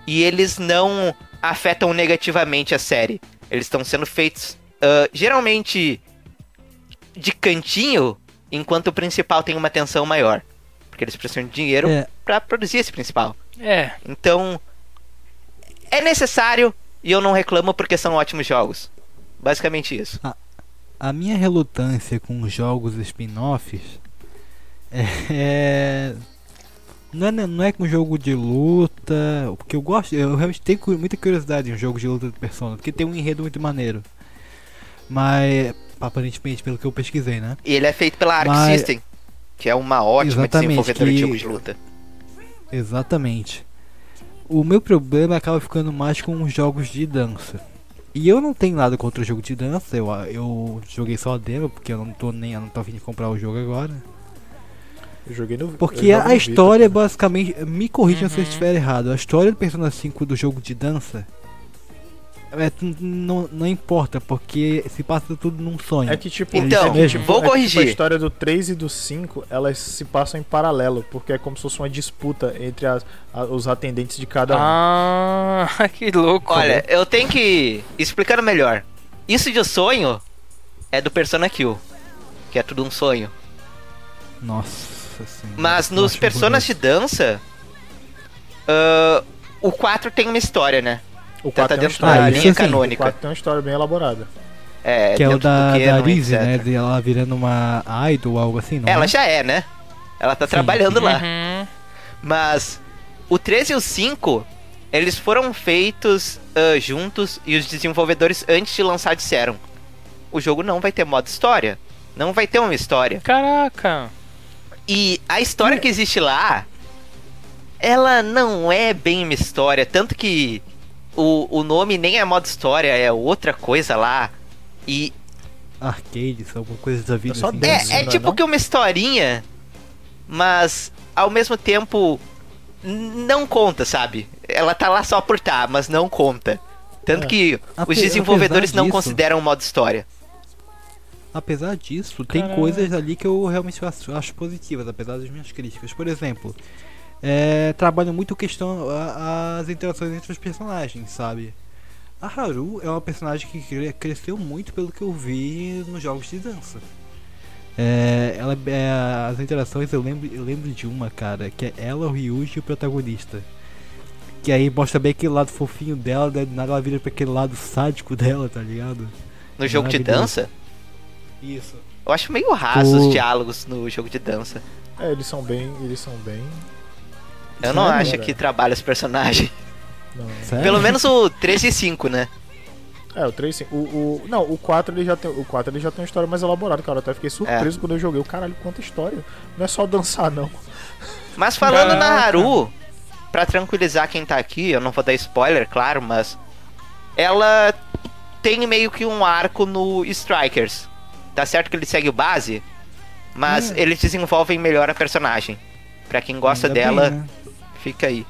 e eles não afetam negativamente a série. Eles estão sendo feitos ah, geralmente de cantinho, enquanto o principal tem uma atenção maior. Porque eles precisam de dinheiro É. pra produzir esse principal. É, Então, é necessário e eu não reclamo porque são ótimos jogos. Basicamente isso. A minha relutância com jogos spin-offs é. Não é, não é com jogo de luta. Porque eu gosto. Eu realmente tenho muita curiosidade em um jogo de luta de Persona. Porque tem um enredo muito maneiro. Mas. Aparentemente, pelo que eu pesquisei, né? E ele é feito pela Arc Mas- System, que é uma ótima Exatamente, desenvolvedora de que- jogo de luta. Exatamente. O meu problema acaba ficando mais com os jogos de dança. E eu não tenho nada contra o jogo de dança, eu, eu joguei só a demo, porque eu não tô nem eu não tô afim de comprar o jogo agora. Eu joguei no Porque a no história Vita, basicamente. Me corrijam se eu Uhum. estiver errado. A história do Persona 5 do jogo de dança. É, não, não importa, porque se passa tudo num sonho. É que tipo, Então, é que, tipo, vou é que, tipo, corrigir. a história do 3 e do 5, elas se passam em paralelo, porque é como se fosse uma disputa entre as- a- os atendentes de cada um. Ah, que louco. Olha, eu tenho que. Explicando melhor. Isso de sonho é do Persona Kill. Que é tudo um sonho. Nossa senhora. Mas nos personas de horroroso. dança. ah, o 4 tem uma história, né? O Tá, 4 tá tem uma dentro da Ah, linha sim. o canônica. 4 tem uma história bem elaborada. É, Que é o dentro do da, da etc. né? De ela virando uma idol ou algo assim, não Ela é? já é, né? Ela tá Sim, trabalhando lá. Uhum. Mas o 13 e o 5, eles foram feitos ah, juntos e os desenvolvedores antes de lançar disseram: o jogo não vai ter modo história. Não vai ter uma história. Caraca. E a história que existe lá, ela não é bem uma história. Tanto que o, o nome nem é modo história, é outra coisa lá. E Arcades, alguma coisa da vida. só assim. é, é não é tipo não? que uma historinha, mas ao mesmo tempo não conta, sabe? Ela tá lá só por tá, mas não conta. Tanto É. que Ape- os desenvolvedores apesar não disso- consideram modo história. Apesar disso, tem Caraca. coisas ali que eu realmente acho, acho positivas, apesar das minhas críticas. Por exemplo, é, trabalham muito questão a- as interações entre os personagens, sabe? A Haru é uma personagem que cre- cresceu muito pelo que eu vi nos jogos de dança. É, ela, é, as interações eu lembro, eu lembro de uma, cara, que é ela, o Ryuji e o protagonista. Que aí mostra bem aquele lado fofinho dela, daí do nada ela vira pra aquele lado sádico dela, tá ligado? No jogo de dança, Isso. eu acho meio raso O- os diálogos no jogo de dança. É, eles são bem. Eles são bem. Eu não Sério, acho cara? que trabalha os personagens. Não. Pelo menos o 13 e 5, né? É, o 3 sim. O, o, não, o 4 ele já tem. O 4 ele já tem uma história mais elaborada, cara. Eu até fiquei surpreso quando eu joguei. O caralho, quanta história. Não é só dançar, não. Mas falando na Caraca. Haru, pra tranquilizar quem tá aqui, eu não vou dar spoiler, claro, mas ela tem meio que um arco no Strikers. Tá certo que ele segue o base, mas Hum. eles desenvolvem melhor a personagem. Pra quem gosta Ainda dela, bem, né? Fica aí.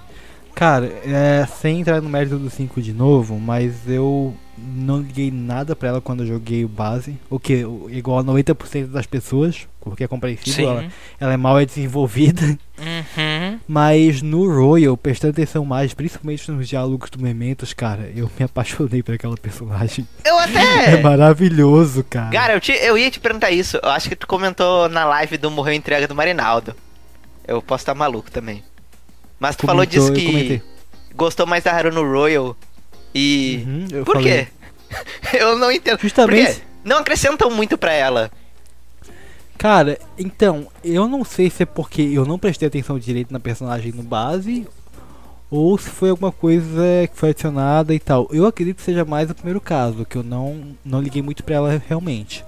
Cara, é, sem entrar no mérito do 5 de novo, mas eu não liguei nada pra ela quando eu joguei o base. O que? Igual a 90% das pessoas, porque é compreensível, ela, ela é mal desenvolvida. Uhum. Mas no Royal, prestando atenção mais, principalmente nos diálogos do Mementos, cara, eu me apaixonei por aquela personagem. Eu É, até. maravilhoso, cara. Cara, eu, te- eu ia te perguntar isso. Eu acho que tu comentou na live do Morreu Entrega do Marinaldo. Eu posso estar maluco também. Mas tu falou Comentou, disso eu que gostou mais da Haru no Royal. E. Uhum, Por falei. quê? eu não entendo. Justamente. Por quê? Não acrescentam muito pra ela. Cara, então, eu não sei se é porque eu não prestei atenção direito na personagem no base ou se foi alguma coisa que foi adicionada e tal. Eu acredito que seja mais o primeiro caso, que eu não, não liguei muito pra ela realmente.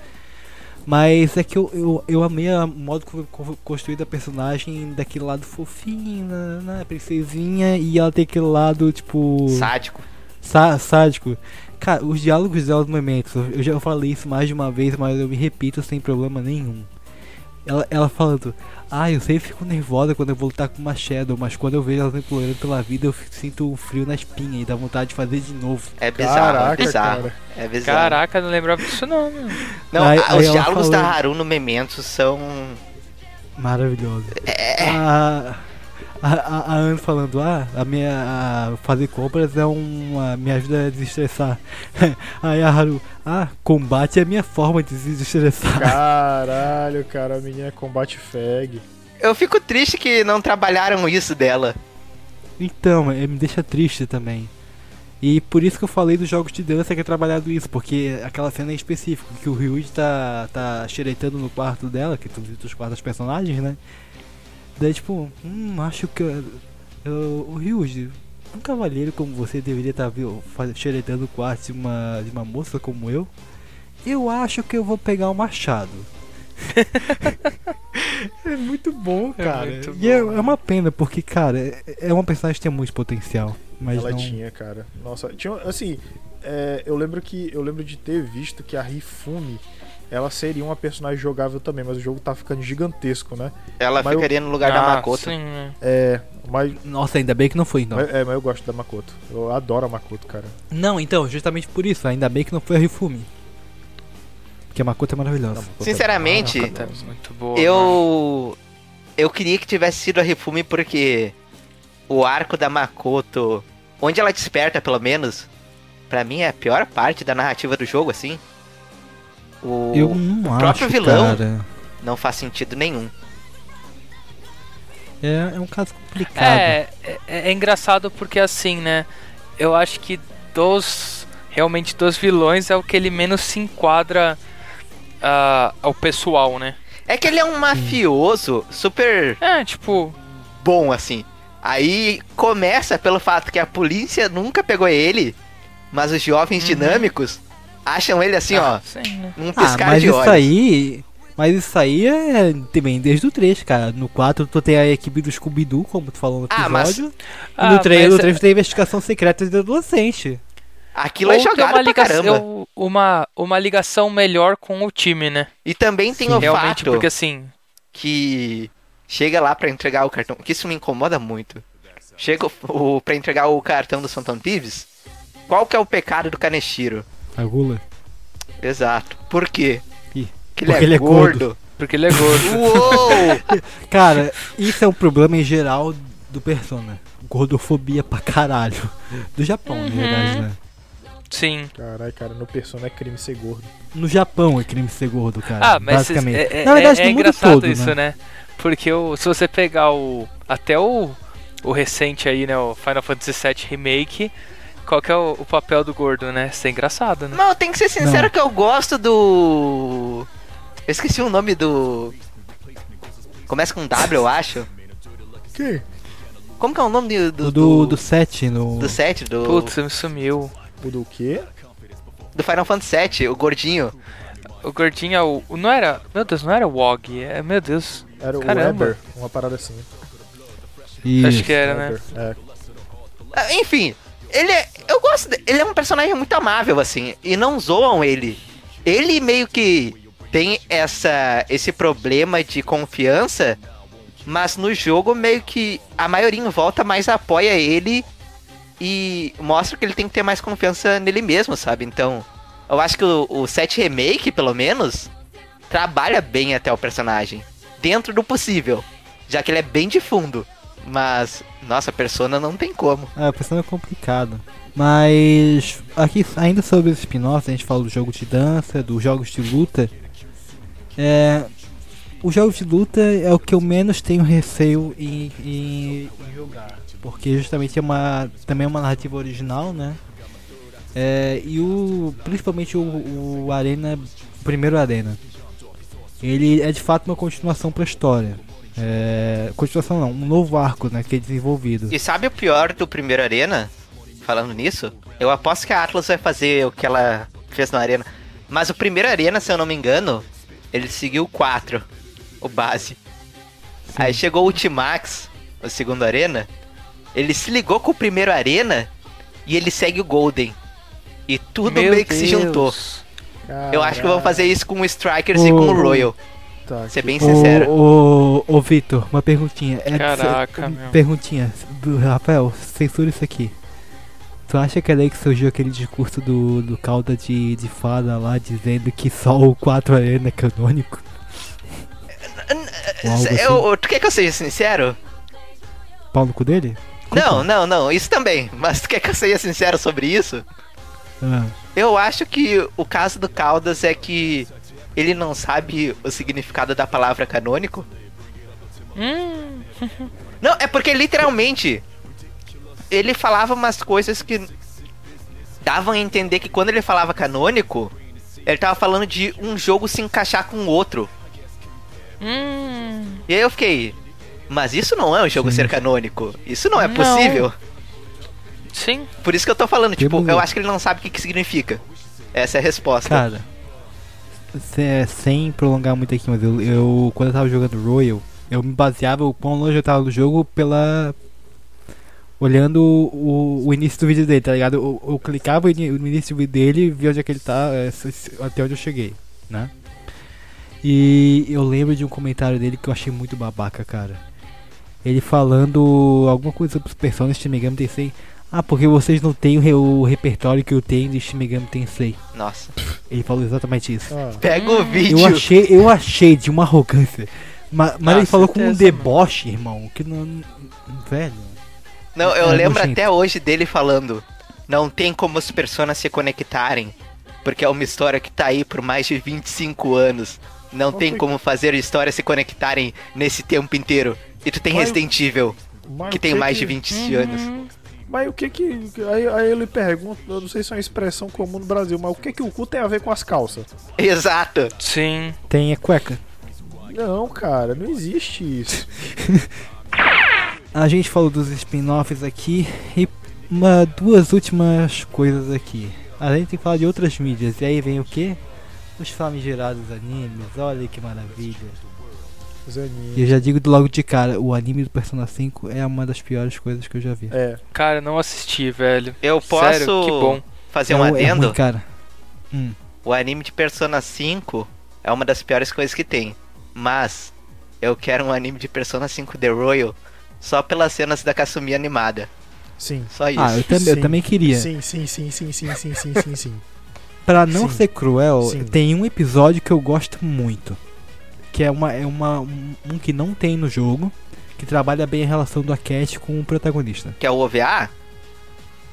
Mas é que eu, eu, eu amei o modo que foi co- construída a personagem daquele lado fofinho, né, né, princesinha, e ela tem aquele lado, tipo. Sádico. Sá- sádico. Cara, os diálogos dela no momentos, eu já falei isso mais de uma vez, mas eu me repito sem problema nenhum. Ela, ela falando, ah, eu sempre fico nervosa quando eu vou lutar com uma Shadow, mas quando eu vejo ela implorando pela vida, eu fico- sinto um frio na espinha e dá vontade de fazer de novo. É bizarro, Caraca, é bizarro. cara. É bizarro. Caraca, não lembrava disso não, meu. Não, Aí- a- aí os diálogos da falou- Haru no Memento são. Maravilhoso. É. A, a, a, a Ana falando, ah, a minha a fazer compras é uma. me ajuda a desestressar. Aí a Haru, ah, combate é a minha forma de desestressar. Caralho, cara, a menina é combate fag. Eu fico triste que não trabalharam isso dela. Então, é, me deixa triste também. E por isso que eu falei dos jogos de dança que é trabalhado isso, porque aquela cena em específico, que o Ryuji tá, tá xeretando no quarto dela, que tu visita os quartos dos personagens, né? Daí tipo, hum, acho que eu, eu- o Ryuji, um cavalheiro como você deveria estar tá, xeretando o quarto de uma, de uma moça como eu. Eu acho que eu vou pegar o machado. é muito bom, É cara. muito e é, bom. é uma pena, porque, cara, é, é uma personagem que tem muito potencial. Mas Ela não... tinha, cara. Nossa, tinha, assim, é, eu lembro que eu lembro de ter visto que a Rifumi ela seria uma personagem jogável também, mas o jogo tá ficando gigantesco, né? Ela Mas eu- ficaria no lugar da Ah, Makoto. Sim, né? É, mas, Nossa, ainda bem que não foi, então. mas- é, mas eu gosto da Makoto. Eu adoro a Makoto, cara. Não, então, justamente por isso, ainda bem que não foi a Rifumi. Porque a Makoto é maravilhosa. Makoto é- Sinceramente, é muito boa. Eu. Eu queria que tivesse sido a Rifumi porque o arco da Makoto, onde ela desperta pelo menos, pra mim é a pior parte da narrativa do jogo, assim. O Eu não acho, próprio vilão. cara. não faz sentido nenhum. É, é um caso complicado. É, é, é engraçado porque assim, né? Eu acho que dos. Realmente dos vilões é o que ele menos se enquadra ah, ao pessoal, né? É que ele é um mafioso super É, tipo. bom, assim. Aí começa pelo fato que a polícia nunca pegou ele, mas os jovens dinâmicos acham ele assim, ah, ó, sim, né? num ah, piscar mas de isso olhos. aí. Mas isso aí é também desde o 3, cara. No 4 tu tem a equipe do Scooby-Doo, como tu falou no Ah, mas- episódio. e Ah, no 3, mas no é- 3 tem a investigação secreta de adolescente. Aquilo é Ou tem jogado uma pra ligação, caramba. uma, uma ligação melhor com o time, né? E também tem Sim, o Realmente, fato porque assim. que chega lá pra entregar o cartão, que isso me incomoda muito. Chega o, o, pra entregar o cartão do Santon Thieves, qual que é o pecado do Kaneshiro? A gula. Exato. Por quê? Ih, Que ele porque é ele é gordo. Porque ele é gordo. Uou! Cara, isso é um problema em geral do Persona. Gordofobia pra caralho. Do Japão, na verdade, né? Sim. Caralho, cara, no Persona é crime ser gordo. No Japão é crime ser gordo, cara. Ah, mas basicamente. é, é, Na verdade, é, é engraçado todo, isso, né? né? Porque o, se você pegar o. Até o, o recente aí, né? O Final Fantasy VII Remake. Qual que é o, o papel do gordo, né? Isso é engraçado, né? Não, tem que ser sincero Não. que eu gosto do. Eu esqueci o nome do. Começa com W, eu acho. Que? Como que é o nome do. Do, Do, do, do 7 no. do set? Do, Putz, me sumiu. O do quê? do Final Fantasy VII, o gordinho. O gordinho é o. o- Não era. Meu Deus, não era o Wog. É, meu Deus. Era o Caramba. Weber, uma parada assim. Isso. Acho que era, né? É. Ah, Enfim, ele é. Eu gosto. Ele é um personagem muito amável, assim. E não zoam ele. Ele meio que tem essa, esse problema de confiança Mas no jogo, meio que a maioria em volta mais apoia ele e mostra que ele tem que ter mais confiança nele mesmo, sabe? Então, eu acho que o, o 7 Remake, pelo menos, trabalha bem até o personagem. Dentro do possível. Já que ele é bem de fundo. Mas, nossa, Persona não tem como. É, a questão é complicado. Mas aqui ainda sobre os spin-offs, a gente fala do jogo de dança, dos jogos de luta. É, os jogos de luta é o que eu menos tenho receio em, em- em jogar. Porque justamente é uma. também é uma narrativa original, né? É, e o. principalmente o, o Arena. O primeiro Arena. Ele é de fato uma continuação pra história. É, continuação não, um novo arco né, que é desenvolvido. E sabe o pior do primeiro Arena? Falando nisso, eu aposto que a Atlas vai fazer o que ela fez no Arena. Mas o primeiro Arena, se eu não me engano, ele seguiu o 4, o base. Aí chegou o Ultimax, o segundo Arena. Ele se ligou com o primeiro Arena e ele segue o Golden. E tudo Meu meio que se Deus. juntou. Eu acho que vão fazer isso com o Strikers e com o Royal. Tá, Ser bem sincero. Ô, ô, ô Vitor, uma perguntinha. É, Caraca, meu. Perguntinha. Do Rafael, censura isso aqui. Tu acha que é daí que surgiu aquele discurso do, do Calda de, de fada lá dizendo que só o 4 Arena é canônico? Algo assim? Eu, tu quer que eu seja sincero? Pau no cu dele? Não, não, não, isso também. Mas tu quer que eu seja sincero sobre isso? Ah, Eu acho que o caso do Caldas é que ele não sabe o significado da palavra canônico. Hum, Não, é porque literalmente ele falava umas coisas que davam a entender que quando ele falava canônico, ele tava falando de um jogo se encaixar com o outro. hum. E aí eu fiquei, mas isso não é um jogo Sim. ser canônico. Isso não é Não. possível. Sim. Por isso que eu tô falando, tipo, eu acho que ele não sabe o que, que significa. Essa é a resposta. cara, sem prolongar muito aqui, mas eu, eu quando eu tava jogando Royal, eu me baseava o quão longe eu tava do jogo pela. Olhando o, o início do vídeo dele, tá ligado? Eu, eu clicava no início do vídeo dele e via onde é que ele tá, é, até onde eu cheguei, né? E eu lembro de um comentário dele que eu achei muito babaca, cara. Ele falando alguma coisa sobre os personagens de Megami Tensei. Ah, porque vocês não têm o, re- o repertório que eu tenho de Shin Megami Tensei. Nossa. Ele falou exatamente isso. Ah, Pega o vídeo. Eu achei, eu achei de uma arrogância. Mas, mas ele falou com um deboche, irmão. Que não. Velho. Não, eu É lembro nojento. até hoje dele falando. Não tem como os personagens se conectarem. Porque é uma história que tá aí por mais de 25 anos. Não tem como fazer histórias se conectarem nesse tempo inteiro. E tu tem Mas- Resident Evil, que tem mais que- de 20 anos. Mas o que que. Aí, aí ele pergunta, eu não sei se é uma expressão comum no Brasil, mas o que que o cu tem a ver com as calças? Exato. Sim. Tem a cueca. Não, cara, não existe isso. A gente falou dos spin-offs aqui. E uma, duas últimas coisas aqui. A gente tem que falar de outras mídias. E aí vem o que? Os famigerados animes. Olha que maravilha. E eu já digo logo de cara: o anime do Persona 5 é uma das piores coisas que eu já vi. É, Cara, não assisti, velho. Eu posso Sério, que bom. fazer é, um é adendo? ruim, cara. Hum. O anime de Persona 5 é uma das piores coisas que tem. Mas eu quero um anime de Persona 5 The Royal só pelas cenas da Kasumi animada. sim. Só isso. Ah, eu, tam- eu também queria. Sim, sim, sim, sim, sim, sim, sim, sim, sim. Pra não Sim. ser cruel, Sim. tem um episódio que eu gosto muito. Que é, uma, é uma, um, um que não tem no jogo. Que trabalha bem a relação do Akechi com o protagonista. Que é o OVA?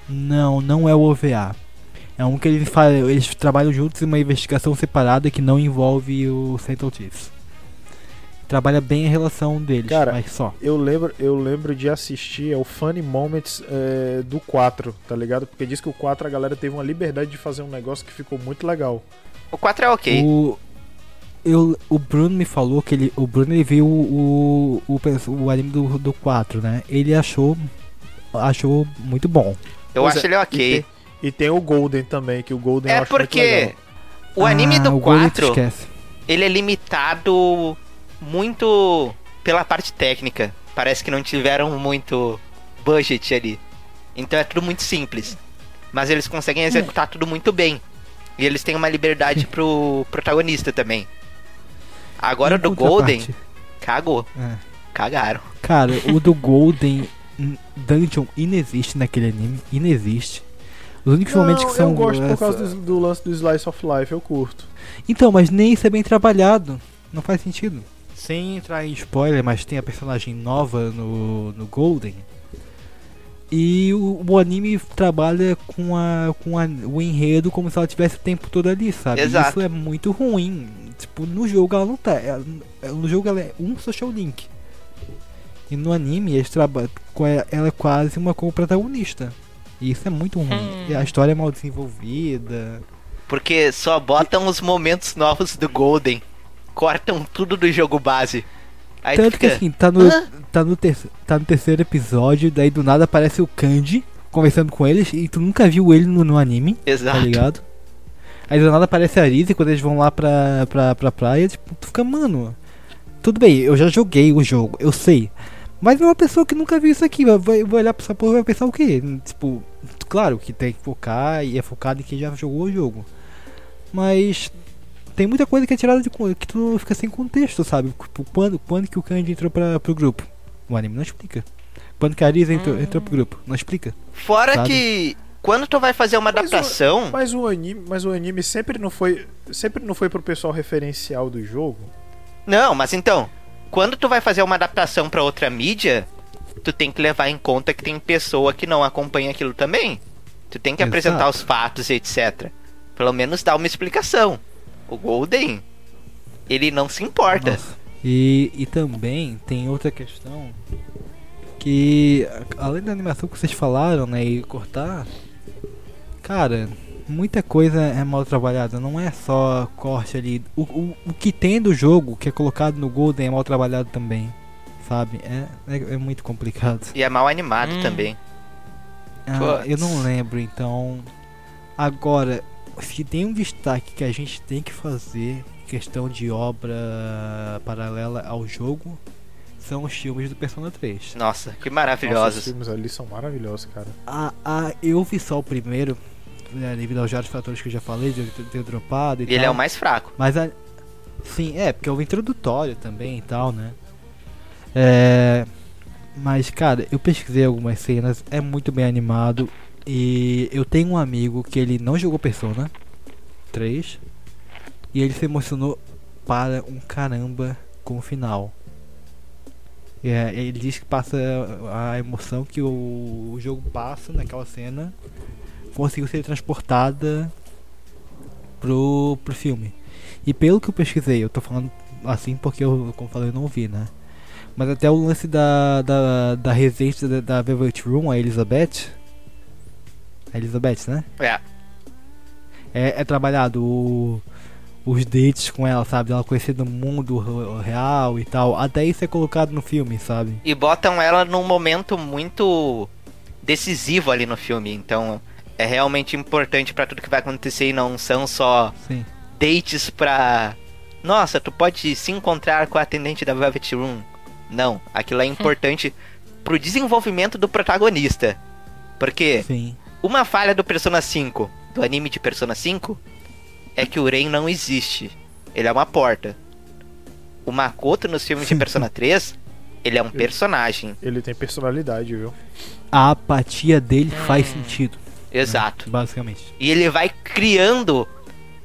Não, não é o OVA. É um que eles, fa- eles trabalham juntos em uma investigação separada que não envolve o Central Chiefs. Trabalha bem a relação deles, Cara, mas só. Eu lembro, eu lembro de assistir ao Funny Moments é, do 4, tá ligado? Porque diz que o 4 a galera teve uma liberdade de fazer um negócio que ficou muito legal. O 4 é ok. O, eu, o Bruno me falou que ele. O Bruno ele viu o, o, o, anime do, do 4, né? Ele achou. Achou muito bom. Eu Pois acho é, ele ok. E tem, e tem o Golden também, que o Golden É porque legal. o anime Ah, do o Golden tu 4, esquece. ele é limitado muito pela parte técnica. Parece que não tiveram muito budget ali. Então é tudo muito simples. Mas eles conseguem executar tudo muito bem. E eles têm uma liberdade pro protagonista também. Agora do Golden, cagou. É. Cagaram. Cara, o do Golden Dungeon inexiste naquele anime. Inexiste. Os únicos momentos que são. eu gosto por causa do, do lance do Slice of Life, eu curto. Então, mas nem isso é bem trabalhado. Não faz sentido. Sem entrar em spoiler, mas tem a personagem nova no, no Golden. E o, o anime trabalha com, a, com a, o enredo como se ela tivesse o tempo todo ali, sabe? Exato. Isso é muito ruim. Tipo, no jogo ela não tá. ela- no jogo ela é um social link. E no anime eles trabalham. com ela- Ela é quase uma co-protagonista. E isso é muito ruim. Hum. E a história é mal desenvolvida. Porque só botam os momentos novos do Golden. Cortam tudo do jogo base. Aí Tanto que fica. assim, tá no, tá, no terceiro, tá no terceiro episódio, daí do nada aparece o Kanji conversando com eles e tu nunca viu ele no, no anime, tá Exato. ligado? Aí do nada aparece a Arisa quando eles vão lá pra, pra, pra praia, tipo, tu fica, mano. Tudo bem, eu já joguei o jogo, eu sei. Mas é uma pessoa que nunca viu isso aqui, vai, vai olhar pra essa porra e vai pensar o quê? Tipo, claro que tem que focar e é focado em quem já jogou o jogo. Mas tem muita coisa que é tirada de que tu fica sem contexto, sabe? Tipo, quando, quando que o Kanji entrou pra, pro grupo? O anime não explica. Quando que a Arisa entrou, entrou pro grupo? Não explica. Fora Sabe? que. Quando tu vai fazer uma Mas o- adaptação. Mas o anime, mas o anime sempre não foi, sempre não foi pro pessoal referencial do jogo. Não, mas então. Quando tu vai fazer uma adaptação pra outra mídia, tu tem que levar em conta que tem pessoa que não acompanha aquilo também. Tu tem que Exato. apresentar os fatos e etc. Pelo menos dar uma explicação. O Golden, ele não se importa. Nossa. E, e também tem outra questão que além da animação que vocês falaram, né, e cortar, cara, muita coisa é mal trabalhada, não é só corte ali. O, o, o que tem do jogo que é colocado no Golden é mal trabalhado também, sabe? É, é, é muito complicado. E é mal animado Hum. também. Ah, eu não lembro, então. Agora, se tem um destaque que a gente tem que fazer, questão de obra paralela ao jogo, são os filmes do Persona 3. Nossa, que Nossa, os maravilhosos. filmes ali são maravilhosos, cara. A, a, eu vi só o primeiro, né, devido aos vários fatores que eu já falei, de ter, ter dropado e E ele tal. é o mais fraco. Mas a... Sim, é, porque é o introdutório também e tal, né? É... Mas, cara, eu pesquisei algumas cenas, é muito bem animado. E eu tenho um amigo que ele não jogou Persona 3 e ele se emocionou para um caramba com o final. É, ele diz que passa a emoção que o, o jogo passa naquela cena conseguiu ser transportada pro, pro filme. E pelo que eu pesquisei, eu tô falando assim porque eu, como falei, eu não vi, né? Mas até o lance da, da, da residente da, da Velvet Room, a Elizabeth. A Elizabeth, né? É. É, é trabalhado o- os dates com ela, sabe? Ela conhecer do mundo re- real e tal. Até isso é colocado no filme, sabe? E botam ela num momento muito decisivo ali no filme. Então é realmente importante pra tudo que vai acontecer e não são só Sim. dates pra. Nossa, tu pode se encontrar com a atendente da Velvet Room. Não, aquilo é importante pro desenvolvimento do protagonista. Porque Sim. uma falha do Persona 5, do anime de Persona 5, é que o Ren não existe. Ele é uma porta. O Makoto nos filmes de Persona 3, ele é um personagem. Ele tem personalidade, viu? A apatia dele faz sentido. Exato. Basicamente. E ele vai criando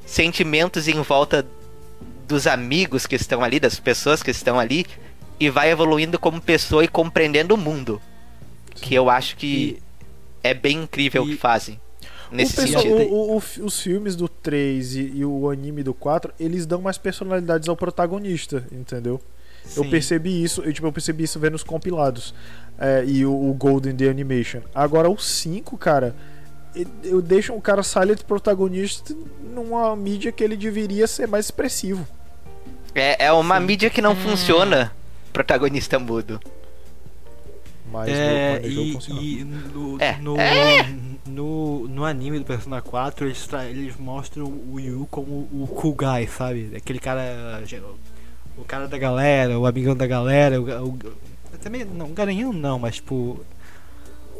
sentimentos em volta dos amigos que estão ali, das pessoas que estão ali, e vai evoluindo como pessoa e compreendendo o mundo. Que eu acho que é bem incrível o E- que fazem. Nesse o pessoal- sentido. o- o- os filmes do 3 e, e o anime do 4, eles dão mais personalidades ao protagonista, entendeu? Eu Sim. percebi isso, eu, tipo, eu percebi isso vendo os compilados. É, e o, o Golden The Animation. Agora o 5, cara, e- eu deixo o cara silent protagonista numa mídia que ele deveria ser mais expressivo. É, é uma mídia que não funciona. Protagonista mudo. Mas É, no, e, funciona. e no, É. no, no, no anime do Persona 4 eles, tra- eles mostram o Yu como o cool guy, sabe? Aquele cara. O cara da galera, o amigão da galera, o, o- também não, o garanhão não, mas tipo.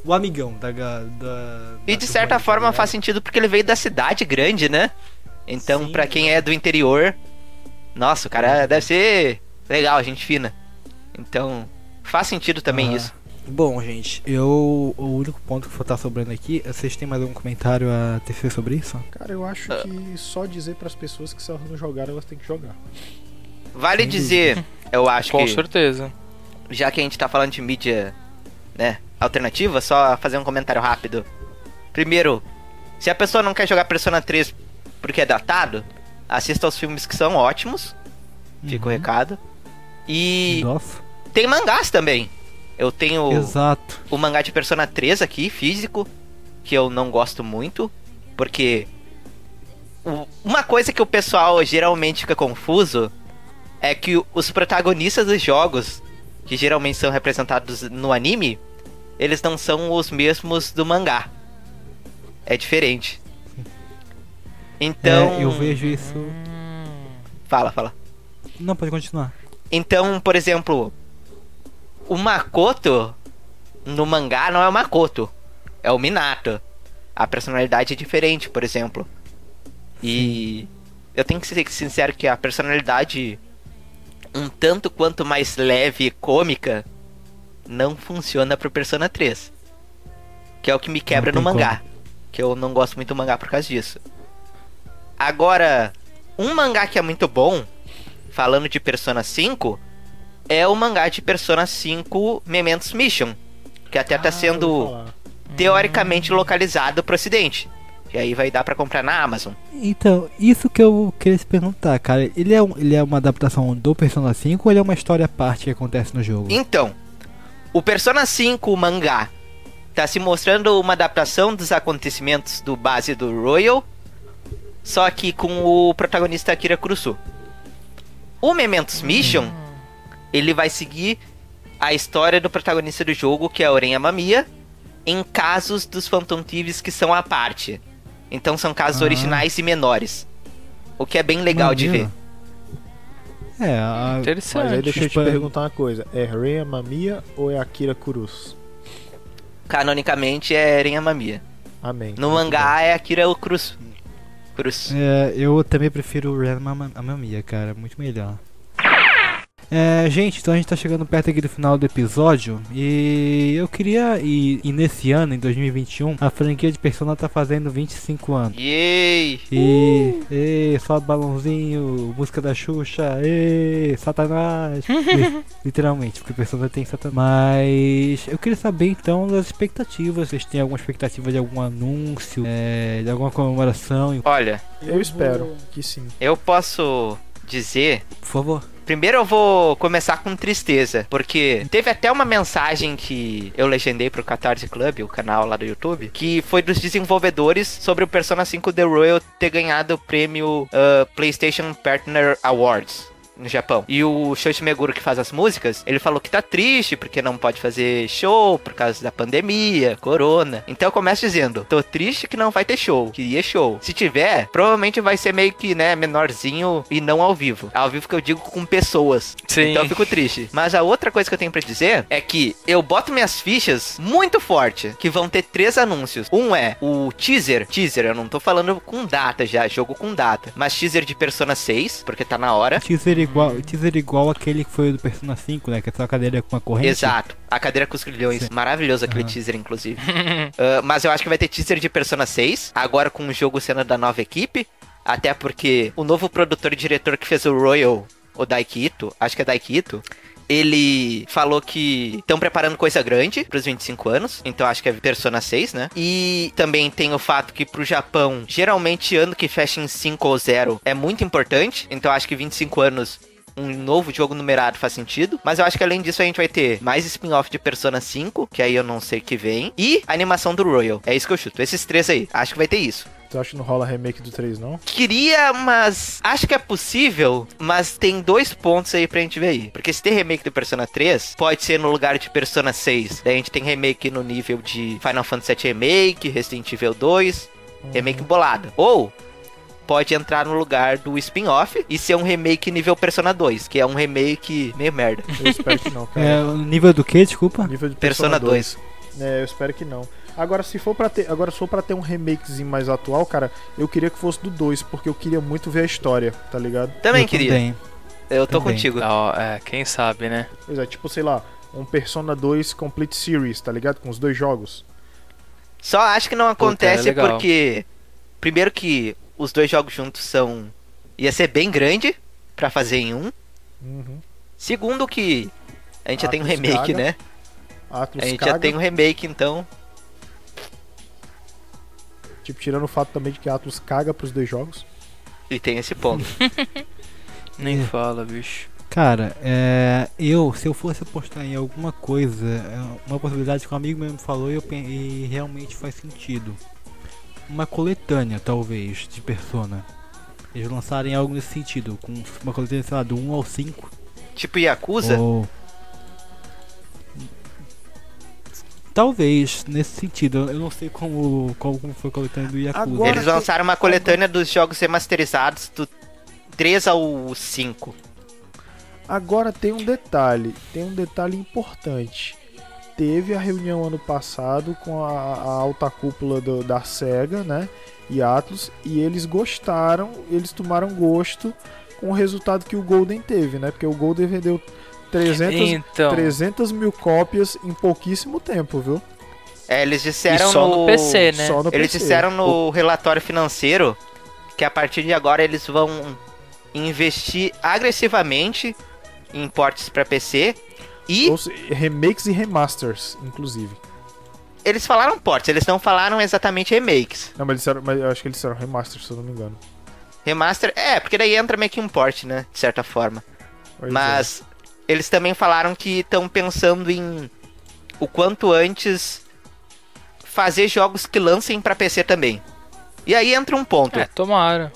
O amigão da. ga- da E da de certa forma ligado? faz sentido porque ele veio da cidade grande, né? Então, Sim, pra quem é do interior, nossa, o cara deve ser legal, gente fina. Então, Faz sentido também Ah. isso. Bom, gente, eu. O único ponto que tá sobrando aqui. Vocês têm mais algum comentário a tecer sobre isso? Cara, eu acho que só dizer pras pessoas que se elas não jogaram, elas têm que jogar. Vale Sem dizer, eu acho Com que, certeza. já que a gente tá falando de mídia, né, alternativa, só fazer um comentário rápido. Primeiro, se a pessoa não quer jogar Persona 3 porque é datado, assista aos filmes que são ótimos. Fica o Uhum. recado. E Nossa. tem mangás também. Eu tenho Exato. o mangá de Persona 3 aqui, físico, que eu não gosto muito, porque o- uma coisa que o pessoal geralmente fica confuso é que o- os protagonistas dos jogos, que geralmente são representados no anime, eles não são os mesmos do mangá. É diferente. Então, É, eu vejo isso. fala, fala. Não, pode continuar. Então, por exemplo, o Makoto no mangá não é o Makoto, é o Minato. A personalidade é diferente, por exemplo. E eu tenho que ser sincero que a personalidade um tanto quanto mais leve e cômica não funciona pro Persona 3. Que é o que me quebra no mangá. Que eu não gosto muito do mangá por causa disso. Agora, um mangá que é muito bom, falando de Persona 5, é o mangá de Persona 5 Mementos Mission. Que até tá Ah, sendo vou falar. teoricamente localizado pro ocidente. E aí vai dar pra comprar na Amazon. Então, isso que eu queria te perguntar, cara. Ele é, um- ele é uma adaptação do Persona 5 ou ele é uma história à parte que acontece no jogo? Então, o Persona 5 mangá tá se mostrando uma adaptação dos acontecimentos do base do Royal, só que com o protagonista Akira Kurosu. O Mementos Mission, ele vai seguir a história do protagonista do jogo, que é Oren Amamiya, em casos dos Phantom Thieves que são à parte. Então são casos Ah. originais e menores. O que é bem legal de ver. É, a, Interessante. Mas aí deixa eu te perguntar uma coisa. É Rei Mamiya ou é Akira Kurus? Canonicamente é Eren Amamiya. Amém. No mangá é Akira Cruz. Cruz. É, eu também prefiro o Ren Amamiya, cara, muito melhor. É, gente, então a gente tá chegando perto aqui do final do episódio e eu queria e, e nesse ano, em 2021, a franquia de Persona tá fazendo 25 anos. Yay! E, e só balãozinho, música da Xuxa, e Satanás. Li- Literalmente, porque Persona tem Satanás. Mas eu queria saber então das expectativas. Vocês têm alguma expectativa de algum anúncio, é, de alguma comemoração? Olha. Eu espero que sim. eu posso dizer. Por favor. Primeiro eu vou começar com tristeza, porque teve até uma mensagem que eu legendei pro Catarse Club, o canal lá do YouTube, que foi dos desenvolvedores sobre o Persona 5 The Royal ter ganhado o prêmio ah, PlayStation Partner Awards. No Japão. E o Shoichi Meguro, que faz as músicas, ele falou que tá triste porque não pode fazer show por causa da pandemia, corona. Então eu começo dizendo: tô triste que não vai ter show. Queria show. Se tiver, provavelmente vai ser meio que, né, menorzinho e não ao vivo. Ao vivo que eu digo com pessoas. Sim. Então eu fico triste. Mas a outra coisa que eu tenho pra dizer é que eu boto minhas fichas muito forte, que vão ter três anúncios. Um é o teaser. Teaser, eu não tô falando com data já, jogo com data. Mas teaser de Persona 6, porque tá na hora. Teaser igual, teaser igual aquele que foi do Persona 5, né? Que é só a cadeira com uma corrente. Exato. A cadeira com os grilhões. Sim. Maravilhoso aquele Aham. teaser, inclusive. Ah, mas eu acho que vai ter teaser de Persona 6. Agora com o jogo sendo da nova equipe. Até porque o novo produtor e diretor que fez o Royal, o Daikito, acho que é Daikito. Ele falou que estão preparando coisa grande pros 25 anos, então acho que é Persona 6, né? E também tem o fato que pro Japão, geralmente ano que fecha em 5 ou 0 é muito importante, então acho que 25 anos um novo jogo numerado faz sentido. Mas eu acho que além disso a gente vai ter mais spin-off de Persona 5, que aí eu não sei que vem, e animação do Royal. É isso que eu chuto. Esses três aí. Acho que vai ter isso. Tu acha que não rola remake do 3, não? Queria, mas acho que é possível, mas tem dois pontos aí pra gente ver aí. Porque se tem remake do Persona 3, pode ser no lugar de Persona 6. Daí a gente tem remake no nível de Final Fantasy VII Remake, Resident Evil 2, remake bolado. Ou pode entrar no lugar do spin-off e ser um remake nível Persona 2, que é um remake meio merda. Eu espero que não, cara. É, nível do que, desculpa? Nível de Persona 2. É, eu espero que não. Agora, se for para ter, agora se for para ter um remakezinho mais atual, cara, eu queria que fosse do 2, porque eu queria muito ver a história, tá ligado? Também Eu queria. Também. Eu tô Também. contigo. É, quem sabe, né? Pois é, tipo, sei lá, um Persona 2 Complete Series, tá ligado? Com os dois jogos. Só acho que não acontece legal. porque. Primeiro que os dois jogos juntos são. ia ser bem grande pra fazer em um. Uhum. Segundo que. A gente já tem um remake, caga. né? Atlus A gente caga, já tem um remake, então. Tipo, tirando o fato também de que a Atlus caga pros dois jogos. E tem esse ponto. Nem É. fala, bicho. Cara, é, eu, se eu fosse apostar em alguma coisa, é uma possibilidade que um amigo meu me falou e, eu, e realmente faz sentido. Uma coletânea, talvez, de Persona. Eles lançarem algo nesse sentido, com uma coletânea, sei lá, do 1 ao 5. tipo Yakuza. Ou... Talvez, nesse sentido. Eu não sei como, como foi a coletânea do Yakuza. Agora- Eles lançaram uma coletânea dos jogos remasterizados do 3 ao 5. Agora tem um detalhe, tem um detalhe importante. Teve a reunião ano passado com a, a alta cúpula do- da SEGA, né? E Atlus, e eles gostaram, eles tomaram gosto com o resultado que o Golden teve, né? Porque o Golden vendeu 300, Então, 300 mil cópias em pouquíssimo tempo, viu? É, eles disseram e só no. no PC, né? Só no Eles PC. disseram no relatório financeiro que a partir de agora eles vão investir agressivamente em portes para PC. E Ou se- remakes e remasters, inclusive. eles falaram portes, eles não falaram exatamente remakes. Não, mas, eles disseram, mas eu acho que eles disseram remasters, se eu não me engano. Remaster, é, porque daí entra meio que um port, né? De certa forma. Pois é. Eles também falaram que estão pensando em o quanto antes fazer jogos que lancem pra PC também. E aí entra um ponto é, tomara.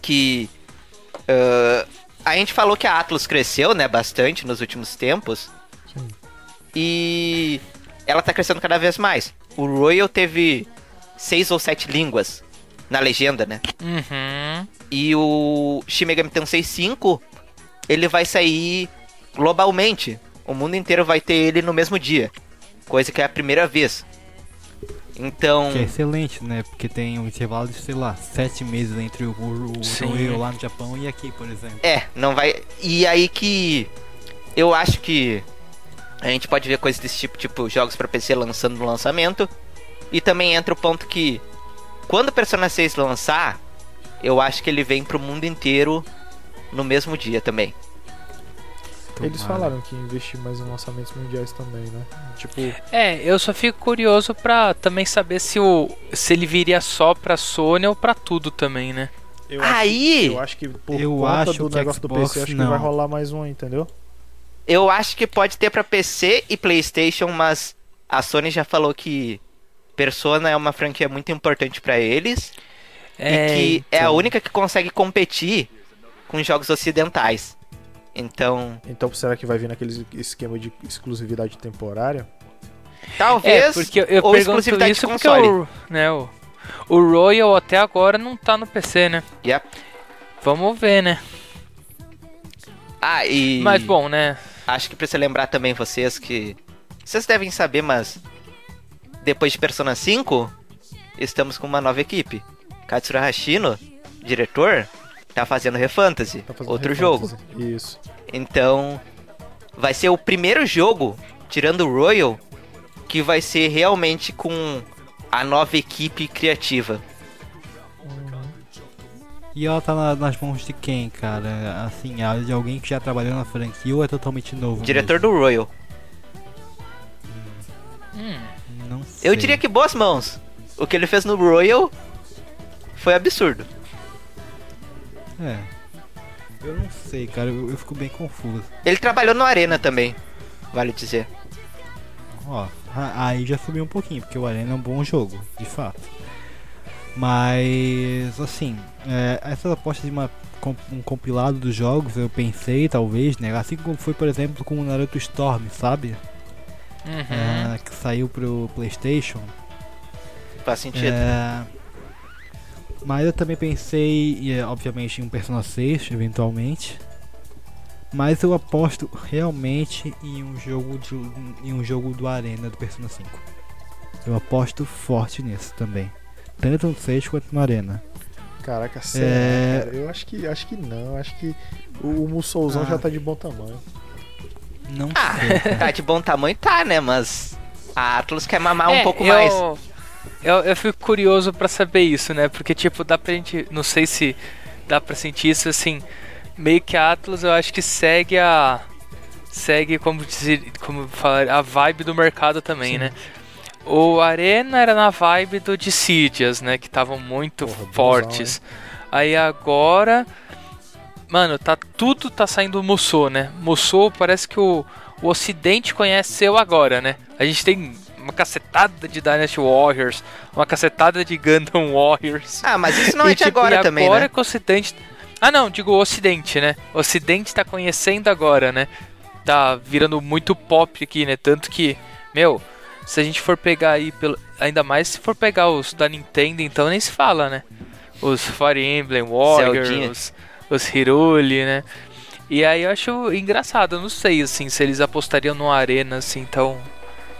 que ah, a gente falou que a Atlus cresceu, né, bastante nos últimos tempos. Sim. E ela tá crescendo cada vez mais. O Royal teve seis ou sete línguas na legenda, né? Uhum. E o Shin Megami Tensei 5, ele vai sair globalmente. O mundo inteiro vai ter ele no mesmo dia. Coisa que é a primeira vez. Então, Que é excelente, né? Porque tem um intervalo de, sei lá, 7 meses entre o, o, o lá no Japão e aqui, por exemplo. é, não vai. E aí que eu acho que a gente pode ver coisas desse tipo, tipo jogos pra PC lançando no lançamento. E também entra o ponto que quando o Persona 6 lançar, eu acho que ele vem pro mundo inteiro no mesmo dia também. Eles Tomara. falaram que ia investir mais em lançamentos mundiais também, né? Tipo, É, eu só fico curioso pra também saber se, o, se ele viria só pra Sony ou pra tudo também, né? eu acho, Aí, eu acho que por Eu conta acho do que negócio do Xbox PC, acho não. que vai rolar mais um, entendeu? eu acho que pode ter pra PC e PlayStation, mas a Sony já falou que Persona é uma franquia muito importante pra eles É, e que é a então. única que consegue competir com jogos ocidentais. Então, Então será que vai vir naquele esquema de exclusividade temporária? talvez É, porque eu, eu ou pergunto exclusividade isso de porque console. o, né, o, o Royal até agora não tá no PC, né? Yep. Vamos ver, né? Ah, e Mas bom, né? acho que precisa lembrar também vocês que vocês devem saber, mas depois de Persona 5, estamos com uma nova equipe. Katsura Hashino, diretor, tá fazendo Refantasy, Tá fazendo outro Refantasy. jogo. Isso. Então, vai ser o primeiro jogo, tirando o Royal, que vai ser realmente com a nova equipe criativa. E ela tá na- nas mãos de quem, cara? Assim, é de alguém que já trabalhou na franquia ou é totalmente novo? Diretor do Royal. Hum. Não sei. Eu diria que boas mãos. O que ele fez no Royal foi absurdo. É. Eu não sei, cara. Eu, eu fico bem confuso. Ele trabalhou no Arena também, vale dizer. Ó, aí já subiu um pouquinho, porque o Arena é um bom jogo, de fato. Mas, assim, é, essas apostas de uma, um compilado dos jogos, eu pensei, talvez, né? Assim como foi, por exemplo, com o Naruto Storm, sabe? uhum. É, que saiu pro PlayStation. Faz sentido. É, mas eu também pensei, é, obviamente, em um Persona 6, eventualmente. Mas eu aposto realmente em um jogo de, em um jogo do Arena do Persona 5. Eu aposto forte nisso também. Tanto no 6 quanto no Arena. Caraca, sério, É. cara. Eu acho que, acho que não. Acho que o, o Mussouzão Ah. já tá de bom tamanho. Não Ah, sei. tá de bom tamanho, tá, né? Mas a Atlas quer mamar um É, pouco eu, mais. Eu, eu fico curioso pra saber isso, né? Porque, tipo, dá pra gente. Não sei se dá pra sentir isso assim. Meio que a Atlas eu acho que segue a. Segue, como dizer. Como falar, a vibe do mercado também, né? O Arena era na vibe do Dissidias, né? Que estavam muito Porra, bonzão, fortes. Aí agora. Mano, tá tudo tá saindo Musou, né? Musou parece que o, o Ocidente conheceu agora, né? A gente tem uma cacetada de Dynasty Warriors, uma cacetada de Gundam Warriors. Ah, mas isso não é de tipo, agora também, agora né? que o Ocidente. Ah, não, digo o Ocidente, né? O Ocidente tá conhecendo agora, né? Tá virando muito pop aqui, né? Tanto que, meu, se a gente for pegar aí, pelo... ainda mais se for pegar os da Nintendo, então nem se fala, né? Os Fire Emblem Warriors, Zeldinha. os, os Hiruli, né? E aí eu acho engraçado, eu não sei, assim, se eles apostariam numa arena, assim, tão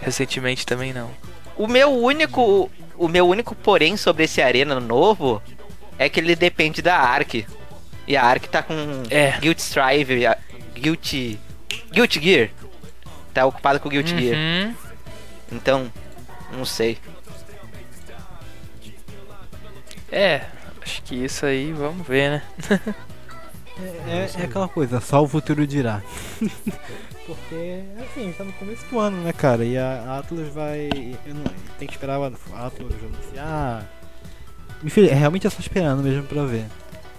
recentemente também não. O meu único. O meu único porém sobre esse Arena novo é que ele depende da Ark. E a Ark tá com É. Guild Strive, a- Guilty. Guilty Gear. Tá ocupado com Guilty Gear. Uhum. Então, não sei. É, acho que isso aí, vamos ver, né? É, é aquela coisa, só o futuro dirá. Porque, assim, tá no começo do ano, né, cara? E a Atlas vai. Eu não, tem que esperar a Atlas anunciar. Enfim, é realmente eu só esperando mesmo pra ver.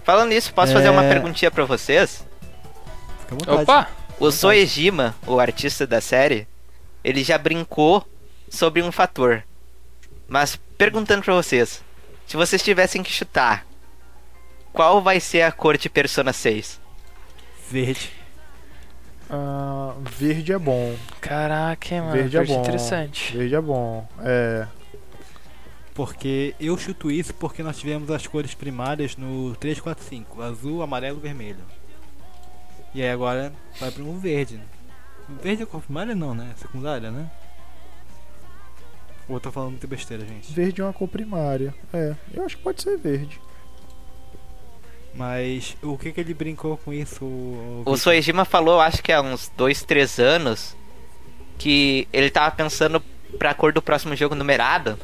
Falando nisso, posso fazer uma É. perguntinha pra vocês? Fica à vontade. Opa! O Soejima, o artista da série, ele já brincou sobre um fator. Mas perguntando pra vocês, se vocês tivessem que chutar, qual vai ser a cor de Persona 6? Verde. Ah, verde é bom. Caraca, mano. Verde é bom. interessante. Verde é bom. É. Porque eu chuto isso porque nós tivemos as cores primárias no 345, azul, amarelo e vermelho. E aí agora vai para um verde. Verde é cor primária não, né? Secundária, né? Ou eu tô falando muita besteira, gente. Verde é uma cor primária. É, eu acho que pode ser verde. Mas o que que ele brincou com isso? o O? Soejima falou, acho que há uns 2, 3 anos, que ele tava pensando pra cor do próximo jogo numerado.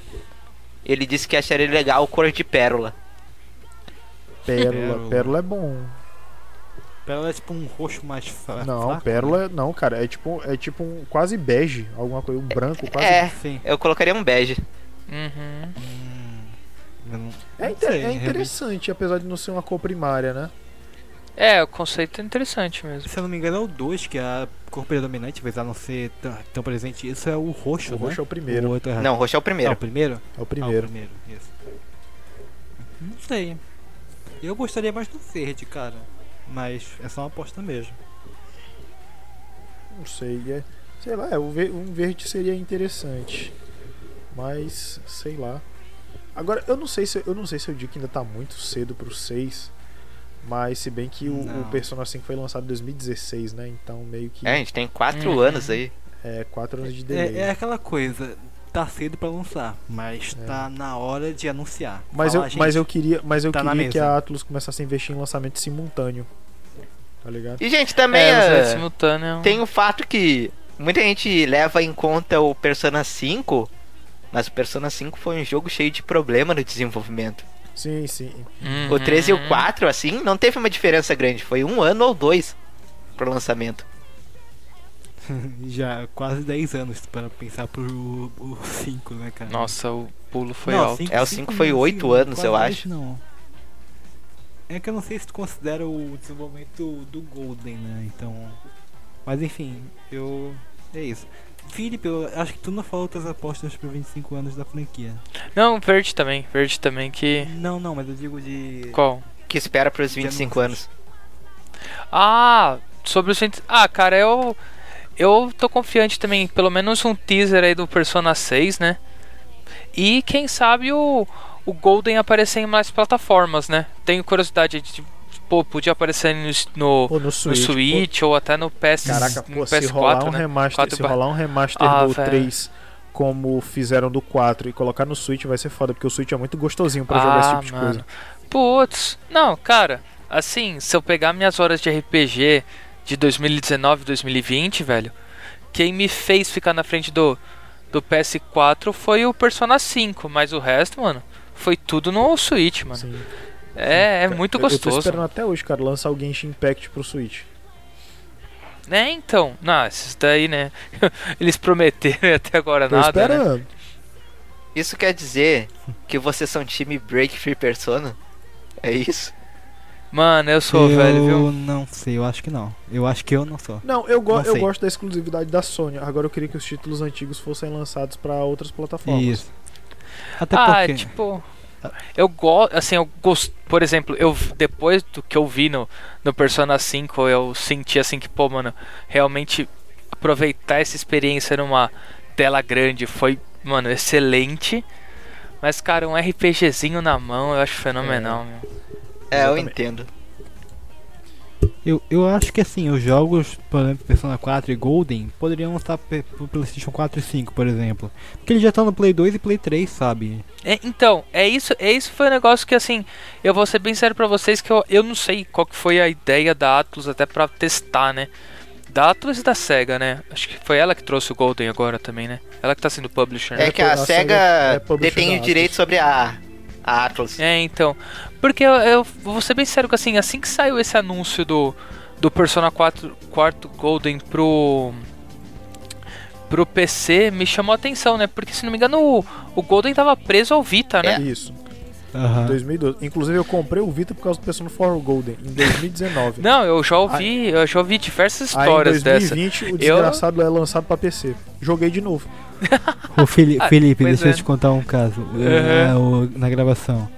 Ele disse que acharia legal cor de pérola. Pérola. Pérola. É bom. Pérola é tipo um roxo mais fra- Não, fraco, pérola é- não, cara. É tipo, é tipo um quase bege. Alguma coisa. Um branco quase. É, né? Sim. eu colocaria um bege. Uhum. Não- É, não sei, é interessante, apesar de não ser uma cor primária, né? É, o conceito é interessante mesmo. Se eu não me engano é o 2 que é a cor predominante, apesar de não ser tão, tão presente. Isso é o roxo, O né? roxo é o primeiro. O outro é Não, roxo é o Ah, primeiro. o primeiro? É o Ah, o primeiro. primeiro, isso. Não sei. Eu gostaria mais do verde, cara. Mas é só uma aposta mesmo. Não sei. É, sei lá, é, o um verde seria interessante. Mas, sei lá. Agora, eu não sei se eu não sei se eu digo que ainda tá muito cedo pro 6. Mas se bem que o, o. Persona 5 foi lançado em 2016, né? Então meio que É, a gente tem 4 Uhum. anos aí. é 4 anos de delay. É, é aquela coisa, tá cedo pra lançar, mas É. tá na hora de anunciar. Mas, Falar, eu, "Gente, mas eu queria, mas eu tá queria que mesa." a Atlus começasse a investir em lançamento simultâneo. Tá ligado? E, gente, também É, é, lançamento simultâneo. tem o fato que muita gente leva em conta o Persona 5, mas o Persona 5 foi um jogo cheio de problema no desenvolvimento. Sim, sim. Uhum. O 3 e o 4, assim, não teve uma diferença grande. Foi um ano ou dois pro lançamento. Já quase 10 anos para pensar pro 5, né, cara? Nossa, o pulo foi Não, alto. cinco- É, o cinco cinco foi não, oito cinco, anos, quase eu acho. Não. É que eu não sei se tu considera o desenvolvimento do Golden, né? Então. Mas enfim, eu. É isso. Felipe, eu acho que tu não falou tuas apostas para 25 anos da franquia. Não, verde também. Verde também que. Não, não, mas eu digo de. Qual? Que espera pros 25 anúncios. anos. Ah, sobre os. Ah, cara, eu. Eu tô confiante também. Pelo menos um teaser aí do Persona 6, né? E quem sabe o. O Golden aparecer em mais plataformas, né? Tenho curiosidade de. Pô, podia aparecer no, no, no no Switch. Switch ou até no PS, pô, caraca, no pô, se PS4, rolar um né? remaster, 4 se rolar um remaster Ah, do velho. 3 como fizeram do 4 e colocar no Switch vai ser foda, porque o Switch é muito gostosinho pra jogar esse Ah, tipo de coisa. Putz, não, cara, assim, se eu pegar minhas horas de RPG de 2019, 2020, velho, quem me fez ficar na frente do, do PS4 foi o Persona 5, mas o resto, mano, foi tudo no Switch, mano. Sim. É, é muito Eu- Eu tô gostoso. esperando até hoje, cara, lançar o Genshin Impact pro Switch. É, então, não, esses daí, né? Eles prometeram e até agora Tô nada, né? esperando. Isso quer dizer que vocês são time Break Free Persona? É isso? Mano, eu sou eu velho, viu? não sei, eu acho que não. Eu acho que eu não sou. Não, eu, go Não eu sei. gosto da exclusividade da Sony. Agora eu queria que os títulos antigos fossem lançados pra outras plataformas. Isso. Até ah, porque. tipo. Eu gosto, assim, eu gosto, por exemplo, eu depois do que eu vi no, no Persona 5, eu senti assim que, pô, mano, realmente aproveitar essa experiência numa tela grande foi, mano, excelente. Mas, cara, um RPGzinho na mão eu acho fenomenal, meu. É, eu entendo. Eu, eu acho que assim, os jogos, por exemplo, Persona 4 e Golden, poderiam estar pro PlayStation 4 e 5, por exemplo. Porque eles já estão no Play 2 e Play 3, sabe? É, então, é isso, é isso foi um negócio que assim, eu vou ser bem sério pra vocês que eu, eu não sei qual que foi a ideia da Atlus até pra testar, né? Da Atlus e da Sega, né? Acho que foi ela que trouxe o Golden agora também, né? Ela que tá sendo publisher, né? É que a, a SEGA SEGA é publisher detém o direito sobre a, a Atlas. É, então. Porque eu, eu vou ser bem sério que assim, assim que saiu esse anúncio do, do Persona 4 quarto Golden pro pro PC, me chamou a atenção, né? Porque se não me engano, o, o Golden tava preso ao Vita, né? Isso, Aham. 2012. Inclusive eu comprei o Vita por causa do Persona 4 Golden em 2019. Não, eu já ouvi, eu já ouvi diversas Aí em histórias dessa. 2020 o Eu- desgraçado é lançado pra PC. Joguei de novo. Ô Fili- Ah, Felipe, pois deixa é. eu te contar um caso. Uhum. É, o- na gravação.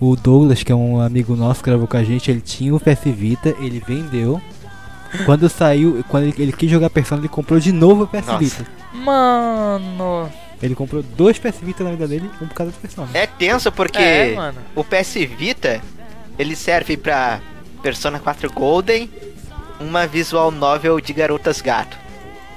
O Douglas, que é um amigo nosso que gravou com a gente, ele tinha o PS Vita, ele vendeu. Quando saiu, quando ele, ele quis jogar Persona, ele comprou de novo o PS Nossa. Vita. Mano. Ele comprou dois PS Vita na vida dele, um por causa do Persona. É tenso porque É, mano. o PS Vita ele serve pra Persona 4 Golden, uma visual novel de garotas gato.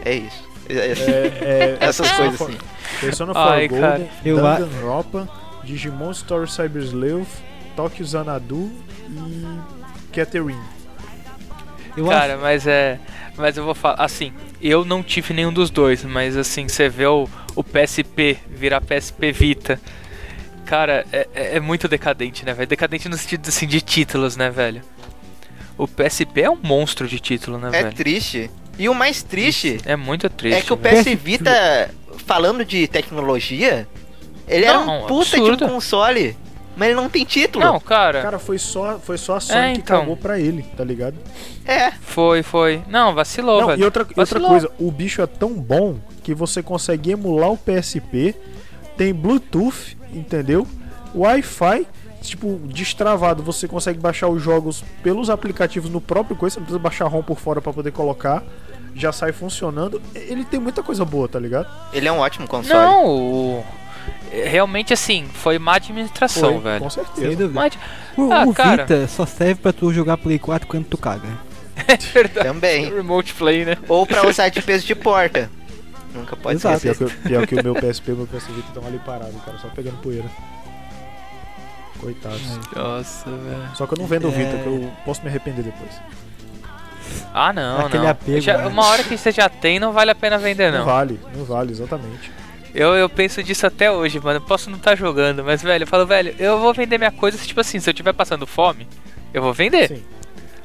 É isso. É- é- Essas coisas 4 assim. Persona 4 Ai, Golden, cara. Eu a- Danganronpa, Digimon Story Cyber Sleuth, Tokyo Xanadu e Catherine. Eu Cara, mas é. Mas eu vou falar. Assim, eu não tive nenhum dos dois, mas assim, você vê o, o PSP virar PSP Vita. Cara, é, é- é muito decadente, né, velho? Decadente no sentido assim de títulos, né, velho? O PSP é um monstro de título, né, É velho? triste. E o mais triste É muito triste. é que o. PS Vita, falando de tecnologia, ele era Não, um puta absurdo. de um console, mas ele não tem título. Não, cara, Cara, foi só, foi só a Sony É, que então. cagou pra ele, tá ligado? É, foi, foi. Não, vacilou, Não, velho. e outra, e outra Vacilou. coisa, o bicho é tão bom que você consegue emular o PSP, tem Bluetooth, entendeu? Wi-Fi, tipo, destravado, você consegue baixar os jogos pelos aplicativos no próprio coisa, você não precisa baixar ROM por fora pra poder colocar, já sai funcionando. Ele tem muita coisa boa, tá ligado? ele é um ótimo console. Não, o... realmente assim, foi má administração, Foi, velho. Com certeza. Má- O, Ah, o cara. Vita só serve pra tu jogar Play 4 quando tu caga. É verdade. Também. Remote play, né? Ou pra usar de peso de porta. Nunca pode Exato. ser. Pior que, pior que o meu PSP e o meu PS Vita estão ali parados, cara, só pegando poeira. Coitados. Nossa, velho. Só que eu não vendo o É. Vita, que eu posso me arrepender depois. Ah, não, Aquele não. apego, Já- né? uma hora que você já tem, não vale a pena vender, Não não. vale, não vale, exatamente. Eu, eu penso disso até hoje, mano. Eu posso não estar jogando, mas, velho, eu falo, velho, eu vou vender minha coisa, tipo assim, se eu tiver passando fome, eu vou vender. Sim.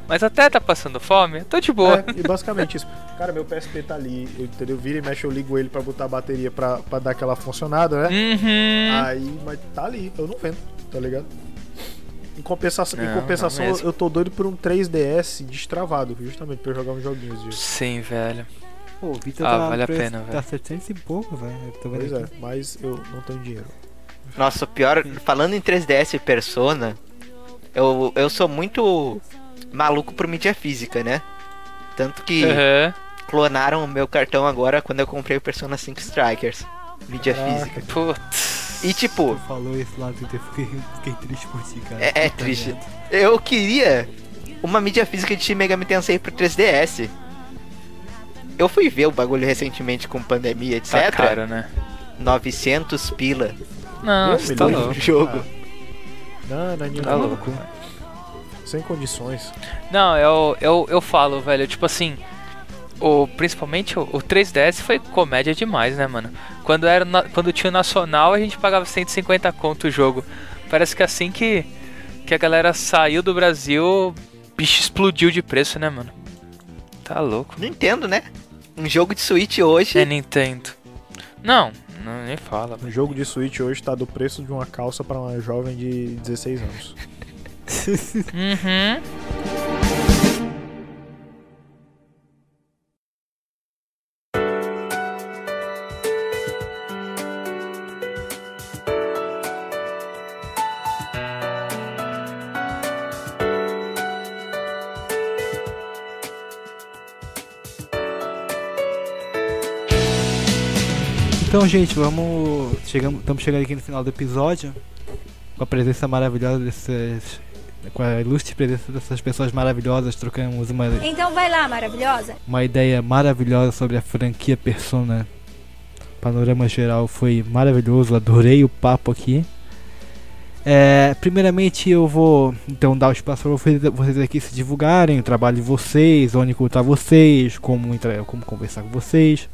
Mas até tá passando fome, eu tô de boa. É, e basicamente isso. Cara, meu PSP tá ali, eu, entendeu? Vira e mexe, eu ligo ele pra botar a bateria pra, pra dar aquela funcionada, né? Uhum. Aí, mas tá ali, eu não vendo, tá ligado? Em compensação, em Não, compensação não mesmo. eu tô doido por um 3DS destravado, justamente pra eu jogar uns joguinhos disso. Sim, velho. Pô, o Vita Ah, tá, vale a preço- pena, Tá velho. 700 e pouco, velho. Pois é, aqui. mas eu não tenho dinheiro. Nossa, o pior, falando em 3DS e Persona, eu, eu sou muito maluco por mídia física, né? Tanto que Aham. clonaram o meu cartão agora quando eu comprei o Persona 5 Strikers. Mídia Caraca. física. Putz. E tipo, Tu falou isso lá no Twitter, eu fiquei, fiquei triste por ti, cara. É- é Puta triste. eu queria uma mídia física de Shin Megami Tensei pro 3DS. Eu fui ver o bagulho recentemente com pandemia, etc. Tá caro, né? 900 pila Não, você tá louco. jogo. Não, não é nenhum Tá não. louco. Sem condições. Não, eu, eu, eu falo, velho, tipo assim. O, principalmente o, o 3DS foi comédia demais, né, mano? Quando, era na- quando tinha o Nacional, a gente pagava 150 conto o jogo. Parece que assim que, que a galera saiu do Brasil, o bicho explodiu de preço, né, mano? Tá louco. Nintendo, né? Um jogo de Switch hoje. É Nintendo. Não, não nem fala. O jogo de Switch hoje tá do preço de uma calça pra uma jovem de 16 anos. Uhum. Então, gente, vamos. Chegamos, estamos chegando aqui no final do episódio. Com a presença maravilhosa desses. Com a ilustre presença dessas pessoas maravilhosas, trocamos uma, Então vai lá, maravilhosa. uma ideia maravilhosa sobre a franquia Persona. Panorama geral foi maravilhoso, adorei o papo aqui. É, primeiramente eu vou então dar o espaço para vocês, aqui se divulgarem, o trabalho de vocês, onde encontrar vocês, como, entrar, como conversar com vocês.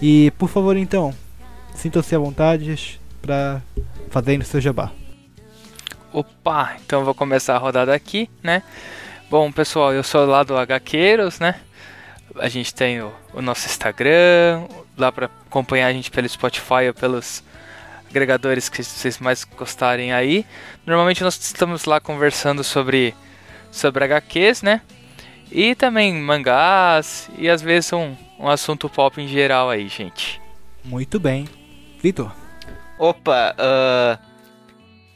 E por favor então, sintam-se à vontade para fazerem o seu jabá. Opa, então vou começar a rodada aqui, né? Bom, pessoal, eu sou lá do HQueiros, né? A gente tem o, o nosso Instagram, lá para acompanhar a gente pelo Spotify ou pelos agregadores que vocês mais gostarem aí. Normalmente nós estamos lá conversando sobre sobre HQs, né? E também mangás e às vezes um, um assunto pop em geral aí, gente. Muito bem. Vitor, Opa, ah,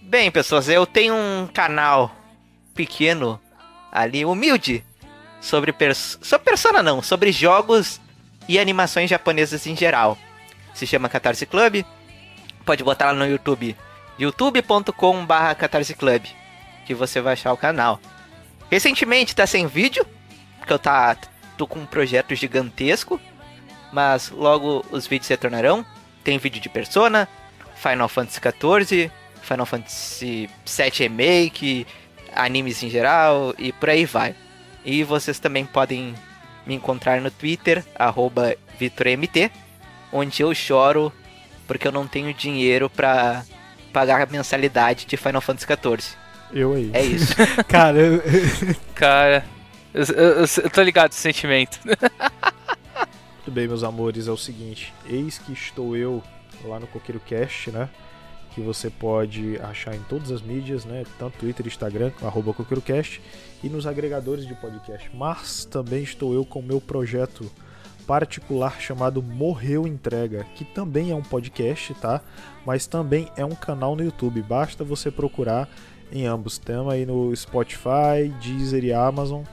bem, pessoas, eu tenho um canal pequeno ali, humilde, sobre, pers sobre Persona não, sobre jogos e animações japonesas em geral. Se chama Catarse Club. Pode botar lá no YouTube, youtube.com/barra Catarse Club, que você vai achar o canal. Recentemente tá sem vídeo, porque eu tá, tô com um projeto gigantesco, mas logo os vídeos retornarão. Tem vídeo de Persona, Final Fantasy XIV, Final Fantasy VII Remake, animes em geral e por aí vai. E vocês também podem me encontrar no Twitter, arroba VitorMT, onde eu choro porque eu não tenho dinheiro pra pagar a mensalidade de Final Fantasy XIV. Eu aí. É isso. cara, eu- Cara, eu, eu- eu- eu tô ligado esse sentimento. Muito bem, meus amores, é o seguinte, eis que estou eu lá no Coqueiro Cast, né? Que você pode achar em todas as mídias, né? Tanto Twitter Instagram, arroba CoqueiroCast, e nos agregadores de podcast. Mas também estou eu com o meu projeto particular chamado Morreu Entrega, que também é um podcast, tá? Mas também é um canal no YouTube. Basta você procurar em ambos. Temos aí no Spotify, Deezer e Amazon.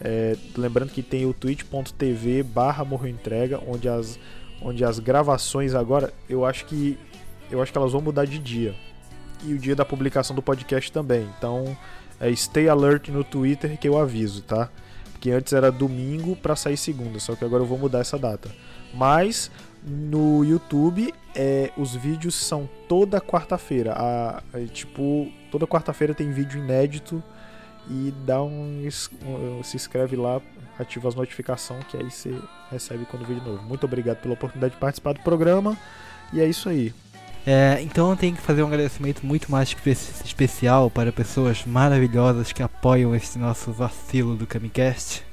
É, lembrando que tem o twitch.tv barra Entrega, onde as, onde as gravações agora, eu acho que eu acho que elas vão mudar de dia. E o dia da publicação do podcast também. Então, é stay alert no Twitter que eu aviso, tá? Porque antes era domingo pra sair segunda, só que agora eu vou mudar essa data. Mas no YouTube, é, os vídeos são toda quarta-feira. É, tipo, toda quarta-feira tem vídeo inédito e dá um, se inscreve lá, ativa as notificações que aí você recebe quando vídeo novo. Muito obrigado pela oportunidade de participar do programa e é isso aí. É, então eu tenho que fazer um agradecimento muito mais espe- especial para pessoas maravilhosas que apoiam este nosso vacilo do Camicast,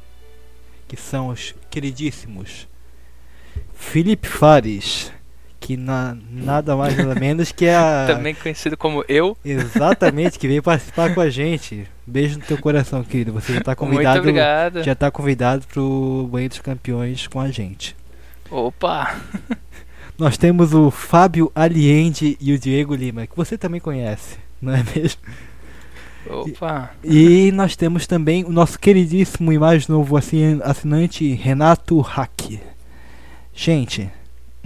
que são os queridíssimos Felipe Fares, que na, nada mais nada menos que a Também conhecido como eu. exatamente que veio participar com a gente. Beijo no teu coração, querido. Você já está convidado, Muito obrigado. já tá convidado pro Banho dos Campeões com a gente. Opa! Nós temos o Fábio Aliende e o Diego Lima, que você também conhece, não é mesmo? Opa! E nós temos também o nosso queridíssimo e mais novo assin- assinante Renato Hack. Gente,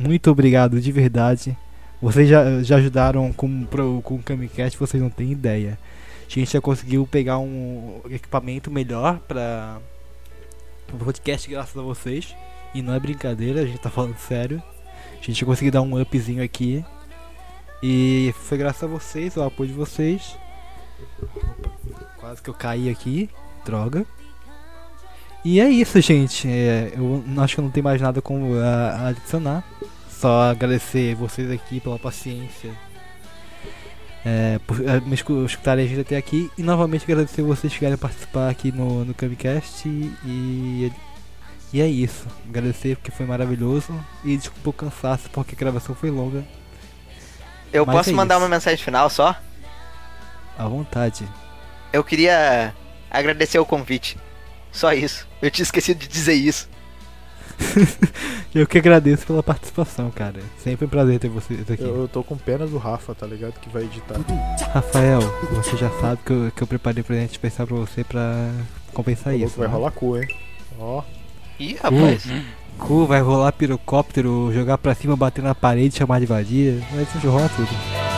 muito obrigado de verdade. Vocês já, já ajudaram com, pro- com o Camicast, vocês não têm ideia. A gente já conseguiu pegar um equipamento melhor para o podcast graças a vocês. E não é brincadeira, a gente tá falando sério. A gente conseguiu dar um upzinho aqui. E foi graças a vocês, ao apoio de vocês. Quase que eu caí aqui. Droga. E é isso, gente. É, eu acho que eu não tenho mais nada como a adicionar. Só agradecer vocês aqui pela paciência. É, por é, me escu- escutarem a gente até aqui. E novamente agradecer vocês que querem participar aqui no, no Camicast. E, e é isso. Agradecer porque foi maravilhoso. E desculpa o cansaço porque a gravação foi longa. Eu Mas posso é mandar isso. uma mensagem final só? À vontade. Eu queria agradecer o convite. Só isso. Eu tinha esquecido de dizer isso. Eu que agradeço pela participação, cara. Sempre um prazer ter vocês aqui. Eu, eu tô com pena do Rafa, tá ligado? Que vai editar. Rafael, você já sabe que eu, que eu preparei presente especial pra você pra compensar Falou isso. vai né? rolar cu, hein? Ó. Ih, rapaz. Cu, vai rolar pirocóptero, jogar pra cima, bater na parede, chamar de vadia. Vai se rolar tudo.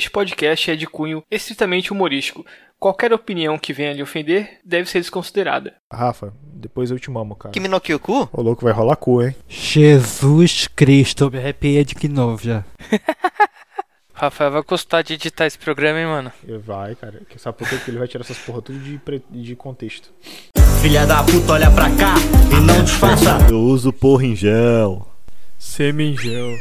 Este podcast é de cunho estritamente humorístico. Qualquer opinião que venha lhe ofender deve ser desconsiderada. Rafa, depois eu te mamo, cara. Que Minoki o cu? Ô louco, vai rolar cu, hein? Jesus Cristo, eu me arrepiei de novo já. Rafael vai custar de editar esse programa, hein, mano? Vai, cara. Que Sabe por quê? Porque ele vai tirar essas porra tudo de, pre- de contexto. Filha da puta, olha pra cá e não disfarça. Eu uso porra em gel. Semingel.